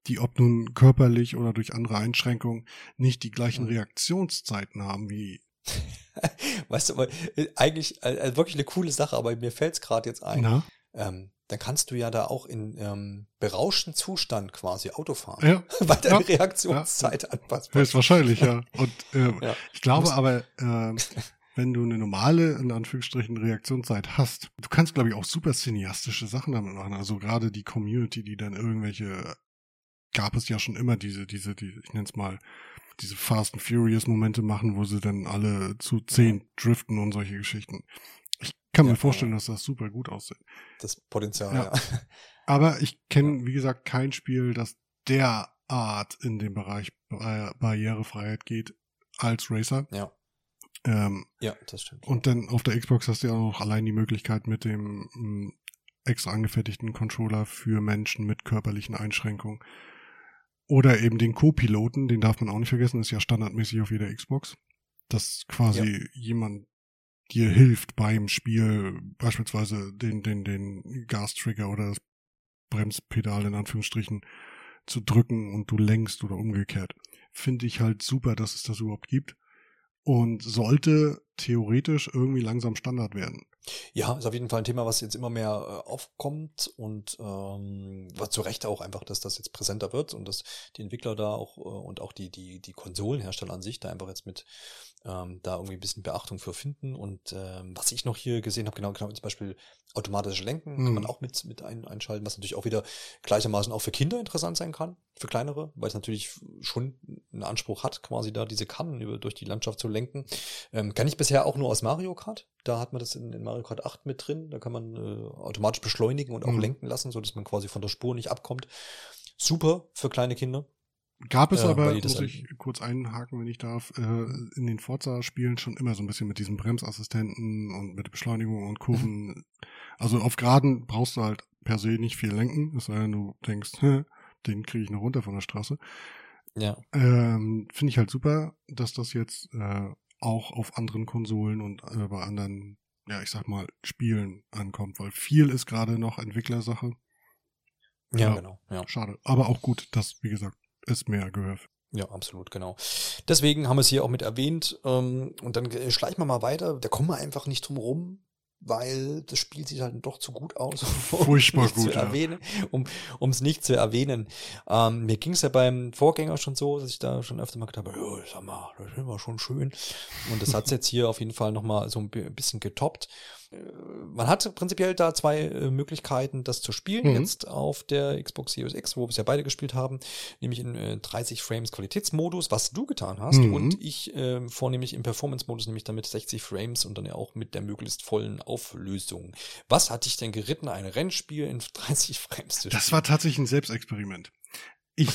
die ob nun körperlich oder durch andere Einschränkungen nicht die gleichen. Reaktionszeiten haben wie weißt du, äh, eigentlich äh, wirklich eine coole Sache, aber mir fällt es gerade jetzt ein. Na? Ähm, dann kannst du ja da auch in ähm, berauschten Zustand quasi Auto fahren, ja. weil deine ja. Reaktionszeit ja. anpassbar ist. Wahrscheinlich, ja. Und äh, ja. ich glaube aber, äh, wenn du eine normale, in Anführungsstrichen, Reaktionszeit hast, du kannst, glaube ich, auch super cineastische Sachen damit machen. Also gerade die Community, die dann irgendwelche, gab es ja schon immer diese, diese, die, ich nenne es mal, diese Fast and Furious Momente machen, wo sie dann alle zu zehn driften und solche Geschichten. Ich kann ja, mir vorstellen, dass das super gut aussieht. Das Potenzial, ja. ja. Aber ich kenne, wie gesagt, kein Spiel, das derart in den Bereich Barrierefreiheit geht als Racer. Ja. Ähm, ja, das stimmt. Und dann auf der Xbox hast du ja auch noch allein die Möglichkeit mit dem m, hm, extra angefertigten Controller für Menschen mit körperlichen Einschränkungen. Oder eben den Co-Piloten, den darf man auch nicht vergessen, ist ja standardmäßig auf jeder Xbox. Dass quasi ja. jemand dir hilft beim Spiel, beispielsweise den, den, den Gastrigger oder das Bremspedal in Anführungsstrichen zu drücken und du lenkst oder umgekehrt. Finde ich halt super, dass es das überhaupt gibt und sollte theoretisch irgendwie langsam Standard werden. Ja, ist auf jeden Fall ein Thema, was jetzt immer mehr äh, aufkommt und ähm, was zu Recht auch einfach, dass das jetzt präsenter wird und dass die Entwickler da auch äh, und auch die, die, die Konsolenhersteller an sich da einfach jetzt mit ähm, da irgendwie ein bisschen Beachtung für finden. Und ähm, was ich noch hier gesehen habe, genau, genau zum Beispiel automatische Lenken mhm. kann man auch mit, mit ein, einschalten, was natürlich auch wieder gleichermaßen auch für Kinder interessant sein kann, für kleinere, weil es natürlich schon einen Anspruch hat, quasi da diese Kannen über, durch die Landschaft zu lenken. Ähm, kann ich bisher auch nur aus Mario Kart. Da hat man das in, in Mario Kart 8 mit drin. Da kann man äh, automatisch beschleunigen und auch mhm. lenken lassen, so dass man quasi von der Spur nicht abkommt. Super für kleine Kinder. Gab es äh, aber, muss ich kurz einhaken, wenn ich darf, äh, in den Forza-Spielen schon immer so ein bisschen mit diesem Bremsassistenten und mit Beschleunigung und Kurven. Mhm. Also auf Geraden brauchst du halt per se nicht viel lenken, es sei denn, du denkst, den kriege ich noch runter von der Straße. Ja. Ähm, Finde ich halt super, dass das jetzt äh, auch auf anderen Konsolen und äh, bei anderen, ja, ich sag mal, Spielen ankommt, weil viel ist gerade noch Entwicklersache. Ja, ja, genau. Ja. Schade. Aber auch gut, dass, wie gesagt, es mehr gehört. Ja, absolut, genau. Deswegen haben wir es hier auch mit erwähnt. Ähm, und dann schleichen wir mal weiter. Da kommen wir einfach nicht drum rum, weil das Spiel sieht halt doch zu gut aus, um Furchtbar gut, zu ja. erwähnen, um es nicht zu erwähnen. Ähm, mir ging es ja beim Vorgänger schon so, dass ich da schon öfter mal gedacht habe, ja, sag mal, das war schon schön. Und das hat jetzt hier auf jeden Fall nochmal so ein bisschen getoppt man hat prinzipiell da zwei äh, Möglichkeiten, das zu spielen. Mhm. Jetzt auf der Xbox Series X, wo wir es ja beide gespielt haben, nämlich in äh, 30 Frames Qualitätsmodus, was du getan hast, mhm. und ich äh, vornehmlich im Performance-Modus, nämlich damit 60 Frames und dann ja auch mit der möglichst vollen Auflösung. Was hat dich denn geritten, ein Rennspiel in 30 Frames zu spielen? Das war tatsächlich ein Selbstexperiment. Ich,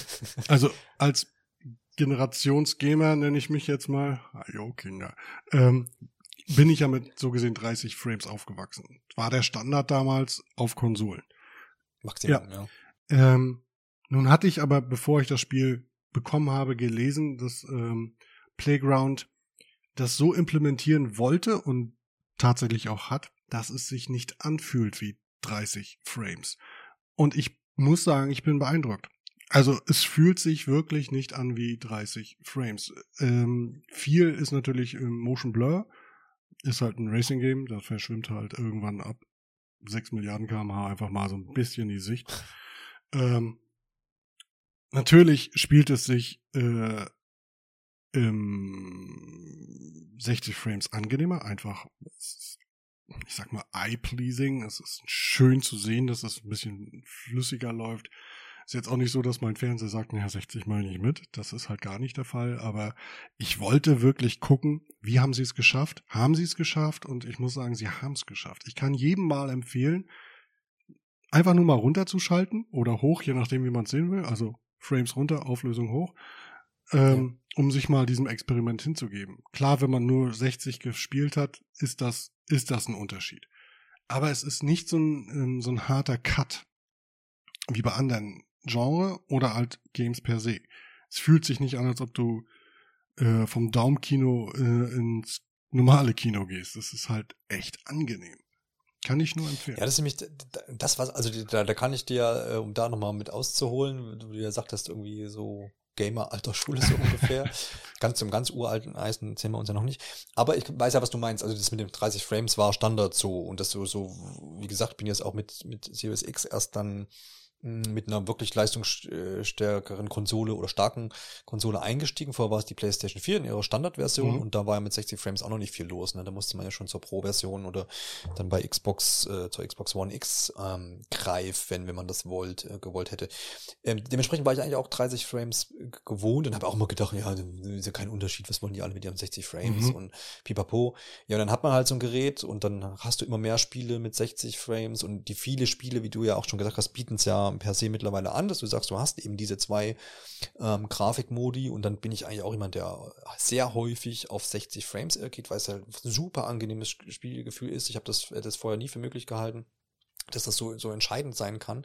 also als Generationsgamer nenne ich mich jetzt mal, ah, jo, Kinder, ähm, bin ich ja mit so gesehen 30 Frames aufgewachsen. War der Standard damals auf Konsolen. Maximum, ja. ja. Ähm, nun hatte ich aber, bevor ich das Spiel bekommen habe, gelesen, dass ähm, Playground das so implementieren wollte und tatsächlich auch hat, dass es sich nicht anfühlt wie 30 Frames. Und ich muss sagen, ich bin beeindruckt. Also es fühlt sich wirklich nicht an wie 30 Frames. Ähm, viel ist natürlich im Motion Blur, ist halt ein Racing-Game, das verschwimmt halt irgendwann ab 6 Milliarden kmh einfach mal so ein bisschen die Sicht. Ähm, natürlich spielt es sich äh, im 60 Frames angenehmer, einfach, ich sag mal, eye-pleasing. Es ist schön zu sehen, dass es ein bisschen flüssiger läuft. Ist jetzt auch nicht so, dass mein Fernseher sagt, naja, 60 mal nicht mit. Das ist halt gar nicht der Fall. Aber ich wollte wirklich gucken, wie haben sie es geschafft? Haben sie es geschafft? Und ich muss sagen, sie haben es geschafft. Ich kann jedem mal empfehlen, einfach nur mal runterzuschalten oder hoch, je nachdem, wie man es sehen will. Also Frames runter, Auflösung hoch. Ähm, ja. um sich mal diesem Experiment hinzugeben. Klar, wenn man nur 60 gespielt hat, ist das, ist das ein Unterschied. Aber es ist nicht so ein, ähm, so ein harter Cut wie bei anderen Genre oder halt Games per se. Es fühlt sich nicht an, als ob du äh, vom Daumenkino äh, ins normale Kino gehst. Das ist halt echt angenehm. Kann ich nur empfehlen. Ja, das ist nämlich das, was, also da, da kann ich dir, äh, um da nochmal mit auszuholen, du ja sagtest, irgendwie so Gamer alter Schule so ungefähr. ganz zum ganz uralten Eisen sehen wir uns ja noch nicht. Aber ich weiß ja, was du meinst. Also das mit den 30 Frames war Standard so und das so, so, wie gesagt, bin jetzt auch mit, mit Series X erst dann mit einer wirklich leistungsstärkeren Konsole oder starken Konsole eingestiegen. Vorher war es die PlayStation 4 in ihrer Standardversion mhm. und da war ja mit 60 Frames auch noch nicht viel los. Ne? Da musste man ja schon zur Pro-Version oder dann bei Xbox, äh, zur Xbox One X ähm, greifen, wenn, wenn man das wollt, äh, gewollt hätte. Ähm, dementsprechend war ich eigentlich auch 30 Frames gewohnt und habe auch immer gedacht, ja, ist ja kein Unterschied, was wollen die alle mit ihren 60 Frames mhm. und pipapo. Ja, und dann hat man halt so ein Gerät und dann hast du immer mehr Spiele mit 60 Frames und die viele Spiele, wie du ja auch schon gesagt hast, bieten es ja per se mittlerweile an, dass du sagst, du hast eben diese zwei ähm, Grafikmodi und dann bin ich eigentlich auch jemand, der sehr häufig auf 60 Frames geht, weil es halt ein super angenehmes Spielgefühl ist. Ich habe das, das vorher nie für möglich gehalten dass das so, so entscheidend sein kann.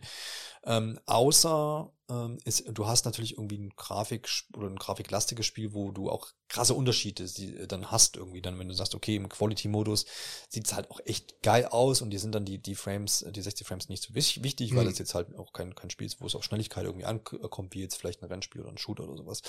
Ähm, außer ähm, ist, du hast natürlich irgendwie ein Grafik oder ein grafiklastiges Spiel, wo du auch krasse Unterschiede die, äh, dann hast irgendwie. Dann, wenn du sagst, okay, im Quality-Modus sieht es halt auch echt geil aus und die sind dann die, die Frames, die 60 Frames nicht so wichtig, mhm. weil es jetzt halt auch kein, kein Spiel ist, wo es auf Schnelligkeit irgendwie ankommt, wie jetzt vielleicht ein Rennspiel oder ein Shooter oder sowas.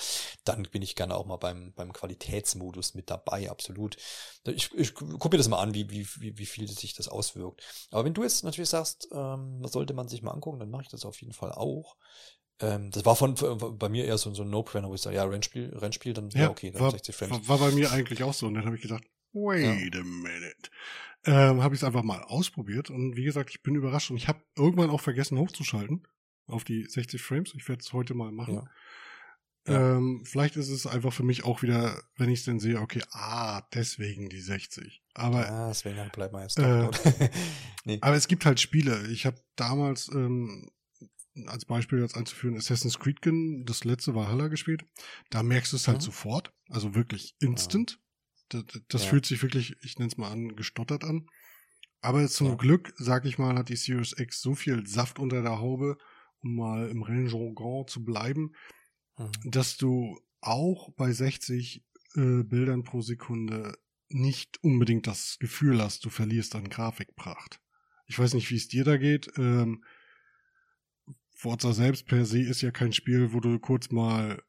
Dann bin ich gerne auch mal beim, beim Qualitätsmodus mit dabei, absolut. Ich, ich gucke mir das mal an, wie, wie, wie, wie viel sich das auswirkt. Aber wenn du jetzt natürlich sagst, ähm, das sollte man sich mal angucken, dann mache ich das auf jeden Fall auch. Ähm, das war von, von, bei mir eher so, so ein No-Brainer, wo ich sage, ja, Rennspiel, Rennspiel, dann ja, okay, dann war, 60 Frames. War bei mir eigentlich auch so. Und dann habe ich gedacht, wait ja. a minute. Ähm, habe ich es einfach mal ausprobiert und wie gesagt, ich bin überrascht und ich habe irgendwann auch vergessen hochzuschalten auf die 60 Frames. Ich werde es heute mal machen. Ja. Ja. Ähm, vielleicht ist es einfach für mich auch wieder, wenn ich es denn sehe, okay, ah, deswegen die 60. Aber ja, deswegen bleibt man jetzt äh, nee. Aber es gibt halt Spiele. Ich habe damals ähm, als Beispiel jetzt einzuführen, Assassin's Creed, das letzte Valhalla gespielt. Da merkst du es halt mhm. sofort, also wirklich instant. Ja. Das, das ja. fühlt sich wirklich, ich nenne es mal an, gestottert an. Aber zum ja. Glück, sag ich mal, hat die Series X so viel Saft unter der Haube, um mal im Rennjargon zu bleiben, mhm. dass du auch bei 60 äh, Bildern pro Sekunde nicht unbedingt das Gefühl hast, du verlierst an Grafikpracht. Ich weiß nicht, wie es dir da geht. Ähm, Forza selbst per se ist ja kein Spiel, wo du kurz mal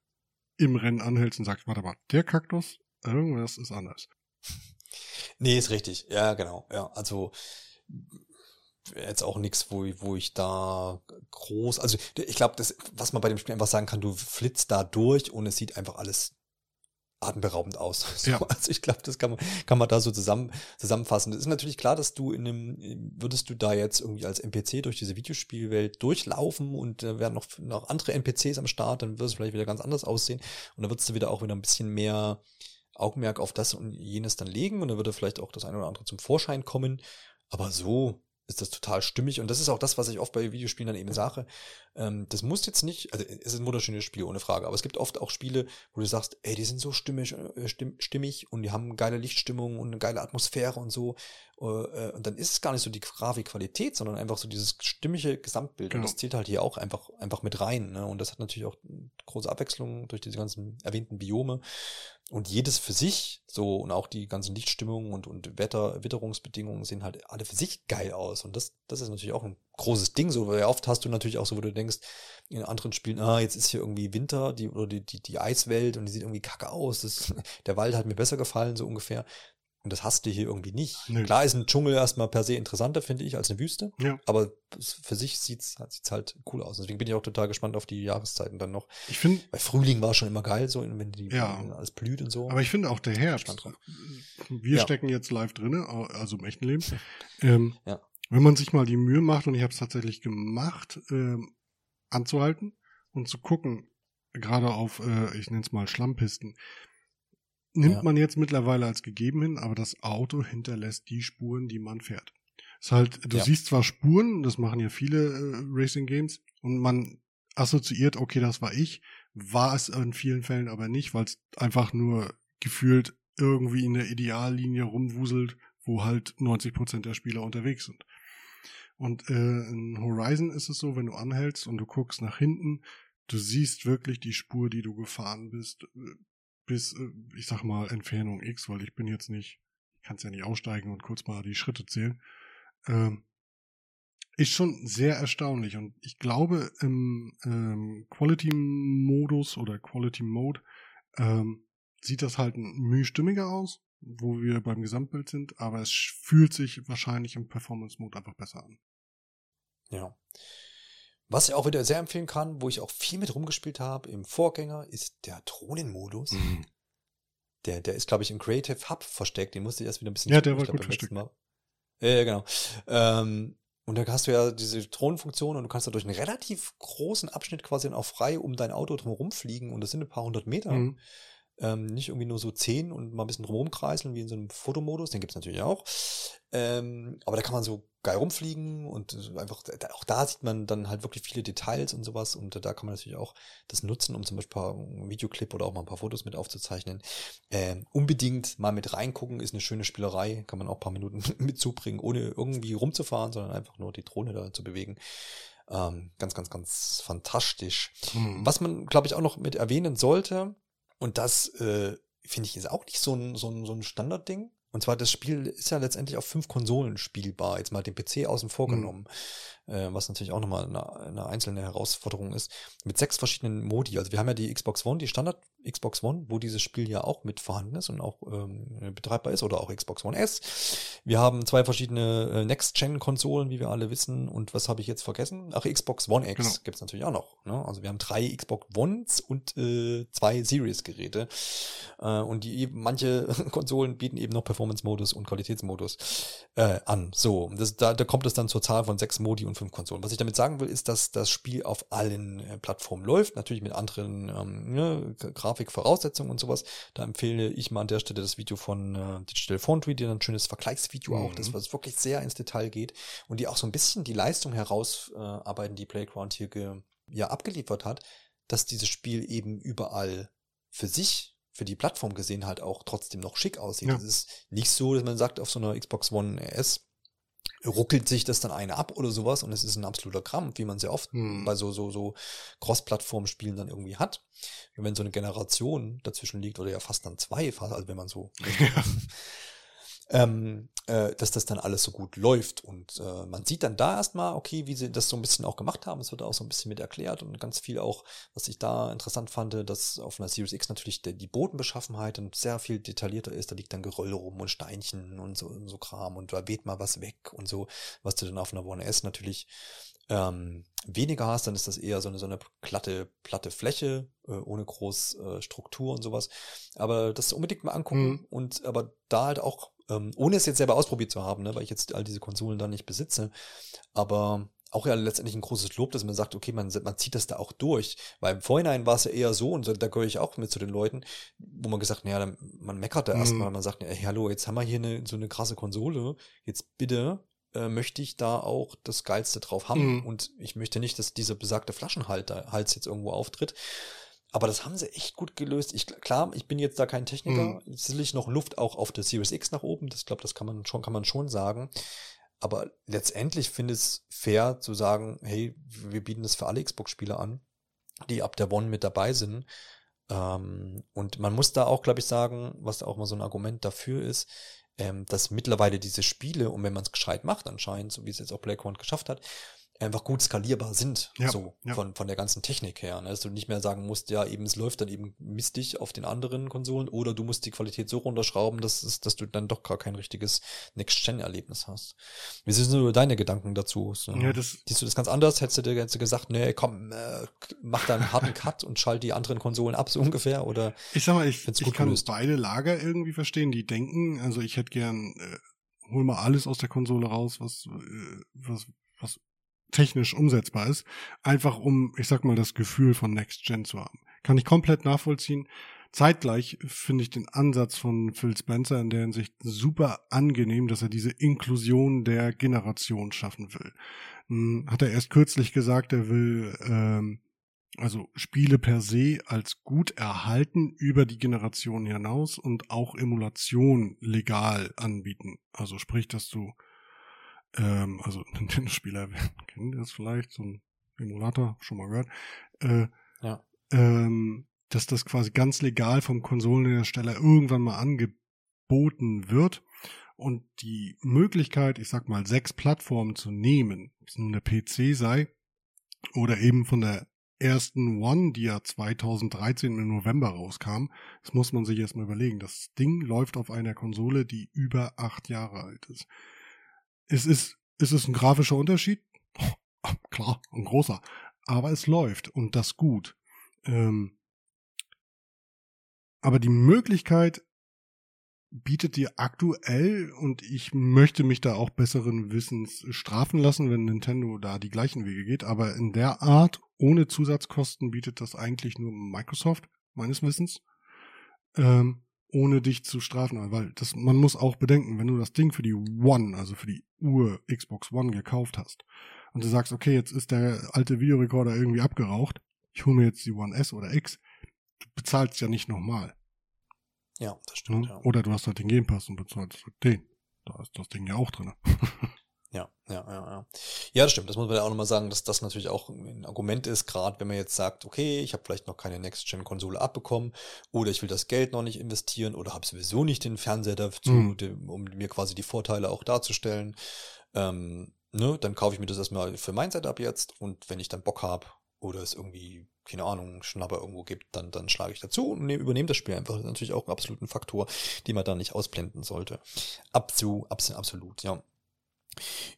im Rennen anhältst und sagst, warte mal, der Kaktus, irgendwas ist anders. Nee, ist richtig. Ja, genau. Ja, also jetzt auch nichts, wo, wo ich da groß, also ich glaube, das, was man bei dem Spiel einfach sagen kann, du flitzt da durch und es sieht einfach alles atemberaubend aus. So, ja. Also ich glaube, das kann man, kann man da so zusammen, zusammenfassen. Es ist natürlich klar, dass du in einem, würdest du da jetzt irgendwie als NPC durch diese Videospielwelt durchlaufen und da werden noch, noch andere NPCs am Start, dann wird es vielleicht wieder ganz anders aussehen und dann würdest du wieder auch wieder ein bisschen mehr Augenmerk auf das und jenes dann legen und dann würde vielleicht auch das eine oder andere zum Vorschein kommen. Aber so ist das total stimmig. Und das ist auch das, was ich oft bei Videospielen dann eben sage. Ähm, das muss jetzt nicht, also es ist ein wunderschönes Spiel, ohne Frage, aber es gibt oft auch Spiele, wo du sagst, ey, die sind so stimmig, äh, stimmig und die haben geile Lichtstimmung und eine geile Atmosphäre und so. Äh, äh, und dann ist es gar nicht so die Grafikqualität, sondern einfach so dieses stimmige Gesamtbild. Genau. Und das zählt halt hier auch einfach, einfach mit rein. Ne? Und das hat natürlich auch große Abwechslung durch diese ganzen erwähnten Biome. Und jedes für sich, so, und auch die ganzen Lichtstimmungen und, und Wetter, Witterungsbedingungen sehen halt alle für sich geil aus. Und das, das ist natürlich auch ein großes Ding, so, weil oft hast du natürlich auch so, wo du denkst, in anderen Spielen, ah, jetzt ist hier irgendwie Winter, die, oder die, die, die Eiswelt und die sieht irgendwie kacke aus. Das, der Wald hat mir besser gefallen, so ungefähr. Und das hast du hier irgendwie nicht. Nee. Klar ist ein Dschungel erstmal per se interessanter, finde ich, als eine Wüste. Ja. Aber für sich sieht's, sieht's halt cool aus. Deswegen bin ich auch total gespannt auf die Jahreszeiten dann noch. Ich finde. Weil Frühling war schon immer geil, so, wenn die, ja. alles blüht und so. Aber ich finde auch der Herbst. Wir ja. stecken jetzt live drinne, also im echten Leben. ähm, ja. Wenn man sich mal die Mühe macht, und ich habe es tatsächlich gemacht, ähm, anzuhalten und zu gucken, gerade auf, äh, ich nenne es mal Schlammpisten, nimmt ja. man jetzt mittlerweile als gegeben hin, aber das Auto hinterlässt die Spuren, die man fährt. Ist halt, du ja. siehst zwar Spuren, das machen ja viele äh, Racing Games, und man assoziiert, okay, das war ich, war es in vielen Fällen aber nicht, weil es einfach nur gefühlt irgendwie in der Ideallinie rumwuselt, wo halt 90 Prozent der Spieler unterwegs sind. Und äh, in Horizon ist es so, wenn du anhältst und du guckst nach hinten, du siehst wirklich die Spur, die du gefahren bist, äh, bis, äh, ich sag mal, Entfernung X, weil ich bin jetzt nicht, ich kann es ja nicht aussteigen und kurz mal die Schritte zählen. Ähm, ist schon sehr erstaunlich. Und ich glaube, im ähm, Quality-Modus oder Quality-Mode ähm, sieht das halt mühstimmiger aus, wo wir beim Gesamtbild sind, aber es fühlt sich wahrscheinlich im Performance-Mode einfach besser an. Ja. Was ich auch wieder sehr empfehlen kann, wo ich auch viel mit rumgespielt habe im Vorgänger, ist der Drohnenmodus. Mhm. Der, der ist, glaube ich, im Creative Hub versteckt. Den musste ich erst wieder ein bisschen. Ja, der war gut versteckt. Mal. Ja, genau. Ähm, und da hast du ja diese Drohnenfunktion und du kannst da durch einen relativ großen Abschnitt quasi dann auch frei um dein Auto drumherum fliegen und das sind ein paar hundert Meter. Mhm. Ähm, nicht irgendwie nur so zehn und mal ein bisschen drumherum kreiseln, wie in so einem Fotomodus, den gibt's natürlich auch. Ähm, aber da kann man so geil rumfliegen und einfach, auch da sieht man dann halt wirklich viele Details und sowas und da kann man natürlich auch das nutzen, um zum Beispiel ein Videoclip oder auch mal ein paar Fotos mit aufzuzeichnen. Ähm, unbedingt mal mit reingucken, ist eine schöne Spielerei, kann man auch ein paar Minuten mit zubringen, ohne irgendwie rumzufahren, sondern einfach nur die Drohne da zu bewegen. Ähm, ganz, ganz, ganz fantastisch. Mhm. Was man, glaube ich, auch noch mit erwähnen sollte, und das äh, finde ich ist auch nicht so ein, so ein, so ein Standardding. Und zwar das Spiel ist ja letztendlich auf fünf Konsolen spielbar, jetzt mal den PC außen vor mhm. genommen. Mhm äh, was natürlich auch nochmal eine, eine einzelne Herausforderung ist, mit sechs verschiedenen Modi. Also wir haben ja die Xbox One, die Standard Xbox One, wo dieses Spiel ja auch mit vorhanden ist und auch ähm, betreibbar ist, oder auch Xbox One S. Wir haben zwei verschiedene äh, Next-Gen-Konsolen, wie wir alle wissen. Und was habe ich jetzt vergessen? Ach, Xbox One X genau. gibt's natürlich auch noch. Ne? Also wir haben drei Xbox Ones und äh, zwei Series-Geräte. Äh, und die manche Konsolen bieten eben noch Performance-Modus und Qualitätsmodus äh, an. So, das, da, da kommt es dann zur Zahl von sechs Modi und fünf Konsolen. Was ich damit sagen will, ist, dass das Spiel auf allen äh, Plattformen läuft, natürlich mit anderen ähm, ne, Grafikvoraussetzungen und sowas. Da empfehle ich mal an der Stelle das Video von äh, Digital Foundry, die ein schönes Vergleichsvideo mhm. auch, das was wirklich sehr ins Detail geht und die auch so ein bisschen die Leistung herausarbeiten, äh, die Playground hier ge, ja abgeliefert hat, dass dieses Spiel eben überall für sich für die Plattform gesehen halt auch trotzdem noch schick aussieht. Es ja. ist nicht so, dass man sagt, auf so einer Xbox One S ruckelt sich das dann eine ab oder sowas und es ist ein absoluter Krampf, wie man sehr oft hm. bei so, so, so Cross-Plattform-Spielen dann irgendwie hat. Und wenn so eine Generation dazwischen liegt oder ja fast dann zwei, also wenn man so ähm, äh, dass das dann alles so gut läuft. Und äh, man sieht dann da erstmal, okay, wie sie das so ein bisschen auch gemacht haben. Es wird auch so ein bisschen mit erklärt und ganz viel auch, was ich da interessant fand, dass auf einer Series X natürlich der, die Bodenbeschaffenheit und sehr viel detaillierter ist. Da liegt dann Geröll rum und Steinchen und so, und so Kram und da weht mal was weg und so, was du dann auf einer One S natürlich ähm, weniger hast, dann ist das eher so eine, so eine platte, platte Fläche, äh, ohne groß äh, Struktur und sowas. Aber das unbedingt mal angucken mhm. und aber da halt auch ähm, ohne es jetzt selber ausprobiert zu haben, ne, weil ich jetzt all diese Konsolen da nicht besitze. Aber auch ja letztendlich ein großes Lob, dass man sagt, okay, man, man zieht das da auch durch. Weil im Vorhinein war es ja eher so, und da gehöre ich auch mit zu den Leuten, wo man gesagt, naja, man meckert da mhm. erstmal, man sagt, ey, hallo, jetzt haben wir hier eine, so eine krasse Konsole, jetzt bitte äh, möchte ich da auch das Geilste drauf haben. Mhm. Und ich möchte nicht, dass dieser besagte Flaschenhals jetzt irgendwo auftritt. Aber das haben sie echt gut gelöst. Ich, klar, ich bin jetzt da kein Techniker. Mhm. Sicherlich noch Luft auch auf der Series X nach oben. Das glaube, das kann man schon, kann man schon sagen. Aber letztendlich finde ich es fair zu sagen, hey, wir bieten das für alle Xbox-Spieler an, die ab der One mit dabei sind. Ähm, und man muss da auch, glaube ich, sagen, was auch mal so ein Argument dafür ist, ähm, dass mittlerweile diese Spiele, und wenn man es gescheit macht anscheinend, so wie es jetzt auch Blackhound geschafft hat, einfach gut skalierbar sind, ja, so ja. von von der ganzen Technik her, ne? dass du nicht mehr sagen musst, ja eben es läuft dann eben mistig auf den anderen Konsolen oder du musst die Qualität so runterschrauben, dass es, dass du dann doch gar kein richtiges Next-Gen-Erlebnis hast. Wie sind nur deine Gedanken dazu? So, ja, das siehst du das ganz anders? Hättest du dir jetzt gesagt, nee, komm, äh, mach da einen harten Cut und schalt die anderen Konsolen ab so ungefähr oder? Ich sag mal, ich, ich kann gelöst. beide Lager irgendwie verstehen, die denken, also ich hätte gern äh, hol mal alles aus der Konsole raus, was äh, was was technisch umsetzbar ist, einfach um, ich sag mal, das Gefühl von Next Gen zu haben. Kann ich komplett nachvollziehen. Zeitgleich finde ich den Ansatz von Phil Spencer in der Hinsicht super angenehm, dass er diese Inklusion der Generation schaffen will. Hm, hat er erst kürzlich gesagt, er will ähm, also Spiele per se als gut erhalten über die Generation hinaus und auch Emulation legal anbieten. Also sprich, dass du ähm, also Nintendo-Spieler kennen das vielleicht, so ein Emulator, schon mal gehört, äh, ja. ähm, dass das quasi ganz legal vom Konsolenhersteller irgendwann mal angeboten wird Und die Möglichkeit, ich sag mal, sechs Plattformen zu nehmen, ob es nun der PC sei oder eben von der ersten One, die ja 2013 im November rauskam, das muss man sich erstmal überlegen. Das Ding läuft auf einer Konsole, die über acht Jahre alt ist. Es ist, es ist ein grafischer Unterschied. Klar, ein großer. Aber es läuft und das gut. Ähm, aber die Möglichkeit, bietet dir aktuell und ich möchte mich da auch besseren Wissens strafen lassen, wenn Nintendo da die gleichen Wege geht, aber in der Art ohne Zusatzkosten bietet das eigentlich nur Microsoft meines Wissens, ähm, ohne dich zu strafen, weil das man muss auch bedenken, wenn du das Ding für die One, also für die Ur Xbox One gekauft hast und du sagst, okay, jetzt ist der alte Videorekorder irgendwie abgeraucht, ich hole mir jetzt die One S oder X, du bezahlst ja nicht nochmal. Ja, das stimmt. Ja. Oder du hast halt den Game Pass und bezahlst den. Da ist das Ding ja auch drin. ja, ja, ja, ja. Ja, das stimmt. Das muss man ja auch nochmal sagen, dass das natürlich auch ein Argument ist, gerade wenn man jetzt sagt, okay, ich habe vielleicht noch keine Next-Gen-Konsole abbekommen oder ich will das Geld noch nicht investieren oder habe sowieso nicht den Fernseher dazu, mhm. um mir quasi die Vorteile auch darzustellen. Ähm, ne, dann kaufe ich mir das erstmal für mein Setup jetzt und wenn ich dann Bock habe oder es irgendwie keine Ahnung, Schnapper irgendwo gibt, dann, dann schlage ich dazu und nehm, übernehme das Spiel einfach. Das ist natürlich auch ein absoluter Faktor, den man da nicht ausblenden sollte. Absolut, absolut, ja.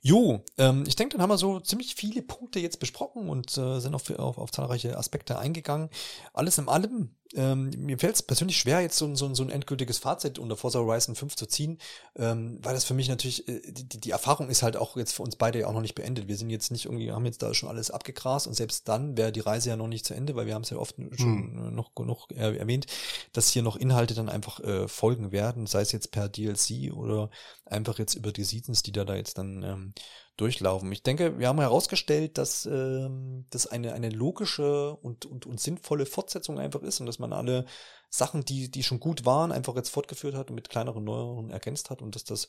Jo, ähm, ich denke, dann haben wir so ziemlich viele Punkte jetzt besprochen und äh, sind auf, auf, auf zahlreiche Aspekte eingegangen. Alles in allem ähm, mir fällt es persönlich schwer, jetzt so, so, so ein endgültiges Fazit unter Forza Horizon 5 zu ziehen, ähm, weil das für mich natürlich, äh, die, die Erfahrung ist halt auch jetzt für uns beide ja auch noch nicht beendet. Wir sind jetzt nicht irgendwie, haben jetzt da schon alles abgegrast und selbst dann wäre die Reise ja noch nicht zu Ende, weil wir haben es ja oft schon mhm. noch genug äh, erwähnt, dass hier noch Inhalte dann einfach äh, folgen werden, sei es jetzt per DLC oder einfach jetzt über die Seasons, die da, da jetzt dann ähm, durchlaufen. Ich denke, wir haben herausgestellt, dass ähm, das eine, eine logische und, und, und sinnvolle Fortsetzung einfach ist und dass man alle Sachen, die, die schon gut waren, einfach jetzt fortgeführt hat und mit kleineren Neuerungen ergänzt hat und dass das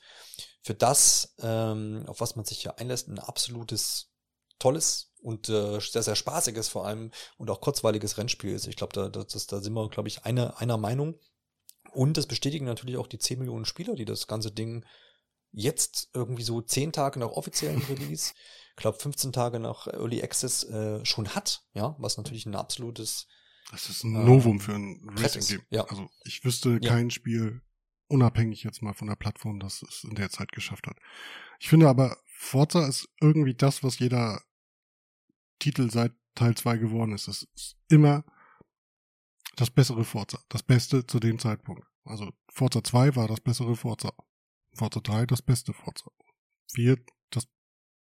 für das, ähm, auf was man sich hier einlässt, ein absolutes tolles und äh, sehr, sehr spaßiges vor allem und auch kurzweiliges Rennspiel ist. Ich glaube, da, das, da sind wir, glaube ich, eine, einer Meinung. Und das bestätigen natürlich auch die 10 Millionen Spieler, die das ganze Ding jetzt irgendwie so zehn Tage nach offiziellen Release, glaube 15 Tage nach Early Access äh, schon hat, ja, was natürlich ein absolutes Das ist ein äh, Novum für ein Racing Game. Ja. Also ich wüsste ja. kein Spiel unabhängig jetzt mal von der Plattform, das es in der Zeit geschafft hat. Ich finde aber Forza ist irgendwie das, was jeder Titel seit Teil 2 geworden ist. Es ist immer das bessere Forza, das Beste zu dem Zeitpunkt. Also Forza 2 war das bessere Forza. Forza 3 das beste Forza. 4 das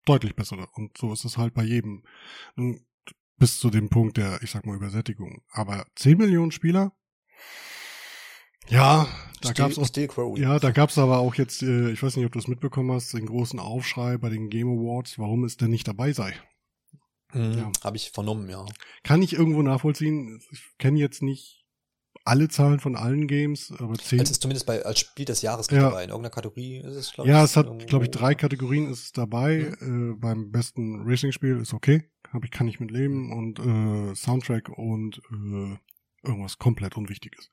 deutlich bessere. Und so ist es halt bei jedem. Bis zu dem Punkt der, ich sag mal, Übersättigung. Aber 10 Millionen Spieler? Ja, da still, gab's auch, ja, da gab's aber auch jetzt, äh, ich weiß nicht, ob du es mitbekommen hast, den großen Aufschrei bei den Game Awards, warum es denn nicht dabei sei. Mhm, ja. Habe ich vernommen, ja. Kann ich irgendwo nachvollziehen. Ich kenne jetzt nicht alle Zahlen von allen Games, aber zehn. Es ist zumindest bei, als Spiel des Jahres ja. dabei. In irgendeiner Kategorie ist es, glaube ich. Ja, es hat, glaube ich, drei Kategorien ist es dabei. Mhm. Äh, beim besten Racing-Spiel ist okay. Hab ich, kann ich mit leben. Und äh, Soundtrack und äh, irgendwas komplett Unwichtiges.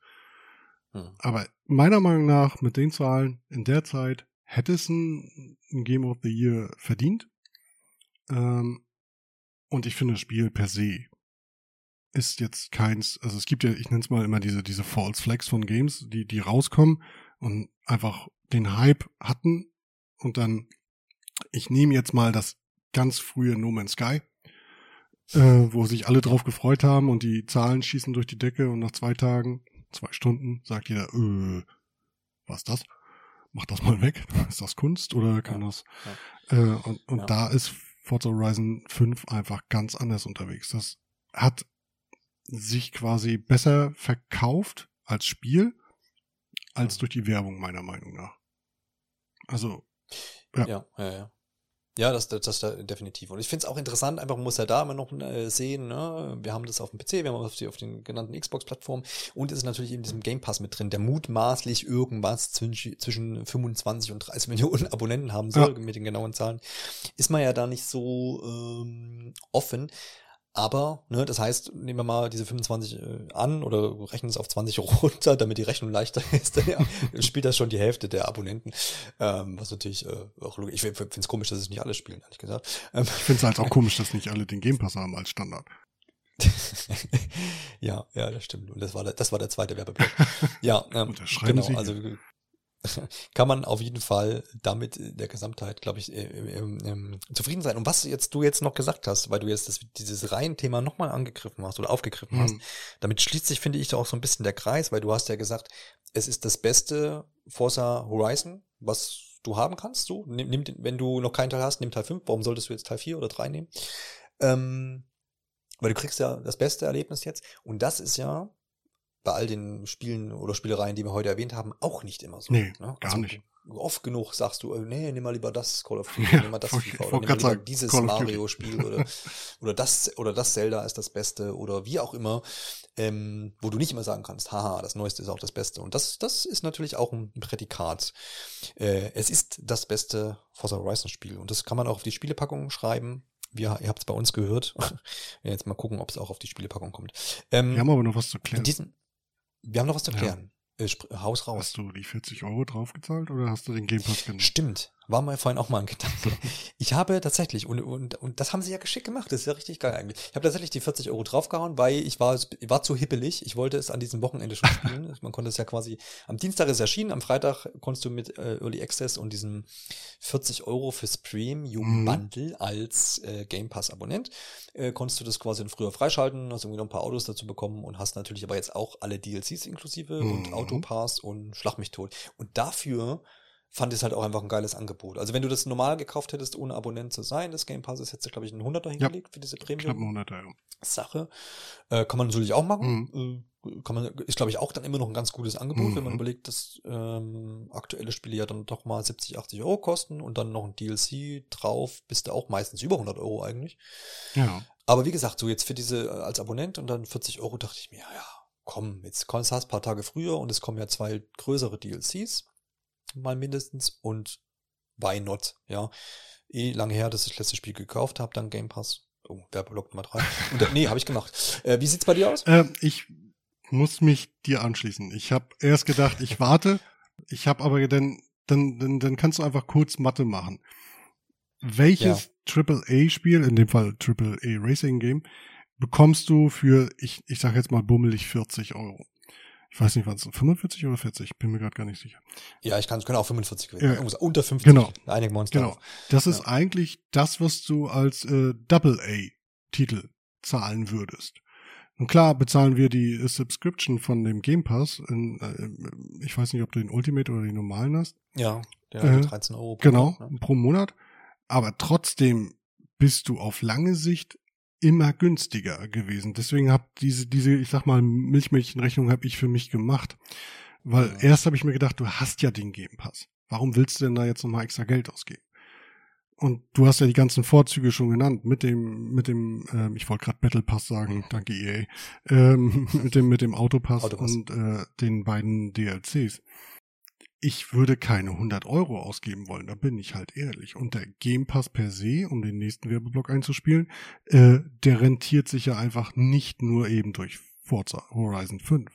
Mhm. Aber meiner Meinung nach, mit den Zahlen in der Zeit, hätte es ein, ein Game of the Year verdient. Ähm, und ich finde das Spiel per se ist jetzt keins, also es gibt ja, ich nenne es mal immer diese, diese False Flags von Games, die, die rauskommen und einfach den Hype hatten und dann, ich nehme jetzt mal das ganz frühe No Man's Sky, äh, wo sich alle drauf gefreut haben und die Zahlen schießen durch die Decke und nach zwei Tagen, zwei Stunden, sagt jeder, äh, was ist das? Mach das mal weg. Ist das Kunst oder kann ja, das? Ja. Äh, und und ja. da ist Forza Horizon 5 einfach ganz anders unterwegs. Das hat sich quasi besser verkauft als Spiel als durch die Werbung, meiner Meinung nach. Also, ja. Ja, ja, ja. Ja, das, das, das definitiv. Und ich finde es auch interessant, einfach man muss ja da immer noch äh, sehen, ne? wir haben das auf dem PC, wir haben das auf, die, auf den genannten Xbox-Plattformen und es ist natürlich in diesem Game Pass mit drin, der mutmaßlich irgendwas zwischen, zwischen 25 und 30 Millionen Abonnenten haben soll, ja. mit den genauen Zahlen, ist man ja da nicht so ähm, offen. Aber, ne, das heißt, nehmen wir mal diese 25 äh, an oder rechnen es auf 20 runter, damit die Rechnung leichter ist, ja, spielt das schon die Hälfte der Abonnenten. Ähm, was natürlich äh, auch logisch. Ich finde es komisch, dass es nicht alle spielen, ehrlich gesagt. Ähm, ich finde es halt auch komisch, dass nicht alle den Game Pass haben als Standard. ja, ja, das stimmt. Und das war der, das war der zweite Werbeblock. Ja, ähm, genau. Also kann man auf jeden Fall damit in der Gesamtheit, glaube ich, äh, äh, äh, zufrieden sein. Und was jetzt du jetzt noch gesagt hast, weil du jetzt das, dieses Reihenthema nochmal angegriffen hast oder aufgegriffen mhm. hast, damit schließt sich, finde ich, auch so ein bisschen der Kreis, weil du hast ja gesagt, es ist das beste Forza Horizon, was du haben kannst. So, nimm, nimm, wenn du noch keinen Teil hast, nimm Teil 5. Warum solltest du jetzt Teil 4 oder 3 nehmen? Ähm, weil du kriegst ja das beste Erlebnis jetzt. Und das ist ja bei all den Spielen oder Spielereien, die wir heute erwähnt haben, auch nicht immer so. Nee, ne? gar also, nicht. Oft genug sagst du, äh, nee, nimm mal lieber das Call of Duty, ja, nimm mal das FIFA oder nimm mal lieber dieses Mario-Spiel oder, oder das oder das Zelda ist das Beste oder wie auch immer, ähm, wo du nicht immer sagen kannst, haha, das Neueste ist auch das Beste. Und das, das ist natürlich auch ein Prädikat. Äh, es ist das beste Forza Horizon Spiel und das kann man auch auf die Spielepackung schreiben. Wir, ihr habt es bei uns gehört. Jetzt mal gucken, ob es auch auf die Spielepackung kommt. Ähm, Wir haben aber noch was zu klären. Diesen, wir haben noch was zu klären. Ja. Äh, Haus raus. Hast du die 40 Euro draufgezahlt oder hast du den Game Pass genommen? Stimmt. War mir vorhin auch mal ein Gedanke. ich habe tatsächlich, und, und, und das haben sie ja geschickt gemacht, das ist ja richtig geil eigentlich. Ich habe tatsächlich die 40 Euro draufgehauen, weil ich war, war zu hippelig. Ich wollte es an diesem Wochenende schon spielen. Man konnte es ja quasi, am Dienstag ist erschienen, am Freitag konntest du mit äh, Early Access und diesem 40 Euro fürs Premium mhm. Bundle als äh, Game Pass Abonnent, äh, konntest du das quasi früher freischalten, hast irgendwie noch ein paar Autos dazu bekommen und hast natürlich aber jetzt auch alle DLCs inklusive mhm. und Autopass und Schlag mich tot. Und dafür fand ich es halt auch einfach ein geiles Angebot. Also wenn du das normal gekauft hättest, ohne Abonnent zu sein, das Game Pass ist jetzt, glaube ich, ein 100er hingelegt ja, für diese Premium. Knapp 100er, ja. Sache. Äh, kann man natürlich auch machen. Mhm. Äh, kann man, ist, glaube ich, auch dann immer noch ein ganz gutes Angebot, mhm. wenn man mhm. überlegt, dass ähm, aktuelle Spiele ja dann doch mal 70, 80 Euro kosten und dann noch ein DLC drauf, bist du auch meistens über 100 Euro eigentlich. Ja. Aber wie gesagt, so jetzt für diese äh, als Abonnent und dann 40 Euro dachte ich mir, ja, komm, jetzt kommst du ein paar Tage früher und es kommen ja zwei größere DLCs mal mindestens und why not, ja. Eh lange her, dass ich das letzte Spiel gekauft habe, dann Game Pass. Oh, Werbeblock Nummer drei. Und, nee, habe ich gemacht. Äh, wie sieht's bei dir aus? Äh, ich muss mich dir anschließen. Ich habe erst gedacht, ich warte. Ich habe aber dann, dann, dann, dann kannst du einfach kurz Mathe machen. Welches ja. AAA-Spiel, in dem Fall AAA Racing Game, bekommst du für, ich, ich sag jetzt mal bummelig 40 Euro? Ich weiß nicht, waren es 45 oder 40? Bin mir gerade gar nicht sicher. Ja, ich kann es können auch 45 gewesen. Ja. Unter 50. Genau. Einige Monster. Genau. Das ist ja. eigentlich das, was du als äh, Double A Titel zahlen würdest. Und klar bezahlen wir die Subscription von dem Game Pass. In, äh, ich weiß nicht, ob du den Ultimate oder den normalen hast. Ja, der äh, 13 Euro pro genau, Monat. Genau, ne? pro Monat. Aber trotzdem bist du auf lange Sicht immer günstiger gewesen. Deswegen habe diese, diese, ich sag mal, Milchmädchenrechnung habe ich für mich gemacht. Weil ja. erst habe ich mir gedacht, du hast ja den Game Pass. Warum willst du denn da jetzt nochmal extra Geld ausgeben? Und du hast ja die ganzen Vorzüge schon genannt mit dem, mit dem, ähm, ich wollte gerade Battle Pass sagen, danke EA, ähm, mit dem, mit dem Autopass, Autopass. und äh, den beiden DLCs ich würde keine 100 Euro ausgeben wollen, da bin ich halt ehrlich. Und der Game Pass per se, um den nächsten Werbeblock einzuspielen, äh, der rentiert sich ja einfach nicht nur eben durch Forza Horizon 5.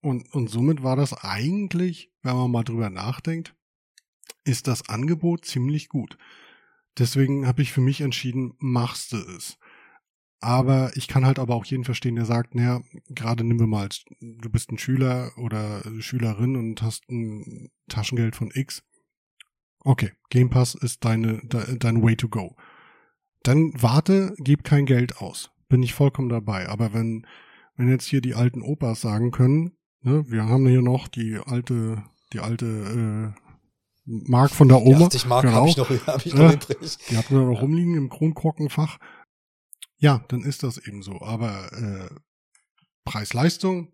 Und, und somit war das eigentlich, wenn man mal drüber nachdenkt, ist das Angebot ziemlich gut. Deswegen habe ich für mich entschieden, machst du es. Aber ich kann halt aber auch jeden verstehen, der sagt, naja, gerade nehmen wir mal, du bist ein Schüler oder Schülerin und hast ein Taschengeld von X. Okay, Game Pass ist deine, de, dein Way to go. Dann warte, gib kein Geld aus. Bin ich vollkommen dabei. Aber wenn, wenn jetzt hier die alten Opas sagen können, ne, wir haben hier noch die alte, die alte, äh, Mark von der Oma. Die 80 Mark genau. habe ich noch, hab ich noch äh, übrig. Die hatten wir noch rumliegen im Kronkorkenfach. Ja, dann ist das eben so. Aber äh, Preis-Leistung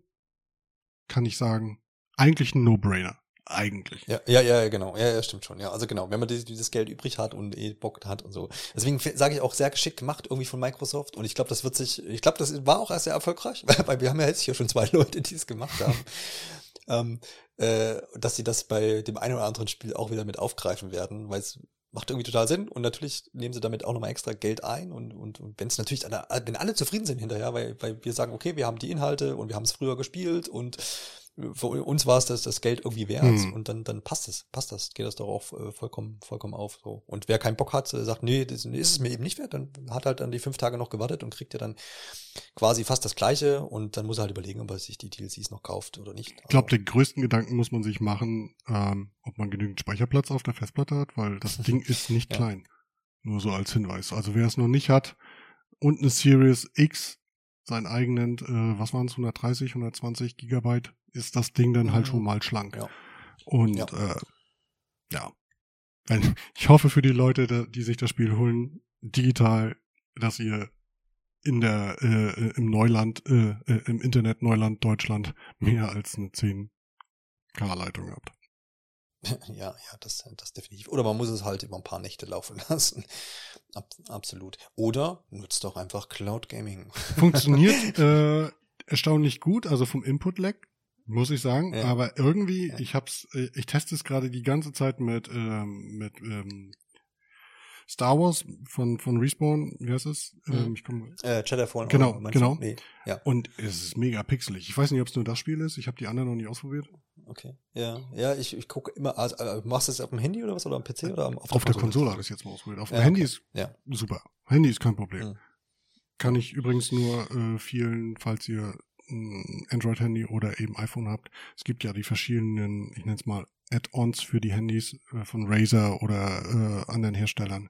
kann ich sagen, eigentlich ein No-Brainer. Eigentlich. Ja, ja, ja, genau. Ja, ja, stimmt schon. Ja, also genau, wenn man dieses Geld übrig hat und eh Bock hat und so. Deswegen sage ich auch sehr geschickt gemacht irgendwie von Microsoft. Und ich glaube, das wird sich, ich glaube, das war auch sehr erfolgreich, weil wir haben ja jetzt hier schon zwei Leute, die es gemacht haben. ähm, äh, dass sie das bei dem einen oder anderen Spiel auch wieder mit aufgreifen werden, weil es macht irgendwie total Sinn. Und natürlich nehmen sie damit auch nochmal extra Geld ein und, und, und wenn es natürlich, wenn alle zufrieden sind hinterher, weil, weil wir sagen, okay, wir haben die Inhalte und wir haben es früher gespielt und für uns war es das, das Geld irgendwie wert hm. und dann, dann passt es, passt das, geht das doch auch äh, vollkommen, vollkommen auf. So. Und wer keinen Bock hat, äh, sagt, nee, das ist es mir eben nicht wert, dann hat halt dann die fünf Tage noch gewartet und kriegt ja dann quasi fast das Gleiche und dann muss er halt überlegen, ob er sich die DLCs noch kauft oder nicht. Ich glaube, den größten Gedanken muss man sich machen, ähm, ob man genügend Speicherplatz auf der Festplatte hat, weil das Ding ist nicht ja. klein. Nur so als Hinweis. Also wer es noch nicht hat und eine Series X seinen eigenen, äh, was waren es, 130, 120 Gigabyte ist das Ding dann halt schon mhm. mal schlank. Ja. Und ja. Äh, ja. Ich hoffe für die Leute, die sich das Spiel holen, digital, dass ihr in der äh, im Neuland, äh, äh, im Internet Neuland Deutschland mehr als eine 10K-Leitung habt. Ja, ja, das, das definitiv. Oder man muss es halt über ein paar Nächte laufen lassen. Ab, absolut. Oder nutzt doch einfach Cloud Gaming. Funktioniert äh, erstaunlich gut, also vom Input-Lag muss ich sagen. Ja. Aber irgendwie, ja. ich hab's, äh, ich teste es gerade die ganze Zeit mit, ähm, mit ähm, Star Wars von, von Respawn, wie heißt es? Mhm. Ähm, ich komm, äh, Fallen Genau, genau. Nee. Ja. Und es ist mega pixelig. Ich weiß nicht, ob es nur das Spiel ist. Ich habe die anderen noch nicht ausprobiert. Okay. Ja, ja, ich, ich gucke immer, also, äh, machst du es auf dem Handy oder was? Oder am PC oder auf, der, auf der Konsole? habe ich jetzt mal ausprobiert. Auf dem ja, Handy okay. ist ja. super. Handy ist kein Problem. Mhm. Kann ich übrigens nur äh, vielen, falls ihr ein Android-Handy oder eben iPhone habt, es gibt ja die verschiedenen, ich nenne es mal Add-ons für die Handys äh, von Razer oder äh, anderen Herstellern,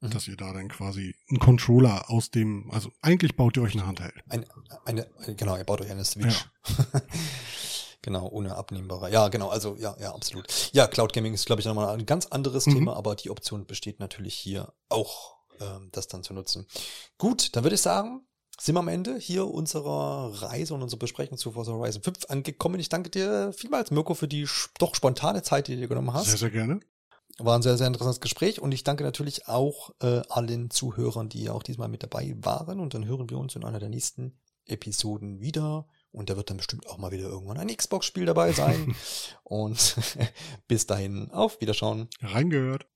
mhm. dass ihr da dann quasi einen Controller aus dem, also eigentlich baut ihr euch eine Handheld. Eine, eine, genau, ihr baut euch eine Switch. Ja. genau, ohne abnehmbare. Ja, genau, also ja, ja, absolut. Ja, Cloud Gaming ist, glaube ich, nochmal ein ganz anderes mhm. Thema, aber die Option besteht natürlich hier auch, ähm, das dann zu nutzen. Gut, dann würde ich sagen, sind wir am Ende hier unserer Reise und unserer Besprechung zu Forza Horizon 5 angekommen. Ich danke dir vielmals, Mirko, für die doch spontane Zeit, die du dir genommen hast. Sehr, sehr gerne. War ein sehr, sehr interessantes Gespräch und ich danke natürlich auch äh, allen Zuhörern, die auch diesmal mit dabei waren. Und dann hören wir uns in einer der nächsten Episoden wieder. Und da wird dann bestimmt auch mal wieder irgendwann ein Xbox-Spiel dabei sein. und bis dahin, auf Wiederschauen. Reingehört.